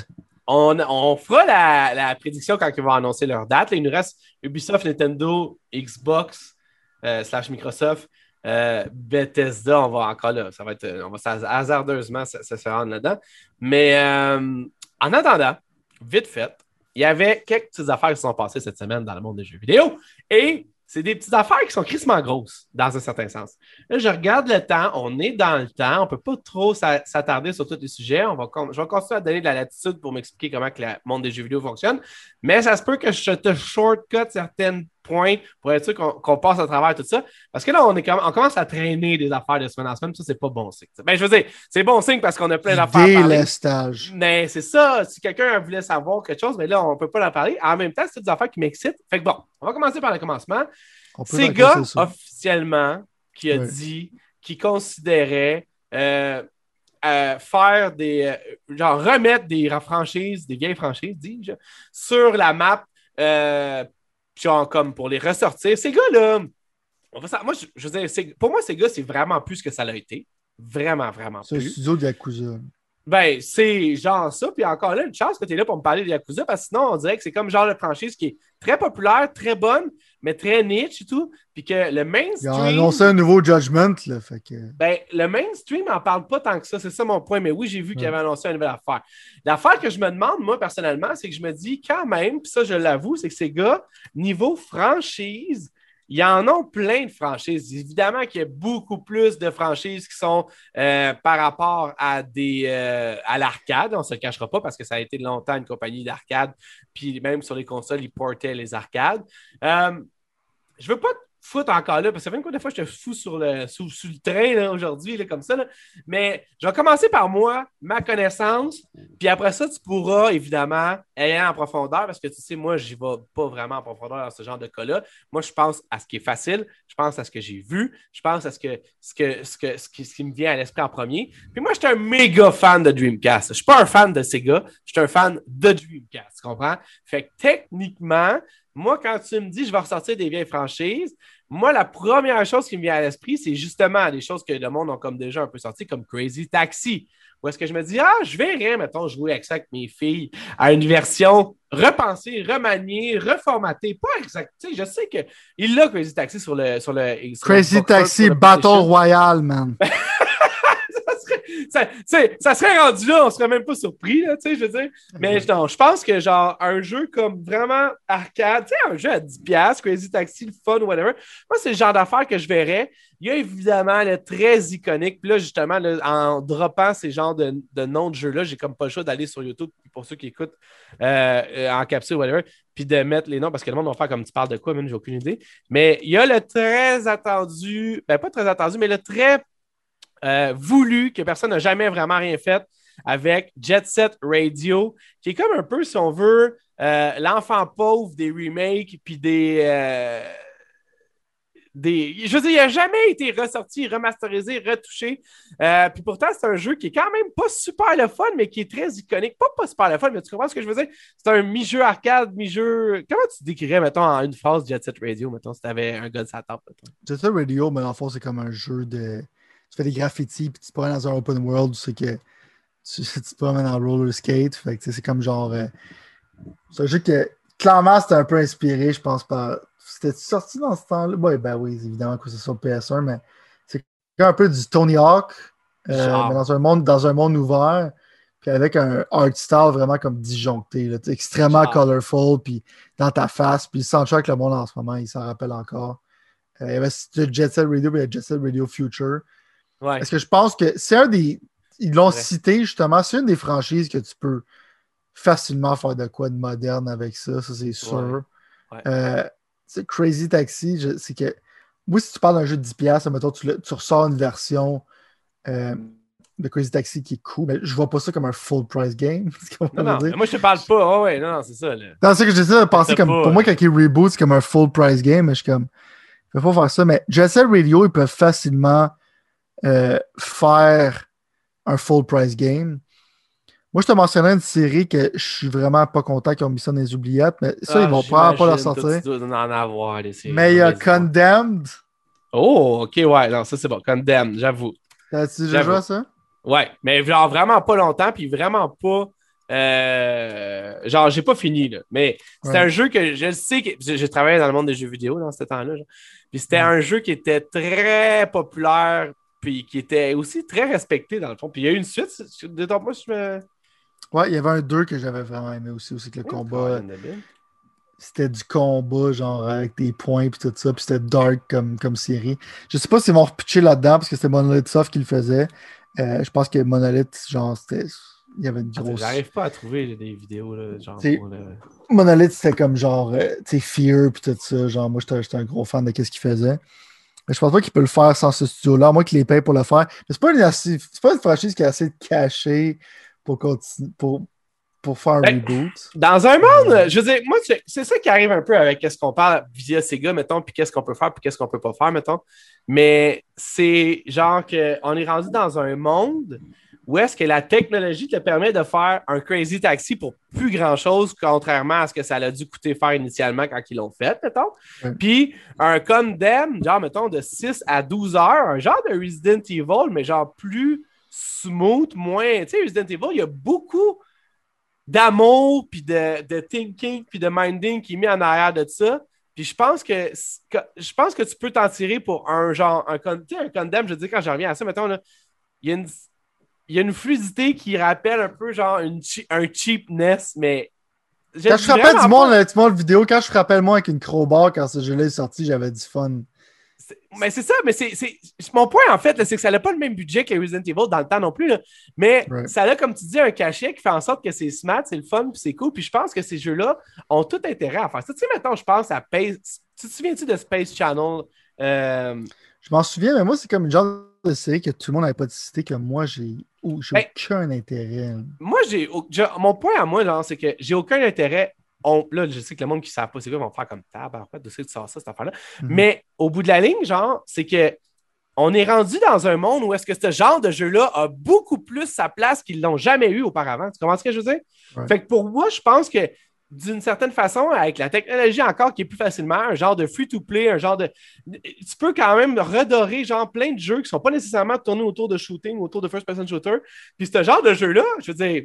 On, on fera la, la prédiction quand ils vont annoncer leur date. Là, il nous reste Ubisoft, Nintendo, Xbox, euh, slash Microsoft, euh, Bethesda. On va encore là. Ça va être, on va hasardeusement ça se rendre là-dedans. Mais euh, en attendant, vite fait, il y avait quelques petites affaires qui se sont passées cette semaine dans le monde des jeux vidéo. Et c'est des petites affaires qui sont crissement grosses, dans un certain sens. Là, je regarde le temps, on est dans le temps, on ne peut pas trop s'a- s'attarder sur tous les sujets. On va, je vais continuer à donner de la latitude pour m'expliquer comment que le monde des jeux vidéo fonctionne. Mais ça se peut que je te shortcut certains pour être sûr qu'on passe à travers tout ça. Parce que là, on, est comme, on commence à traîner des affaires de semaine en semaine. Ça, c'est pas bon signe. Ben, je veux dire, c'est bon signe parce qu'on a plein d'affaires. Délestage. Mais c'est ça, si quelqu'un voulait savoir quelque chose, mais là, on ne peut pas en parler. En même temps, c'est des affaires qui m'excitent. Fait que bon, on va commencer par le commencement. Raconter ça. officiellement, qui a dit qu'il considérait euh, euh, faire des. euh, genre remettre des franchises, des vieilles franchises, dis-je, sur la map, euh, genre comme pour les ressortir. Ces gars-là, on va sa- moi, je, je veux dire, c'est- pour moi, ces gars, c'est vraiment plus ce que ça l'a été. Vraiment, vraiment C'est un plus. studio de Yakuza. Ben, c'est genre ça. Puis encore là, une chance que tu es là pour me parler de Yakuza, parce que sinon, on dirait que c'est comme genre de franchise qui est très populaire, très bonne, mais très niche et tout. Puis que le Ils ont mainstream. annoncé un nouveau Judgment, là, fait que... Ben, le mainstream n'en parle pas tant que ça. C'est ça mon point. Mais oui, j'ai vu qu'il avait annoncé une nouvelle affaire. L'affaire que je me demande, moi, personnellement, c'est que je me dis quand même, puis ça, je l'avoue, c'est que ces gars, niveau franchise, il y en ont plein de franchises. Évidemment qu'il y a beaucoup plus de franchises qui sont euh, par rapport à euh, l'arcade. On ne se le cachera pas parce que ça a été longtemps une compagnie d'arcade. Puis même sur les consoles, ils portaient les arcades. Euh, je veux pas foutre encore là, parce que ça fait une couple de fois que je te fous sur le, sous, sous le train aujourd'hui, comme ça. là. Mais je vais commencer par moi, ma connaissance, puis après ça, tu pourras évidemment aller en profondeur, parce que tu sais, moi, je vais pas vraiment en profondeur dans ce genre de cas-là. Moi, je pense à ce qui est facile, je pense à ce que j'ai vu, je pense à ce, que, ce, que, ce, que, ce qui me vient à l'esprit en premier. Puis moi, je suis un méga fan de Dreamcast. Je suis pas un fan de Sega, je suis un fan de Dreamcast, tu comprends? Fait que techniquement, moi, quand tu me dis je vais ressortir des vieilles franchises, moi, la première chose qui me vient à l'esprit, c'est justement des choses que le monde a comme déjà un peu sorti, comme Crazy Taxi. Où est-ce que je me dis, ah, je verrais, mettons, jouer avec ça avec mes filles à une version repensée, remaniée, reformatée. Pas exact. Tu sais, je sais qu'il l'a Crazy Taxi sur le. Sur le sur Crazy Taxi Battle. Royale, man. ça, serait, ça, serait rendu là, on serait même pas surpris, là, tu sais, je veux dire. Mais non, je pense que genre un jeu comme vraiment arcade, tu sais, un jeu à 10$, Crazy Taxi, le fun, whatever, moi, c'est le genre d'affaires que je verrais. Il y a évidemment le très iconique. Puis là, justement, là, en droppant ces genres de, de noms de jeux-là, j'ai comme pas le choix d'aller sur YouTube pour ceux qui écoutent euh, euh, en capsule, whatever, puis de mettre les noms parce que le monde va faire comme tu parles de quoi, même, j'ai aucune idée. Mais il y a le très attendu, ben pas très attendu, mais le très euh, voulu que personne n'a jamais vraiment rien fait avec Jet Set Radio, qui est comme un peu, si on veut, euh, l'enfant pauvre des remakes puis des. euh, des... Je veux dire, il n'a jamais été ressorti, remasterisé, retouché. Puis pourtant, c'est un jeu qui est quand même pas super le fun, mais qui est très iconique. Pas pas super le fun, mais tu comprends ce que je veux dire? C'est un mi-jeu arcade, mi-jeu. Comment tu décrirais, mettons, en une phase Jet Set Radio, mettons, si tu avais un gars de sa table? mettons? Jet Set Radio, mais le fond, c'est comme un jeu de. Tu fais des graffitis, puis tu te promènes dans un open world, c'est que tu, tu te promènes en roller skate. Fait que tu sais, c'est comme genre. euh, c'est un jeu que clairement c'était un peu inspiré, je pense, par. C'était sorti dans ce temps-là? Ouais, ben oui, évidemment que c'est sur PS1, mais c'est un peu du Tony Hawk, euh, Genre. mais dans un monde, dans un monde ouvert, puis avec un art style vraiment comme disjoncté, là, tu sais, extrêmement Genre. colorful, puis dans ta face, puis le soundtrack, le monde en ce moment, il s'en rappelle encore. Euh, il y avait le Jet Set Radio, puis le Jet Set Radio Future. Ouais. Parce que je pense que c'est un des. Ils l'ont cité justement, c'est une des franchises que tu peux facilement faire de quoi de moderne avec ça, ça c'est sûr. Ouais. Euh, Crazy Taxi, je- c'est que. Oui, si tu parles d'un jeu de 10$, mettons, tu, le- tu ressors une version euh, de Crazy Taxi qui est cool, mais je vois pas ça comme un full price game. Non, moi, je te parle pas. Ouais, ouais, non, non, c'est ça. Là. Non, c'est que j'essaie de penser C'est comme. pas- Pour moi, quand ils reboot, c'est comme un full price game, mais je suis comme. Je peux pas faire ça. Mais Set Radio, ils peuvent facilement euh, faire un full price game. Moi, je te mentionnais une série que je suis vraiment pas content qu'ils ont mis ça dans les oubliettes, mais ça, Ah, ils vont probablement pas la sortir. toi, Tu dois en avoir, les séries. Mais il y a. Condemned. Oh, ok, ouais, non, ça c'est bon. Condemn, j'avoue. T'as-tu déjà joué à ça? Ouais, mais genre vraiment pas longtemps, puis vraiment pas. Euh, genre, j'ai pas fini, là. Mais c'était un jeu que je sais que. J'ai travaillé dans le monde des jeux vidéo dans ce temps-là. Puis c'était un jeu qui était très populaire, puis qui était aussi très respecté dans le fond. Puis il y a eu une suite, de ton point, je me. Ouais, il y avait un 2 que j'avais vraiment aimé aussi, aussi que le combat. C'était du combat, genre avec des points et tout ça, puis c'était dark comme, comme série. Je sais pas s'ils vont repitcher là-dedans parce que c'était Monolith Soft qui le faisait. Euh, je pense que Monolith, genre, c'était. Il y avait une grosse. J'arrive pas à trouver des vidéos, là, genre. Monolith, c'était comme genre, euh, tu sais, Fear puis tout ça. Genre, moi, j'étais un gros fan de ce qu'il faisait. Mais je pense pas qu'il peut le faire sans ce studio-là, moi qu'il les paye pour le faire. Mais c'est pas, une pas une franchise qui est assez cachée pour, pour, pour faire un ben, reboot. Dans un monde, je veux dire, moi, c'est ça qui arrive un peu avec ce qu'on parle via Sega, mettons, puis qu'est-ce qu'on peut faire, puis qu'est-ce qu'on peut pas faire, mettons. Mais c'est genre qu'on est rendu dans un monde où est-ce que la technologie te permet de faire un crazy taxi pour plus grand-chose, contrairement à ce que ça a dû coûter faire initialement quand ils l'ont fait, mettons? Puis un condemn, genre, mettons, de 6 à 12 heures, un genre de Resident Evil, mais genre plus smooth, moins. Tu sais, Resident Evil, il y a beaucoup d'amour, puis de, de, thinking, puis de minding qui est mis en arrière de ça. Puis je pense que, je pense que tu peux t'en tirer pour un genre, un, un condemn, je veux dire, quand je reviens à ça, mettons, il y a une il y a une fluidité qui rappelle un peu genre une un cheapness, mais. Quand je rappelle du monde, le vidéo, quand je rappelle moi avec une crowbar quand ce jeu-là est sorti, j'avais du fun. Mais c'est ça, mais c'est mon point en fait, c'est que ça n'a pas le même budget que Resident Evil dans le temps non plus. Mais ça a, comme tu dis, un cachet qui fait en sorte que c'est smart, c'est le fun, puis c'est cool. Puis je pense que ces jeux-là ont tout intérêt à faire ça. Tu sais, maintenant, je pense à Space. Tu te souviens-tu de Space Channel? Euh, je m'en souviens, mais moi, c'est comme une genre de série que tout le monde n'avait pas cité que moi, j'ai j'ai aucun intérêt. Moi, j'ai. Mon point à moi, c'est que j'ai aucun intérêt. là, je sais que le monde qui ne savent pas, c'est quoi, vont faire comme tab, en fait, de ce que tu sors ça, cette affaire-là. Mhm. Mais au bout de la ligne, genre, c'est que on est rendu dans un monde où est-ce que ce genre de jeu-là a beaucoup plus sa place qu'ils l'ont jamais eu auparavant. Tu comprends ce que je veux dire? Fait que pour moi, je pense que d'une certaine façon, avec la technologie encore qui est plus facilement, un genre de free-to-play, un genre de. Tu peux quand même redorer genre plein de jeux qui ne sont pas nécessairement tournés autour de shooting, autour de first-person shooter. Puis ce genre de jeu-là, je veux dire,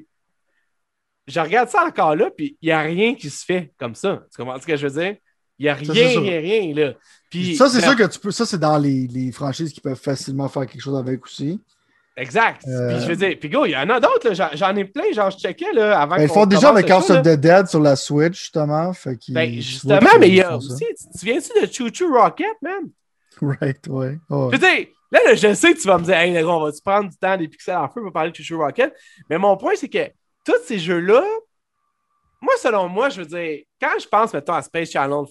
je regarde ça encore là, puis il n'y a rien qui se fait comme ça. Tu comprends ce que je veux dire? Il n'y a rien, rien, rien, là. Puis, ça, c'est sûr que tu peux. Ça, c'est dans les, les franchises qui peuvent facilement faire quelque chose avec aussi. Exact. Puis je veux dire, puis go, il y en a d'autres, j'en ai plein, genre je checkais là, avant. Ben, ils font déjà avec House of the Dead sur la Switch, justement. Fait ben, justement, mais il y a aussi, tu, viens-tu de Choo Choo Rocket, man? Right, ouais. Je veux dire, là, je sais que tu vas me dire, hey, on va-tu prendre du temps des pixels en feu pour parler de Choo Choo Rocket? Mais mon point, c'est que tous ces jeux-là, moi, selon moi, je veux dire, quand je pense, mettons, à Space Channel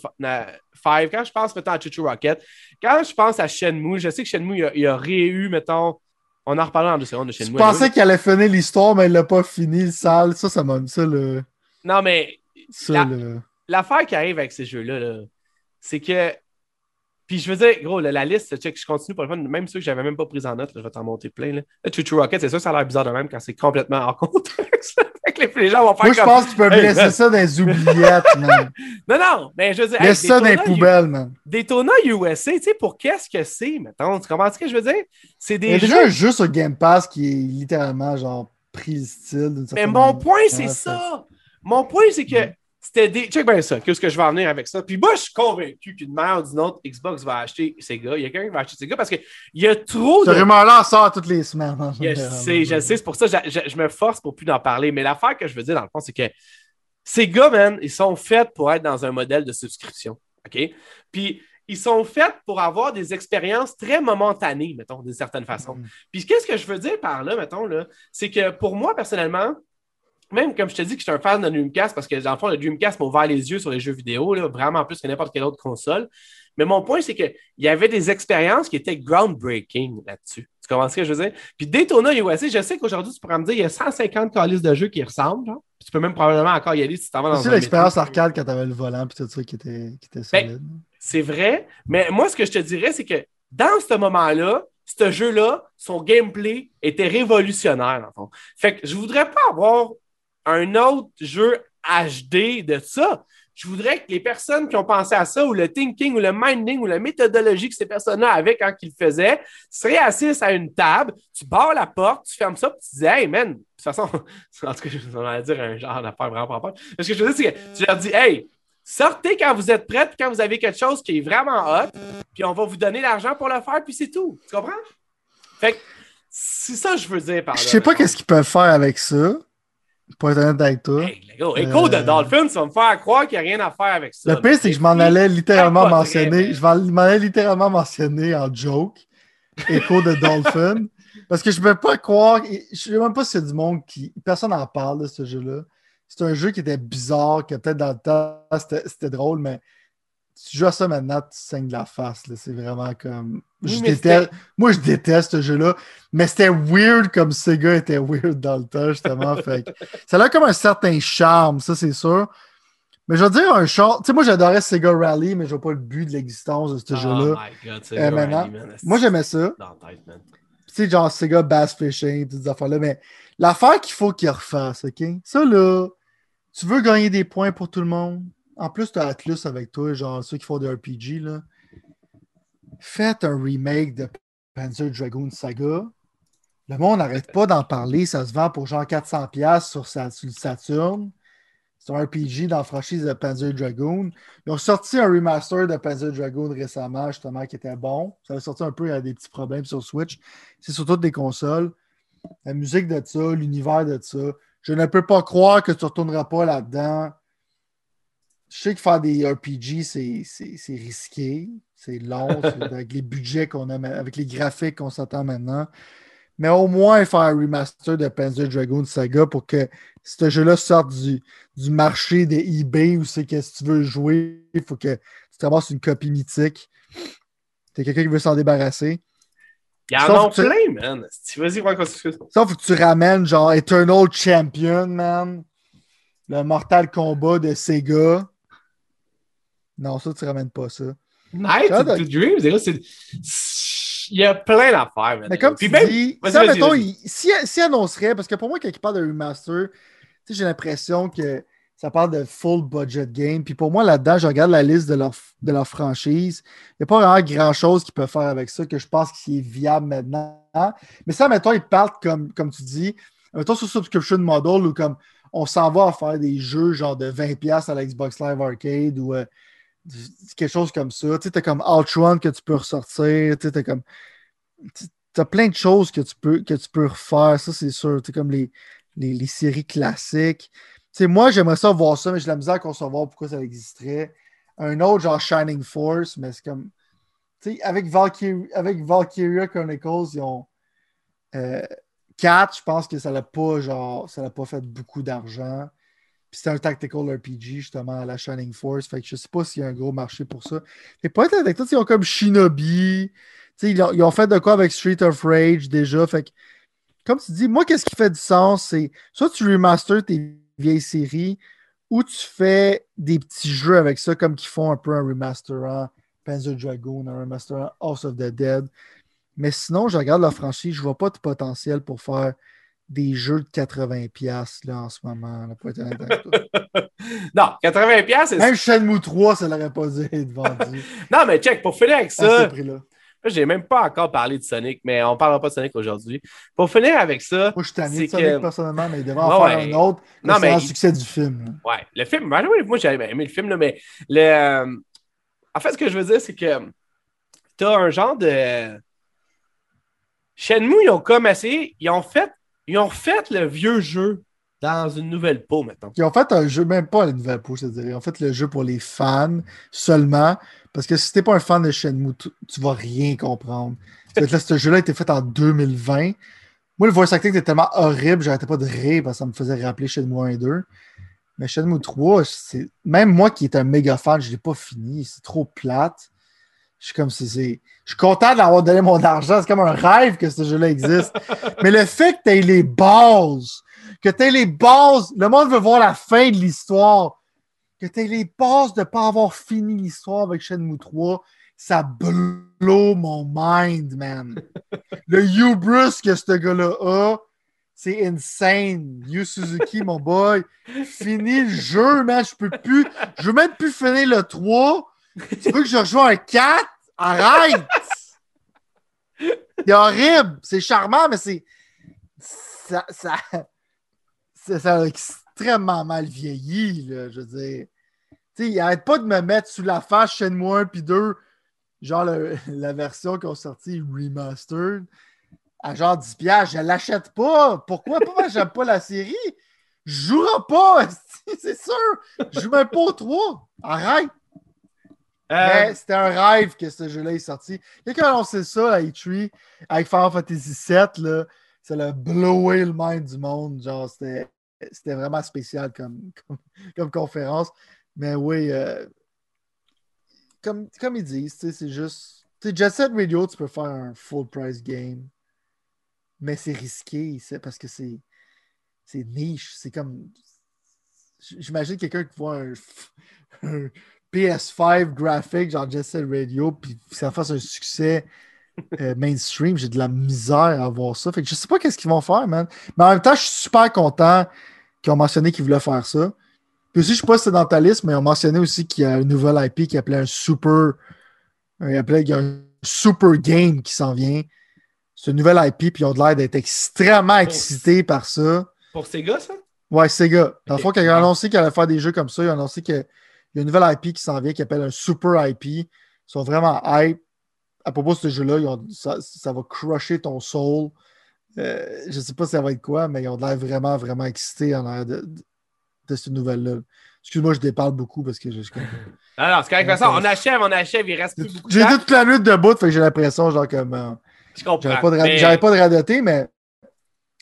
5, quand je pense, mettons, à Choo Choo Rocket, quand je pense à Shenmue, je sais que Shenmue, il y a, aurait eu, mettons, on en reparlera en deux secondes de chez Je pensais qu'il allait finir l'histoire, mais il l'a pas fini, sale. Ça, ça m'a mis ça le. Non, mais. L'affaire qui arrive avec ces jeux-là, c'est que. Puis je veux dire, gros, la, liste, check, je continue pour le fun, même ceux que j'avais même pas pris en note, je vais t'en monter plein. Là, Choo Rocket, c'est ça, ça a l'air bizarre de même quand c'est complètement hors contexte. les, gens vont faire Moi, je pense que tu peux laisser ça dans les oubliettes, man. Non, non, mais je veux dire. Laisse ça dans les poubelles, man. Daytona USA, tu sais, pour qu'est-ce que c'est, mettons? Tu comprends ce que je veux dire? C'est des. Il y a déjà un jeu sur Game Pass qui est littéralement, genre, pris le style d'une certaine Mais mon point, c'est ça. Mon point, c'est que c'était des. Check bien ça, qu'est-ce que je vais en venir avec ça. Puis moi, je suis convaincu qu'une mère ou d'une autre, Xbox va acheter Sega. Il y a quelqu'un qui va acheter Sega parce qu'il y a trop de. Ce rumeur-là sort toutes les semaines. Je sais, je sais. C'est pour ça que je, me force pour plus en parler. Mais l'affaire que je veux dire, dans le fond, c'est que Sega, man, ils sont faits pour être dans un modèle de subscription. OK? Puis ils sont faits pour avoir des expériences très momentanées, mettons, d'une certaine façon. Mm. Puis qu'est-ce que je veux dire par là, mettons, là, c'est que pour moi, personnellement, même comme je te dis que je suis un fan de Dreamcast parce que dans le fond, le Dreamcast m'a ouvert les yeux sur les jeux vidéo, là, vraiment plus que n'importe quelle autre console. Mais mon point, c'est qu'il y avait des expériences qui étaient groundbreaking là-dessus. Tu comprends ce que je veux dire? Puis Daytona USA, je sais qu'aujourd'hui, tu pourrais me dire qu'il y a 150 calices de jeux qui ressemblent. Genre. tu peux même probablement encore y aller si tu t'en vas dans C'est l'expérience arcade quand tu avais le volant et tout ça qui était, qui était ben, solide. c'est vrai, mais moi, ce que je te dirais, c'est que dans ce moment-là, ce jeu-là, son gameplay était révolutionnaire, en fond. Fait que je voudrais pas avoir un autre jeu HD de ça. je voudrais que les personnes qui ont pensé à ça, ou le thinking, ou le minding, ou la méthodologie que ces personnes-là avaient quand ils le faisaient, seraient assises à une table, tu barres la porte, tu fermes ça, puis tu dis, hey man, de toute façon, en tout cas, je vais dire un genre d'affaire vraiment pas rapport. Ce que je veux dire, c'est que tu leur dis, hey, sortez quand vous êtes prêts, quand vous avez quelque chose qui est vraiment hot, puis on va vous donner l'argent pour le faire, puis c'est tout. Tu comprends? Fait que c'est ça que je veux dire par là. Je sais pas qu'est-ce qu'ils peuvent faire avec ça. Pour être honnête avec toi. Hey, gars, écho de Dolphins, ça va me faire croire qu'il n'y a rien à faire avec ça. Le pire, c'est que je m'en allais littéralement mentionner. Je m'en allais littéralement mentionner en joke. Écho de Dolphins. Parce que je ne peux pas croire. Je ne sais même pas si c'est du monde qui. Personne n'en parle de ce jeu-là. C'est un jeu qui était bizarre, que peut-être dans le temps, c'était drôle, mais tu joues à ça maintenant, tu saignes de la face. C'est vraiment comme. Je déteste... Moi, je déteste ce jeu-là, mais c'était weird comme Sega était weird dans le temps, justement. fait ça a comme un certain charme, ça, c'est sûr. Mais je veux dire un charme. Tu sais, moi, j'adorais Sega Rally, mais je vois pas le but de l'existence de ce oh jeu-là. Euh, maintenant, moi, j'aimais ça. Tu sais, genre Sega Bass Fishing, toutes ces affaires-là. Mais l'affaire qu'il faut qu'il refasse, OK? Ça, là, tu veux gagner des points pour tout le monde? En plus, tu as Atlus avec toi, genre ceux qui font des RPG. Là. Faites un remake de Panzer Dragoon Saga. Le monde n'arrête pas d'en parler. Ça se vend pour genre 400$ sur, sur Saturn. C'est un RPG dans la franchise de Panzer Dragoon. Ils ont sorti un remaster de Panzer Dragoon récemment, justement, qui était bon. Ça a sorti un peu, il y a des petits problèmes sur Switch. C'est sur toutes les consoles. La musique de ça, l'univers de ça. Je ne peux pas croire que tu ne retourneras pas là-dedans je sais que faire des RPG, c'est risqué, c'est long, avec les budgets qu'on a, avec les graphiques qu'on s'attend maintenant. Mais au moins faire un remaster de Panzer Dragoon Saga pour que ce jeu-là sorte du, du marché des eBay où c'est que si tu veux jouer, il faut que tu te une copie mythique. T'as quelqu'un qui veut s'en débarrasser. Il y en a plein, man. Vas-y, quoi, faut que tu ramènes genre Eternal Champion, man. Le Mortal Kombat de Sega. Non, ça, tu ramènes pas ça. Night to Dreams, il y a plein d'affaires. Mais comme tu dis, ça, mettons, s'il si, annoncerait, parce que pour moi, quand il parle de remaster, j'ai l'impression que ça parle de full budget game. Puis pour moi, là-dedans, je regarde la liste de leur, de leur franchise. Il n'y a pas vraiment grand-chose qu'ils peuvent faire avec ça que je pense qui est viable maintenant. Mais ça, mettons, ils partent comme, comme tu dis, mettons sur subscription model ou comme on s'en va à faire des jeux genre de 20$ à la Xbox Live Arcade ou euh, quelque chose comme ça. Tu as comme Outrun que tu peux ressortir. Tu as comme. Tu as plein de choses que tu peux, que tu peux refaire, ça c'est sûr. Tu comme les, les, séries classiques. Moi, j'aimerais ça voir ça, mais j'ai la misère à concevoir pourquoi ça existerait. Un autre, genre Shining Force, mais c'est comme. Tu sais, avec, avec Valkyria Chronicles, ils ont. Euh, 4, je pense que ça n'a pas, genre, ça n'a pas fait beaucoup d'argent. Puis c'était un tactical RPG, justement, à la Shining Force. Fait que je sais pas s'il y a un gros marché pour ça. Et pas être avec toi, ils ont comme Shinobi. Ils ont, ils ont fait de quoi avec Street of Rage déjà. Fait que, comme tu dis, moi, qu'est-ce qui fait du sens? C'est soit tu remaster tes vieilles séries ou tu fais des petits jeux avec ça, comme qu'ils font un peu un remasterant Panzer Dragoon, un remasterant House of the Dead. Mais sinon, je regarde la franchise, je vois pas de potentiel pour faire des jeux de 80$ là, en ce moment. Là, pour être non, 80$, c'est. Même Shenmue 3, ça l'aurait pas dû être vendu. non, mais check, pour finir avec ça. Je n'ai même pas encore parlé de Sonic, mais on ne parlera pas de Sonic aujourd'hui. Pour finir avec ça. Moi, je suis tanné de Sonic personnellement, mais il devrait en faire un autre. Non, mais. C'est le succès du film. Ouais, le film. moi, j'ai aimé le film, là, mais le. Euh, en fait, ce que je veux dire, c'est que tu as un genre de. Shenmue, ils ont comme essayé, ils ont fait ils ont refait le vieux jeu dans une nouvelle peau, maintenant. Ils ont fait un jeu, même pas la nouvelle peau, je te dirais. Ils ont fait le jeu pour les fans seulement. Parce que si t'es pas un fan de Shenmue, tu, tu vas rien comprendre. là, ce jeu-là a été fait en 2020. Moi, le voice acting était tellement horrible, j'arrêtais pas de rire parce que ça me faisait rappeler Shenmue 1 et 2. Mais Shenmue 3, même moi qui est un méga fan, je l'ai pas fini. C'est trop plate. Je suis comme si c'est. Je suis content d'avoir donné mon argent. C'est comme un rêve que ce jeu-là existe. Mais le fait que tu aies les bases, que tu aies les bases, le monde veut voir la fin de l'histoire. Que tu aies les bases de ne pas avoir fini l'histoire avec Shenmue 3, ça blow mon mind, man. le hubris que ce gars-là a, C'est insane. Yu Suzuki, mon boy. Fini le jeu, man. Je peux plus. Je veux même plus finir le 3. Tu veux que je rejoue un 4? Arrête! C'est horrible. C'est charmant, mais c'est. Ça, ça, ça, a extrêmement mal vieilli, là, je veux dire. Tu sais, il arrête pas de me mettre sous la face Shenmue 1 puis 2, genre la version qu'on sorti remastered, à genre 10 piastres. Je l'achète pas. Pourquoi? Pourquoi j'aime pas la série? Je jouerai pas, c'est sûr. Je joue même pas au 3. Arrête. Euh, c'était un rêve que ce jeu-là est sorti. Quelqu'un a annoncé ça à E3 avec Final Fantasy VII. Là, ça l'a blowé le mind du monde. Genre, c'était, vraiment spécial comme, comme, conférence. Mais oui, euh, comme, comme ils disent, c'est juste. Tu Jet Radio, tu peux faire un full price game. Mais c'est risqué, parce que c'est, c'est niche. C'est comme. J'imagine quelqu'un qui voit un PS5 graphique, genre Jet Set Radio, puis ça fasse un succès euh, mainstream, j'ai de la misère à voir ça. Fait que je sais pas qu'est-ce qu'ils vont faire, man. Mais en même temps, je suis super content qu'ils ont mentionné qu'ils voulaient faire ça. Puis aussi, je sais pas si c'est dans ta liste, mais ils ont mentionné aussi qu'il y a un nouvel IP qui appelait un super. Il, appelait, il y a un super game qui s'en vient. C'est un nouvel IP, puis ils ont l'air d'être extrêmement excités par ça. Pour Sega, ça? Ouais, Sega. Dans le fond, quand ils ont annoncé qu'ils allaient faire des jeux comme ça, ils ont annoncé que il y a une nouvelle IP qui s'en vient qui s'appelle un Super IP. Ils sont vraiment hype. À propos de ce jeu-là, ça, ça, va crusher ton soul. Euh, je ne sais pas si ça va être quoi, mais ils ont l'air vraiment, vraiment excités en l'air de, de, cette nouvelle-là. Excuse-moi, je déparle beaucoup parce que je. je... Alors, c'est correct. on achève, on achève, il reste plus beaucoup J'ai toute la lutte debout, fait que j'ai l'impression, genre, comme. Euh, je comprends. J'avais pas, de, mais... pas de radoter, mais.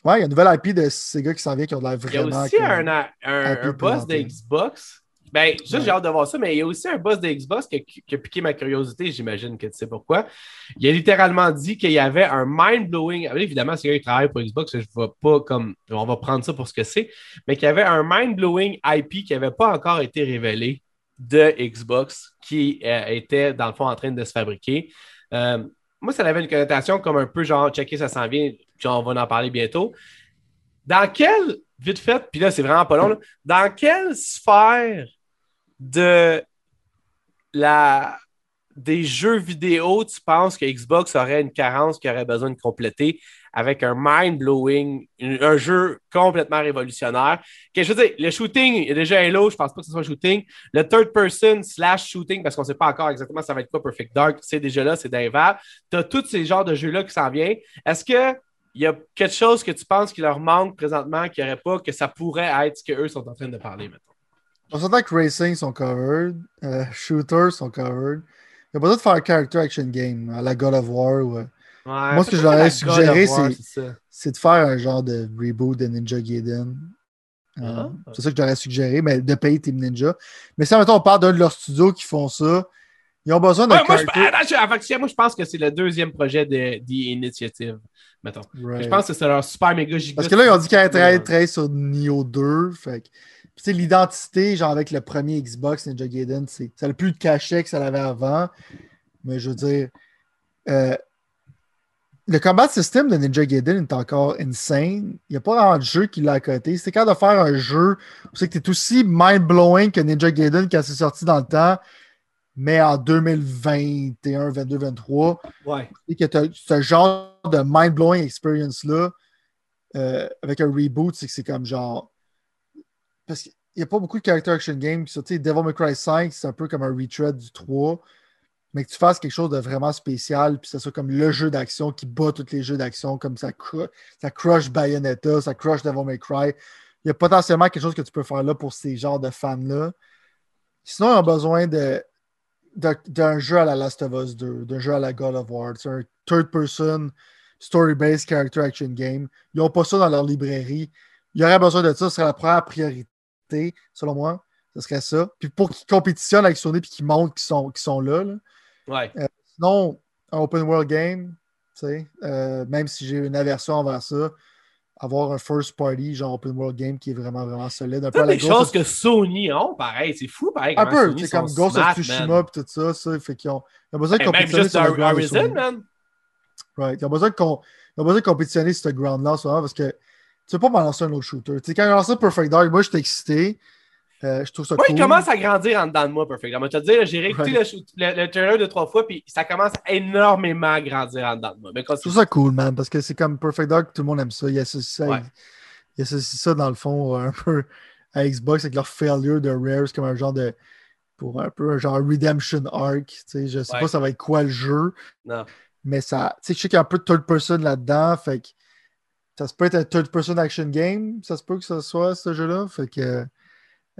Ouais, il y a une nouvelle IP de ces gars qui s'en vient qui ont l'air vraiment. Il y a aussi un, un, un boss de Xbox ben, juste, j'ai hâte de voir ça, mais il y a aussi un boss de Xbox qui a, piqué ma curiosité, j'imagine que tu sais pourquoi. Il a littéralement dit qu'il y avait un mind-blowing. Évidemment, c'est un qui travaille pour Xbox, je ne vais pas comme. On va prendre ça pour ce que c'est, mais qu'il y avait un mind-blowing IP qui n'avait pas encore été révélé de Xbox qui euh, était, dans le fond, en train de se fabriquer. Euh, moi, ça avait une connotation comme un peu genre, checker, ça s'en vient, puis on va en parler bientôt. Dans quelle, vite fait, puis là, c'est vraiment pas long, dans quelle sphère de la des jeux vidéo, tu penses que Xbox aurait une carence qui aurait besoin de compléter avec un mind-blowing, un jeu complètement révolutionnaire? je veux dire, le shooting, il y a déjà Halo, je pense pas que ce soit shooting. Le third person slash shooting, parce qu'on sait pas encore exactement ça va être quoi Perfect Dark, c'est déjà là, c'est d'inval. Tu as tous ces genres de jeux-là qui s'en viennent. Est-ce que il y a quelque chose que tu penses qui leur manque présentement, qu'il n'y aurait pas, que ça pourrait être ce qu'eux sont en train de parler maintenant? On s'entend que Racing sont covered, euh, Shooters sont covered. Il n'y a pas besoin de faire un character action game à la God of War. Ou, euh, Moi, ce que je leur ai suggéré, c'est de faire un genre de reboot de Ninja Gaiden. Euh, ah. C'est ça que ai suggéré, mais de payer Team Ninja. Mais si, maintenant on parle d'un de leurs studios qui font ça, ils ont besoin d'un moi, je, moi, je pense que c'est le deuxième projet de The Initiative. Mettons. Je pense que c'est leur super méga giga. Parce que là, ils ont dit qu'ils allaient travailler sur Neo 2. Fait que l'identité, genre avec le premier Xbox Ninja Gaiden, ça n'a plus de cachet que ça avait avant. Mais je veux dire, euh, le combat system de Ninja Gaiden est encore insane. Il n'y a pas vraiment de jeu qui l'a à côté. C'est quand de faire un jeu où c'est que tu es aussi mind-blowing que Ninja Gaiden quand c'est sorti dans le temps, mais en 2021, 22, 23. Ouais. Et que tu as ce genre de mind-blowing experience-là euh, avec un reboot, c'est que c'est comme genre parce qu'il n'y a pas beaucoup de character action sais, Devil May Cry 5, c'est un peu comme un retread du 3. Mais que tu fasses quelque chose de vraiment spécial, puis ça soit comme le jeu d'action qui bat tous les jeux d'action, comme ça, ça crush Bayonetta, ça crush Devil May Cry. Il y a potentiellement quelque chose que tu peux faire là pour ces genres de fans-là. Sinon, ils ont besoin de, d'un jeu à la Last of Us 2, d'un jeu à la God of War. C'est un third-person, story-based character action game. Ils n'ont pas ça dans leur librairie. Il y aurait besoin de ça, ce serait la première priorité selon moi. Ce serait ça. Puis pour qu'ils compétitionnent avec Sony puis qu'ils montrent qu'ils sont, sont là. Ouais. Euh, sinon, un open world game, euh, même si j'ai une aversion envers ça, avoir un first party, genre open world game qui est vraiment, vraiment solide. Un peu des choses que Sony ont, pareil. C'est fou, pareil. Un peu, c'est comme Ghost of Tsushima et tout ça. ça fait qu'ils ont, ils ont besoin de compétitionner sur le ground. man. Right. Ils ont besoin de, compétitionner sur ce ground-là, parce que tu veux pas m'en lancer un autre shooter. Tu sais, quand il lancé Perfect Dark, moi, j'étais excité. Euh, je trouve ça Moi, cool. il commence à grandir en dedans de moi, Perfect Dark. Je vais te dire, j'ai réécouté le, le, le trailer deux, trois fois, puis ça commence énormément à grandir en dedans de moi. Mais Je trouve ça cool, man, parce que c'est comme Perfect Dark, tout le monde aime ça. Il y a ça, ça, Ouais. il ça, ça, dans le fond, un peu à Xbox avec leur failure de Rare, c'est comme un genre de. Pour un peu un genre Redemption Arc. Tu sais, je sais Ouais. pas ça va être quoi le jeu, Non. mais ça. Tu sais, je sais qu'il y a un peu de third person là-dedans, fait que ça se peut être un third person action game, ça se peut que ça soit ce jeu-là. Fait que.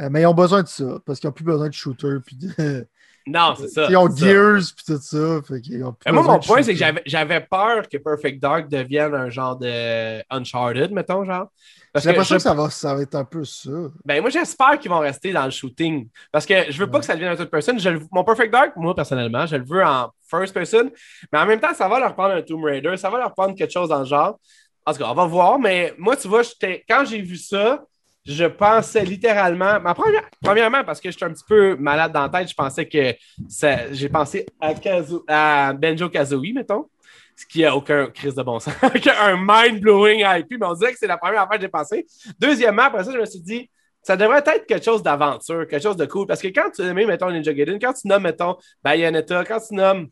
euh, mais ils ont besoin de ça, parce qu'ils n'ont plus besoin de shooter. Puis de- Non, c'est ça. ils ont c'est ça. Gears, puis tout ça. Fait ont plus moi, mon point, c'est que j'avais- peur que Perfect Dark devienne un genre de Uncharted, mettons, genre. J'ai l'impression je- que ça va, ça va être un peu ça. Ben, moi, j'espère qu'ils vont rester dans le shooting. Parce que je veux pas que ça devienne un third person. Je le- mon Perfect Dark, moi, personnellement, je le veux en first person. Mais en même temps, ça va leur prendre un Tomb Raider. Ça va leur prendre quelque chose dans le genre. On va voir. Mais moi, tu vois, quand j'ai vu ça, je pensais littéralement. Premièrement, parce que j'étais un petit peu malade dans la tête, je pensais que j'ai pensé à, à Benjo Kazooie, mettons. Ce qui a aucun crise de bon sens. un mind-blowing IP, mais on dirait que c'est la première affaire que j'ai pensé. Deuxièmement, après ça, je me suis dit, ça devrait être quelque chose d'aventure, quelque chose de cool. Parce que quand tu nommes, mettons, Ninja Gaiden, quand tu nommes, mettons, Bayonetta, quand tu nommes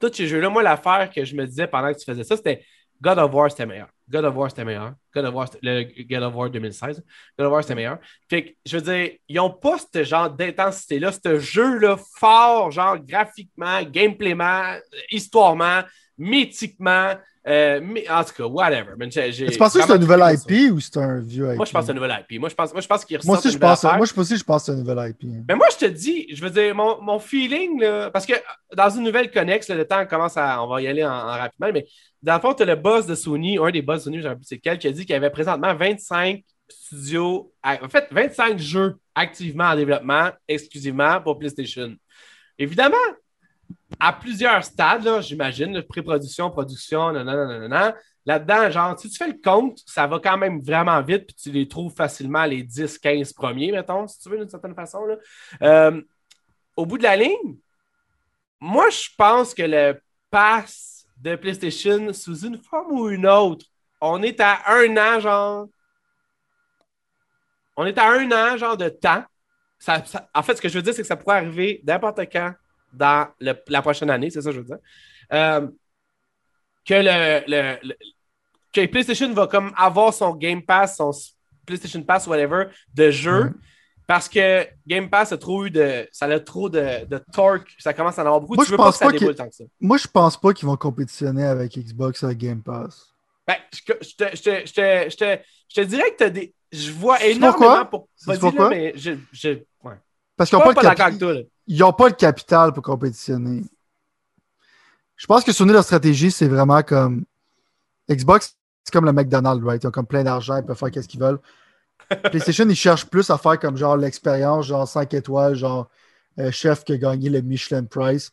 tous ces jeux-là, moi, l'affaire que je me disais pendant que tu faisais ça, c'était God of War, c'était meilleur. God of War, c'était meilleur. God of War, le of War 2016. God of War, c'était meilleur. Fait que, je veux dire, ils n'ont pas ce genre d'intensité-là, ce jeu-là fort, genre graphiquement, gameplayment, histoirement, mythiquement, euh, mais- en tout cas, whatever. Tu penses que c'est un nouvel ça. IP ou c'est un vieux IP? Moi, je pense que c'est un nouvel IP. Moi, je pense, moi, je pense qu'il Moi ressort aussi, une je pense, moi je- aussi, je pense que c'est un nouvel IP. hein. Mais moi, je te dis, je veux dire, mon, mon feeling, là, parce que dans une nouvelle connexe, le temps commence à. On va y aller en, en rapidement, mais dans le fond, tu as le boss de Sony, un des boss de Sony, je ne sais plus c'est lequel, qui a dit qu'il y avait présentement 25 studios, en fait, 25 jeux activement en développement, exclusivement pour PlayStation. Évidemment, à plusieurs stades, j'imagine, pré-production, production, nanana. Là-dedans, genre, si tu fais le compte, ça va quand même vraiment vite, puis tu les trouves facilement les 10, 15 premiers, mettons, si tu veux, d'une certaine façon. Là. Euh, au bout de la ligne, moi, je pense que le pass de PlayStation, sous une forme ou une autre, on est à un an, genre. On est à un an, genre, de temps. En fait, ce que je veux dire, c'est que ça pourrait arriver n'importe quand dans le- la prochaine année, c'est ça que je veux dire. Euh, que le, le- le- que PlayStation va comme avoir son Game Pass, son PlayStation Pass, whatever, de jeux. Ouais. Parce que Game Pass a trop eu de. Ça a trop de, de torque. Ça commence à en avoir beaucoup. Moi, tu je veux pas pense que ça pas déboule tant que ça. Moi, je pense pas qu'ils vont compétitionner avec Xbox à Game Pass. Ben, je, je te, je, te, je, te, je, te, je te dirais que t'as des. Je vois énormément pour. Mais je. Parce qu'ils n'ont pas, pas, le d'accord capi- avec toi, là. ils ont pas le capital pour compétitionner. Je pense que Sony, leur stratégie, c'est vraiment comme Xbox, c'est comme le McDonald's, right? Ils ont comme plein d'argent, ils peuvent faire qu'est-ce qu'ils veulent. PlayStation, ils cherchent plus à faire comme genre l'expérience, genre 5 étoiles, genre euh, chef qui a gagné le Michelin Price.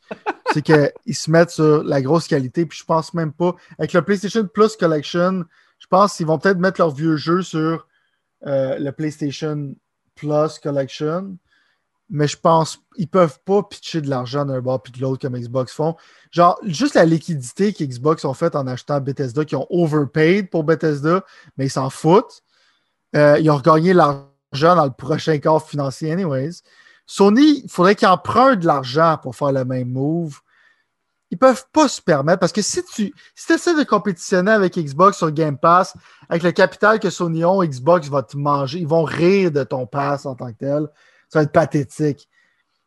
c'est qu'ils se mettent sur la grosse qualité, puis je pense même pas. Avec le PlayStation Plus Collection, je pense qu'ils vont peut-être mettre leurs vieux jeux sur euh, le PlayStation Plus Collection mais je pense ils peuvent pas pitcher de l'argent d'un bord puis de l'autre comme Xbox font. Genre, juste la liquidité qu'Xbox ont faite en achetant Bethesda, qui ont overpaid pour Bethesda, mais ils s'en foutent. Euh, ils ont regagné l'argent dans le prochain quart financier, anyways. Sony, il faudrait qu'ils empruntent de l'argent pour faire le même move. Ils peuvent pas se permettre parce que si tu si essaies de compétitionner avec Xbox sur Game Pass, avec le capital que Sony ont, Xbox va te manger. Ils vont rire de ton pass en tant que tel. Ça va être pathétique.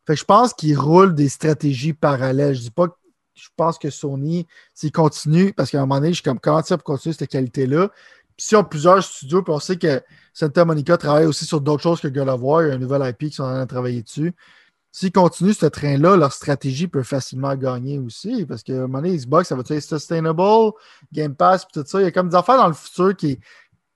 Fait que je pense qu'ils roulent des stratégies parallèles. Je dis pas que je pense que Sony, s'ils continuent, parce qu'à un moment donné, je suis comme comment ça pour continuer cette qualité-là? Puis s'ils ont plusieurs studios, puis on sait que Santa Monica travaille aussi sur d'autres choses que God of War, il y a un nouvel IP qui sont en train de travailler dessus. S'ils continuent ce train-là, leur stratégie peut facilement gagner aussi. Parce qu'à un moment donné, Xbox, ça va être sustainable, Game Pass, puis tout ça. Il y a comme des affaires dans le futur qui.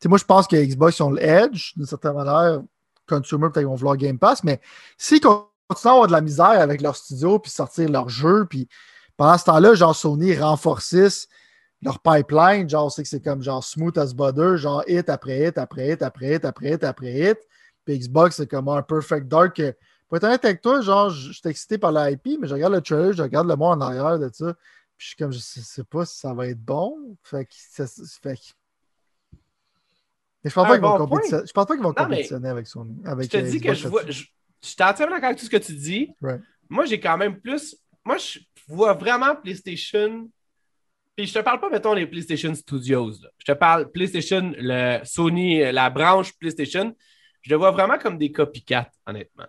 Moi, je pense que Xbox ils ont le edge, d'une certaine manière. Consumer, peut-être qu'ils vont vouloir Game Pass, mais s'ils continuent à avoir de la misère avec leur studio, puis sortir leurs jeux, puis pendant ce temps-là, genre Sony renforcisse leur pipeline, genre sait que c'est comme genre smooth as butter, genre hit après hit, après hit, après hit, après hit, après hit. Puis Xbox, c'est comme un perfect dark. Pour être honnête avec toi, genre, je suis excité par la IP, mais je regarde le trailer, je regarde le monde en arrière de ça. Puis je suis comme, je sais, pas si ça va être bon. Fait que, ça- fait que- je pense pas qu'ils vont, compétitionner... pense pas qu'ils vont compétitionner avec Sony. Avec je te dis que je vois. Je, je suis entièrement d'accord avec tout ce que tu dis. Moi, j'ai quand même plus. Moi, je vois vraiment PlayStation. Puis je te parle pas, mettons, les PlayStation Studios. Je te parle PlayStation, le Sony, la branche PlayStation. Je le vois vraiment comme des copycats, honnêtement.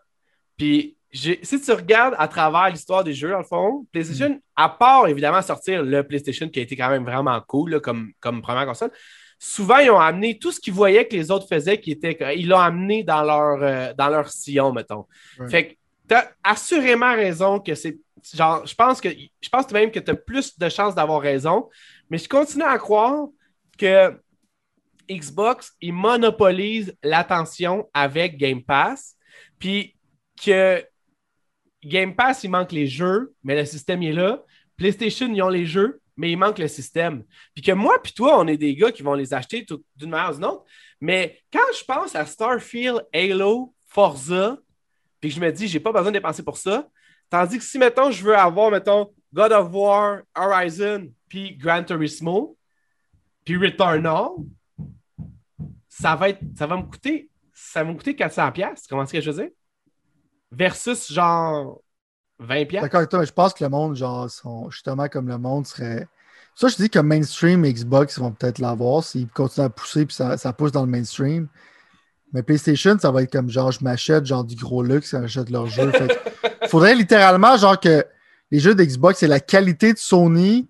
Puis si tu regardes à travers l'histoire des jeux, dans le fond, PlayStation, mm. à part évidemment sortir le PlayStation qui a été quand même vraiment cool comme, comme première console, souvent ils ont amené tout ce qu'ils voyaient que les autres faisaient, qui était, ils l'ont amené dans leur, euh, dans leur sillon, mettons. Fait que tu as assurément raison que c'est. Genre, je pense que je pense même que tu as plus de chances d'avoir raison, mais je continue à croire que Xbox, il monopolise l'attention avec Game Pass, puis que Game Pass, il manque les jeux, mais le système est là. PlayStation, ils ont les jeux, mais il manque le système. Puis que moi, puis toi, on est des gars qui vont les acheter d'une manière ou d'une autre. Mais quand je pense à Starfield, Halo, Forza, puis je me dis, j'ai pas besoin de dépenser pour ça, tandis que si, mettons, je veux avoir, mettons, God of War, Horizon, puis Gran Turismo, puis Returnal, ça va, être, ça va me coûter ça va me coûter 400$. Comment est-ce que je veux dire? versus genre 20 pièces. D'accord avec toi, mais je pense que le monde, genre, justement comme le monde serait. Ça, je dis que mainstream Xbox vont peut-être l'avoir s'ils continuent à pousser puis ça, pousse dans le mainstream. Mais PlayStation, ça va être comme genre, je m'achète genre du gros luxe j'achète leurs jeux. Il faudrait littéralement genre que les jeux d'Xbox, c'est la qualité de Sony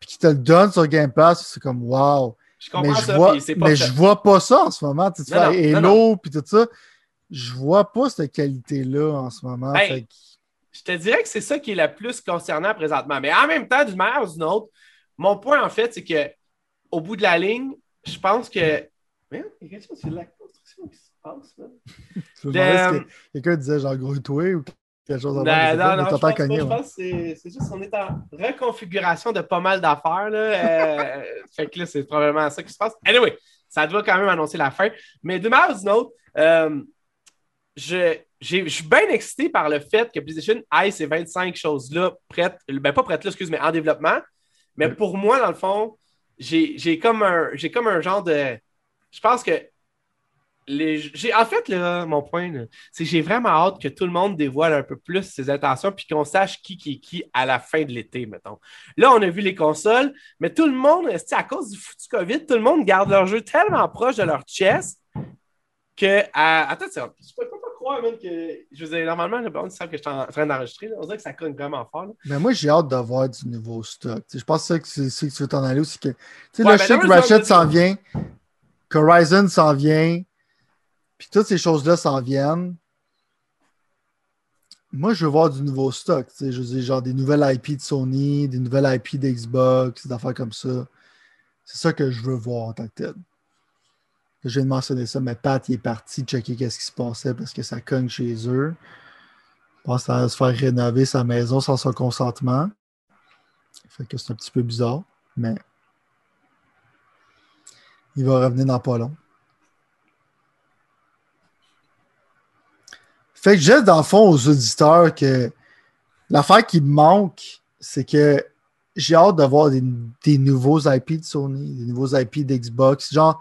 puis qu'ils te le donnent sur Game Pass. C'est comme wow. Je mais je vois, mais je vois pas ça en ce moment. Tu sais, Hello puis tout ça je vois pas cette qualité-là en ce moment. Ben, je te dirais que c'est ça qui est le plus concernant présentement. Mais en même temps, d'une manière ou d'une autre, mon point, en fait, c'est que au bout de la ligne, je pense que. Mais il y a quelque chose, c'est de la construction qui se passe. Là. Quelqu'un disait genre gros ou quelque chose en ben, Non, non, je pense, je pense que c'est juste qu'on est en reconfiguration de pas mal d'affaires. Euh, fait que là, c'est probablement ça qui se passe. Anyway, ça doit quand même annoncer la fin. Mais d'une manière ou d'une autre, euh, je, suis bien excité par le fait que PlayStation ait ces 25 choses-là prêtes, ben pas prêtes là, excuse, mais en développement. Mais pour moi, dans le fond, j'ai comme, un, comme un genre de. Je pense que. Les, en fait, là, mon point, c'est que j'ai vraiment hâte que tout le monde dévoile un peu plus ses intentions puis qu'on sache qui, qui est qui à la fin de l'été, mettons. Là, on a vu les consoles, mais tout le monde, à cause du foutu COVID, tout le monde garde leur jeu tellement proche de leur chest que. attends, je peux pas croire, même, que. Je veux dire, normalement, le monde savent que je suis en train d'enregistrer. On dirait que ça cogne vraiment fort. Mais moi, j'ai hâte d'avoir du nouveau stock. je pense que c'est que tu veux t'en aller aussi. Que, tu sais, le ben, que Ratchet s'en vient, Horizon s'en vient, puis toutes ces choses-là s'en viennent. Moi, je veux voir du nouveau stock. Je veux dire, genre des nouvelles IP de Sony, des nouvelles IP d'Xbox, des affaires comme ça. C'est ça que je veux voir en tant que tel je viens de mentionner ça, mais Pat il est parti checker qu'est-ce qui se passait parce que ça cogne chez eux. Je pense va se faire rénover sa maison sans son consentement. Fait que c'est un petit peu bizarre, mais il va revenir dans pas long. Fait que juste dans le fond aux auditeurs que l'affaire qui me manque, c'est que j'ai hâte d'avoir des, des, nouveaux IP de Sony, des nouveaux IP d'Xbox. Genre,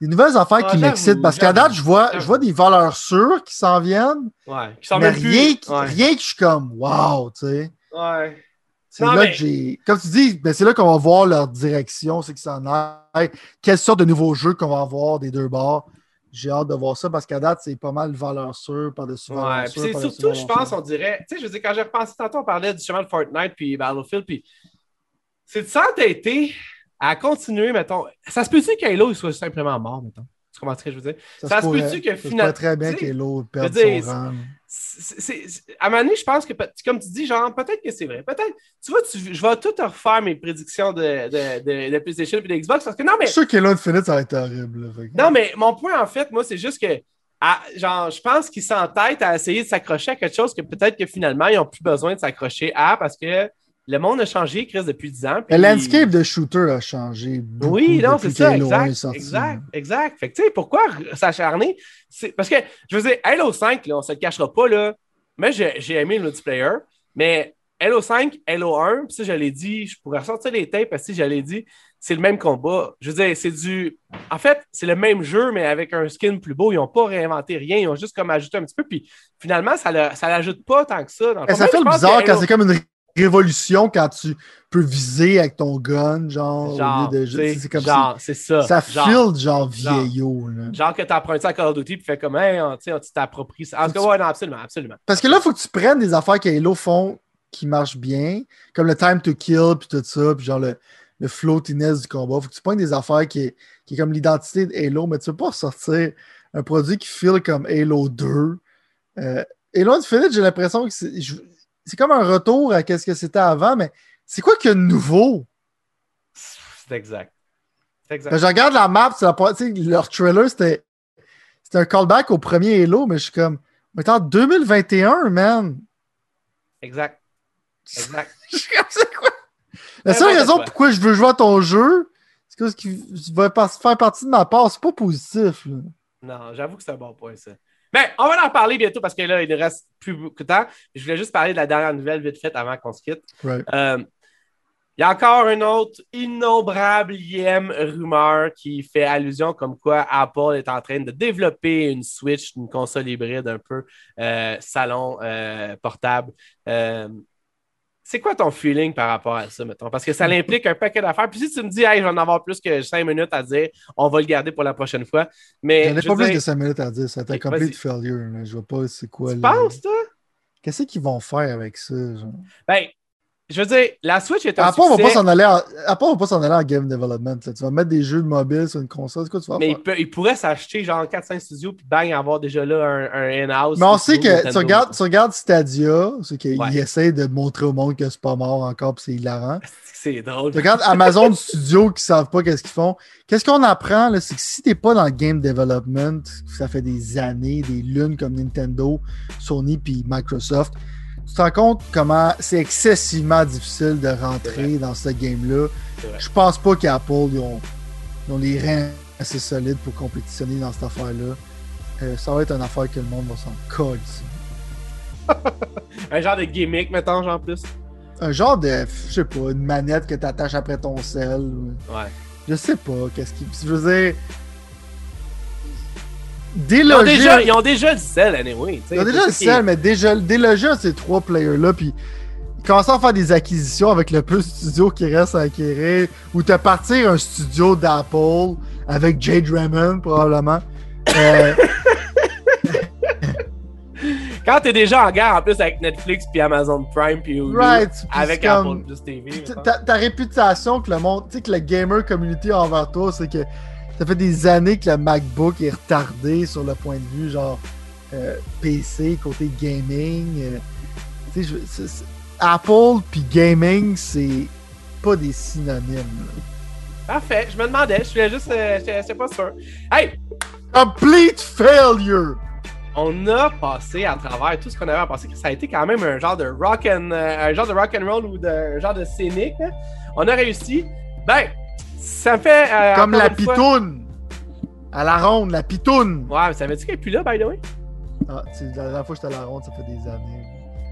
des nouvelles affaires qui m'excitent parce qu'à date, je vois, je vois des valeurs sûres qui s'en viennent. Ouais, qui mais rien, rien que je suis comme wow, tu sais. Ouais. C'est là que j'ai. Comme tu dis, ben c'est là qu'on va voir leur direction, c'est que ça en aille. Quelle sorte de nouveaux jeux qu'on va avoir des deux bords. J'ai hâte de voir ça parce qu'à date, c'est pas mal valeur sûre par-dessus Ouais, c'est surtout, je pense, on dirait. Tu sais, je veux dire, quand j'ai repensé tantôt, on parlait du chemin de Fortnite puis Battlefield, puis c'est de s'entêter à continuer, mettons. Ça se peut-tu qu'Halo soit simplement mort, mettons? Tu comprends ce que je veux dire? Ça, se peut-tu que finalement. très bien qu'Halo perde son rang. à un moment donné, je pense que, comme tu dis, genre, peut-être que c'est vrai. Peut-être, tu vois, je vais tout refaire mes prédictions de, de, de, PlayStation et de Xbox parce que non, mais. Je suis sûr qu'Halo Infinite, ça va être horrible. Non, mais mon point, en fait, moi, c'est juste que. genre, je pense qu'ils s'entêtent à essayer de s'accrocher à quelque chose que peut-être que finalement, ils n'ont plus besoin de s'accrocher à parce que le monde a changé, Chris, depuis 10 ans. Le landscape de shooter a changé. Beaucoup oui, non, c'est ça, exact. Exact, exact. Fait que, tu sais, pourquoi s'acharner? Parce que, je veux dire, Halo 5, là, on se le cachera pas, là. Moi, j'ai aimé le multiplayer, mais Halo 5, Halo 1, puis ça, je l'ai dit, je pourrais sortir les tapes parce que je l'ai dit, c'est le même combat. Je veux dire, c'est du. En fait, c'est le même jeu, mais avec un skin plus beau. Ils n'ont pas réinventé rien. Ils ont juste comme ajouté un petit peu. Puis finalement, ça l'ajoute pas tant que ça. Dans ça fait bizarre quand c'est comme une révolution quand tu peux viser avec ton gun, genre, genre au lieu de C'est comme genre, ça. Ça file genre vieillot. Genre, genre que t'apprends ça à Call of Duty puis fais comme, hey, tu t'appropries ça. En tout cas, ouais, non, absolument, absolument. Parce que là, il faut que tu prennes des affaires qu'Halo font qui marchent bien, comme le time to kill puis tout ça, puis genre le le floatiness du combat. Faut que tu prennes des affaires qui est, qui est comme l'identité de Halo, mais tu ne peux pas sortir un produit qui file comme Halo 2. Euh, Halo Infinite, j'ai l'impression que c'est comme un retour à ce que c'était avant, mais c'est quoi qu'il y a de nouveau? C'est exact. exact. je regarde la map, leur trailer, c'était un callback au premier Halo, mais je suis comme, mais en 2021, man. Exact. Exact. je suis comme, c'est quoi? La seule raison pourquoi je veux jouer à ton jeu, c'est que ce qui va faire partie de ma part, c'est pas positif. Non, j'avoue que c'est un bon point, ça. Mais on va en parler bientôt parce que là, il ne reste plus beaucoup de temps. Je voulais juste parler de la dernière nouvelle vite fait avant qu'on se quitte. Euh, il y a encore une autre innombrablième rumeur qui fait allusion comme quoi Apple est en train de développer une Switch, une console hybride un peu euh, salon euh, portable. C'est quoi ton feeling par rapport à ça, mettons? Parce que ça implique un paquet d'affaires. Puis si tu me dis, hey, je vais en avoir plus que 5 minutes à dire, on va le garder pour la prochaine fois. Mais. J'en ai pas plus que 5 minutes à dire. Ça a un complete failure. Je vois pas c'est quoi. Tu penses, toi? Qu'est-ce qu'ils vont faire avec ça? Genre? Ben, je veux dire, la Switch est un Apple succès. Va pas s'en aller en... Apple va pas s'en aller en game development. Tu vas mettre des jeux de mobile sur une console. Quoi tu vas Mais il, pourrait s'acheter genre 4-5 studios puis bang, avoir déjà là un, un in-house. Mais on sait que tu regardes, tu regardes Stadia, c'est qu'il essaie de montrer au monde que c'est pas mort encore puis c'est hilarant. C'est drôle. Tu regardes Amazon Studio qui savent pas qu'est-ce qu'ils font. Qu'est-ce qu'on apprend, c'est que si t'es pas dans le game development, ça fait des années, des lunes comme Nintendo, Sony puis Microsoft, tu te rends compte comment c'est excessivement difficile de rentrer dans ce game-là? Je pense pas qu'Apple ont, ont, les reins assez solides pour compétitionner dans cette affaire-là. Euh, ça va être une affaire que le monde va s'en coller. un genre de gimmick, mettons, genre plus? Un genre de, je sais pas, une manette que tu attaches après ton sel. Ouais. Je sais pas, qu'est-ce qui. Je veux dire, ils ont, déjà, ils ont déjà le sel, anyway. Ils ont déjà le sel, mais déjà, déloger à ces trois players-là, puis commencer à faire des acquisitions avec le peu de studios qui reste à acquérir, ou te partir un studio d'Apple avec Jade Raymond, probablement. Euh... Quand t'es déjà en guerre en plus avec Netflix puis Amazon Prime puis right, avec Apple Plus TV. Ta, ta, réputation que le monde, tu sais que la gamer community envers toi, c'est que ça fait des années que le MacBook est retardé sur le point de vue genre euh, PC, côté gaming. Euh, Apple puis gaming, c'est pas des synonymes. Parfait, je me demandais, je suis juste, euh, j'étais pas sûr. Hey! Complete failure! On a passé à travers tout ce qu'on avait à passer. Ça a été quand même un genre de rock and, un genre de rock and roll ou de, un genre de scénique. Hein. On a réussi. Ben, ça fait. Euh, Comme la pitoune. À la ronde, la pitoune. Ouais, mais ça veut dire qu'elle est plus là, by the way? Ah, la dernière fois que j'étais à la ronde, ça fait des années.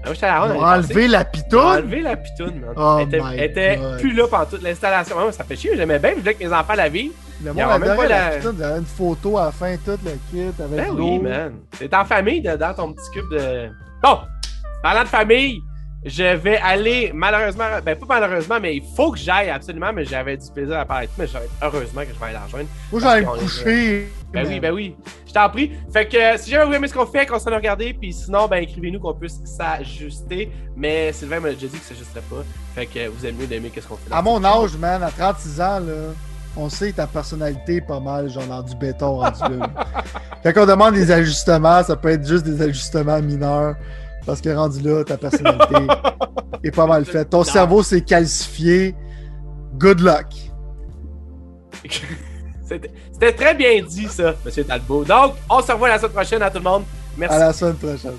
Ah, j'étais à la ronde. Ils ont enlevé la pitoune? enlevé la pitoune, man. Oh elle était, plus là pendant toute l'installation. Ouais, ça fait chier, j'aimais bien, je voulais que mes enfants la vivent. Le monde avait même pas la... pitoune, il y avait une photo à la fin, tout le kit avec Ben oui, man. T'es en famille dans ton petit cube de. Bon! Parlant de famille, je vais aller, malheureusement, ben pas malheureusement, mais il faut que j'aille absolument, mais j'avais du plaisir à parler mais heureusement que je vais aller la rejoindre. Moi, j'allais me coucher. Ben oui, ben oui. Je t'en prie. Fait que si jamais vous aimez ce qu'on fait, qu'on s'en a regardé, puis sinon, ben écrivez-nous qu'on puisse s'ajuster. Mais Sylvain m'a déjà dit que ça s'ajusterait pas. Fait que vous aimez mieux d'aimer qu'est-ce qu'on fait. À mon âge, man, à 36 ans, là, on sait que ta personnalité est pas mal, genre dans du béton rendu là. Quand on demande des ajustements, ça peut être juste des ajustements mineurs. Parce que rendu là, ta personnalité est pas mal faite. Ton cerveau s'est calcifié. Good luck. C'était très bien dit, ça, M. Talbot. Donc, on se revoit la semaine prochaine à tout le monde. Merci. À la semaine prochaine.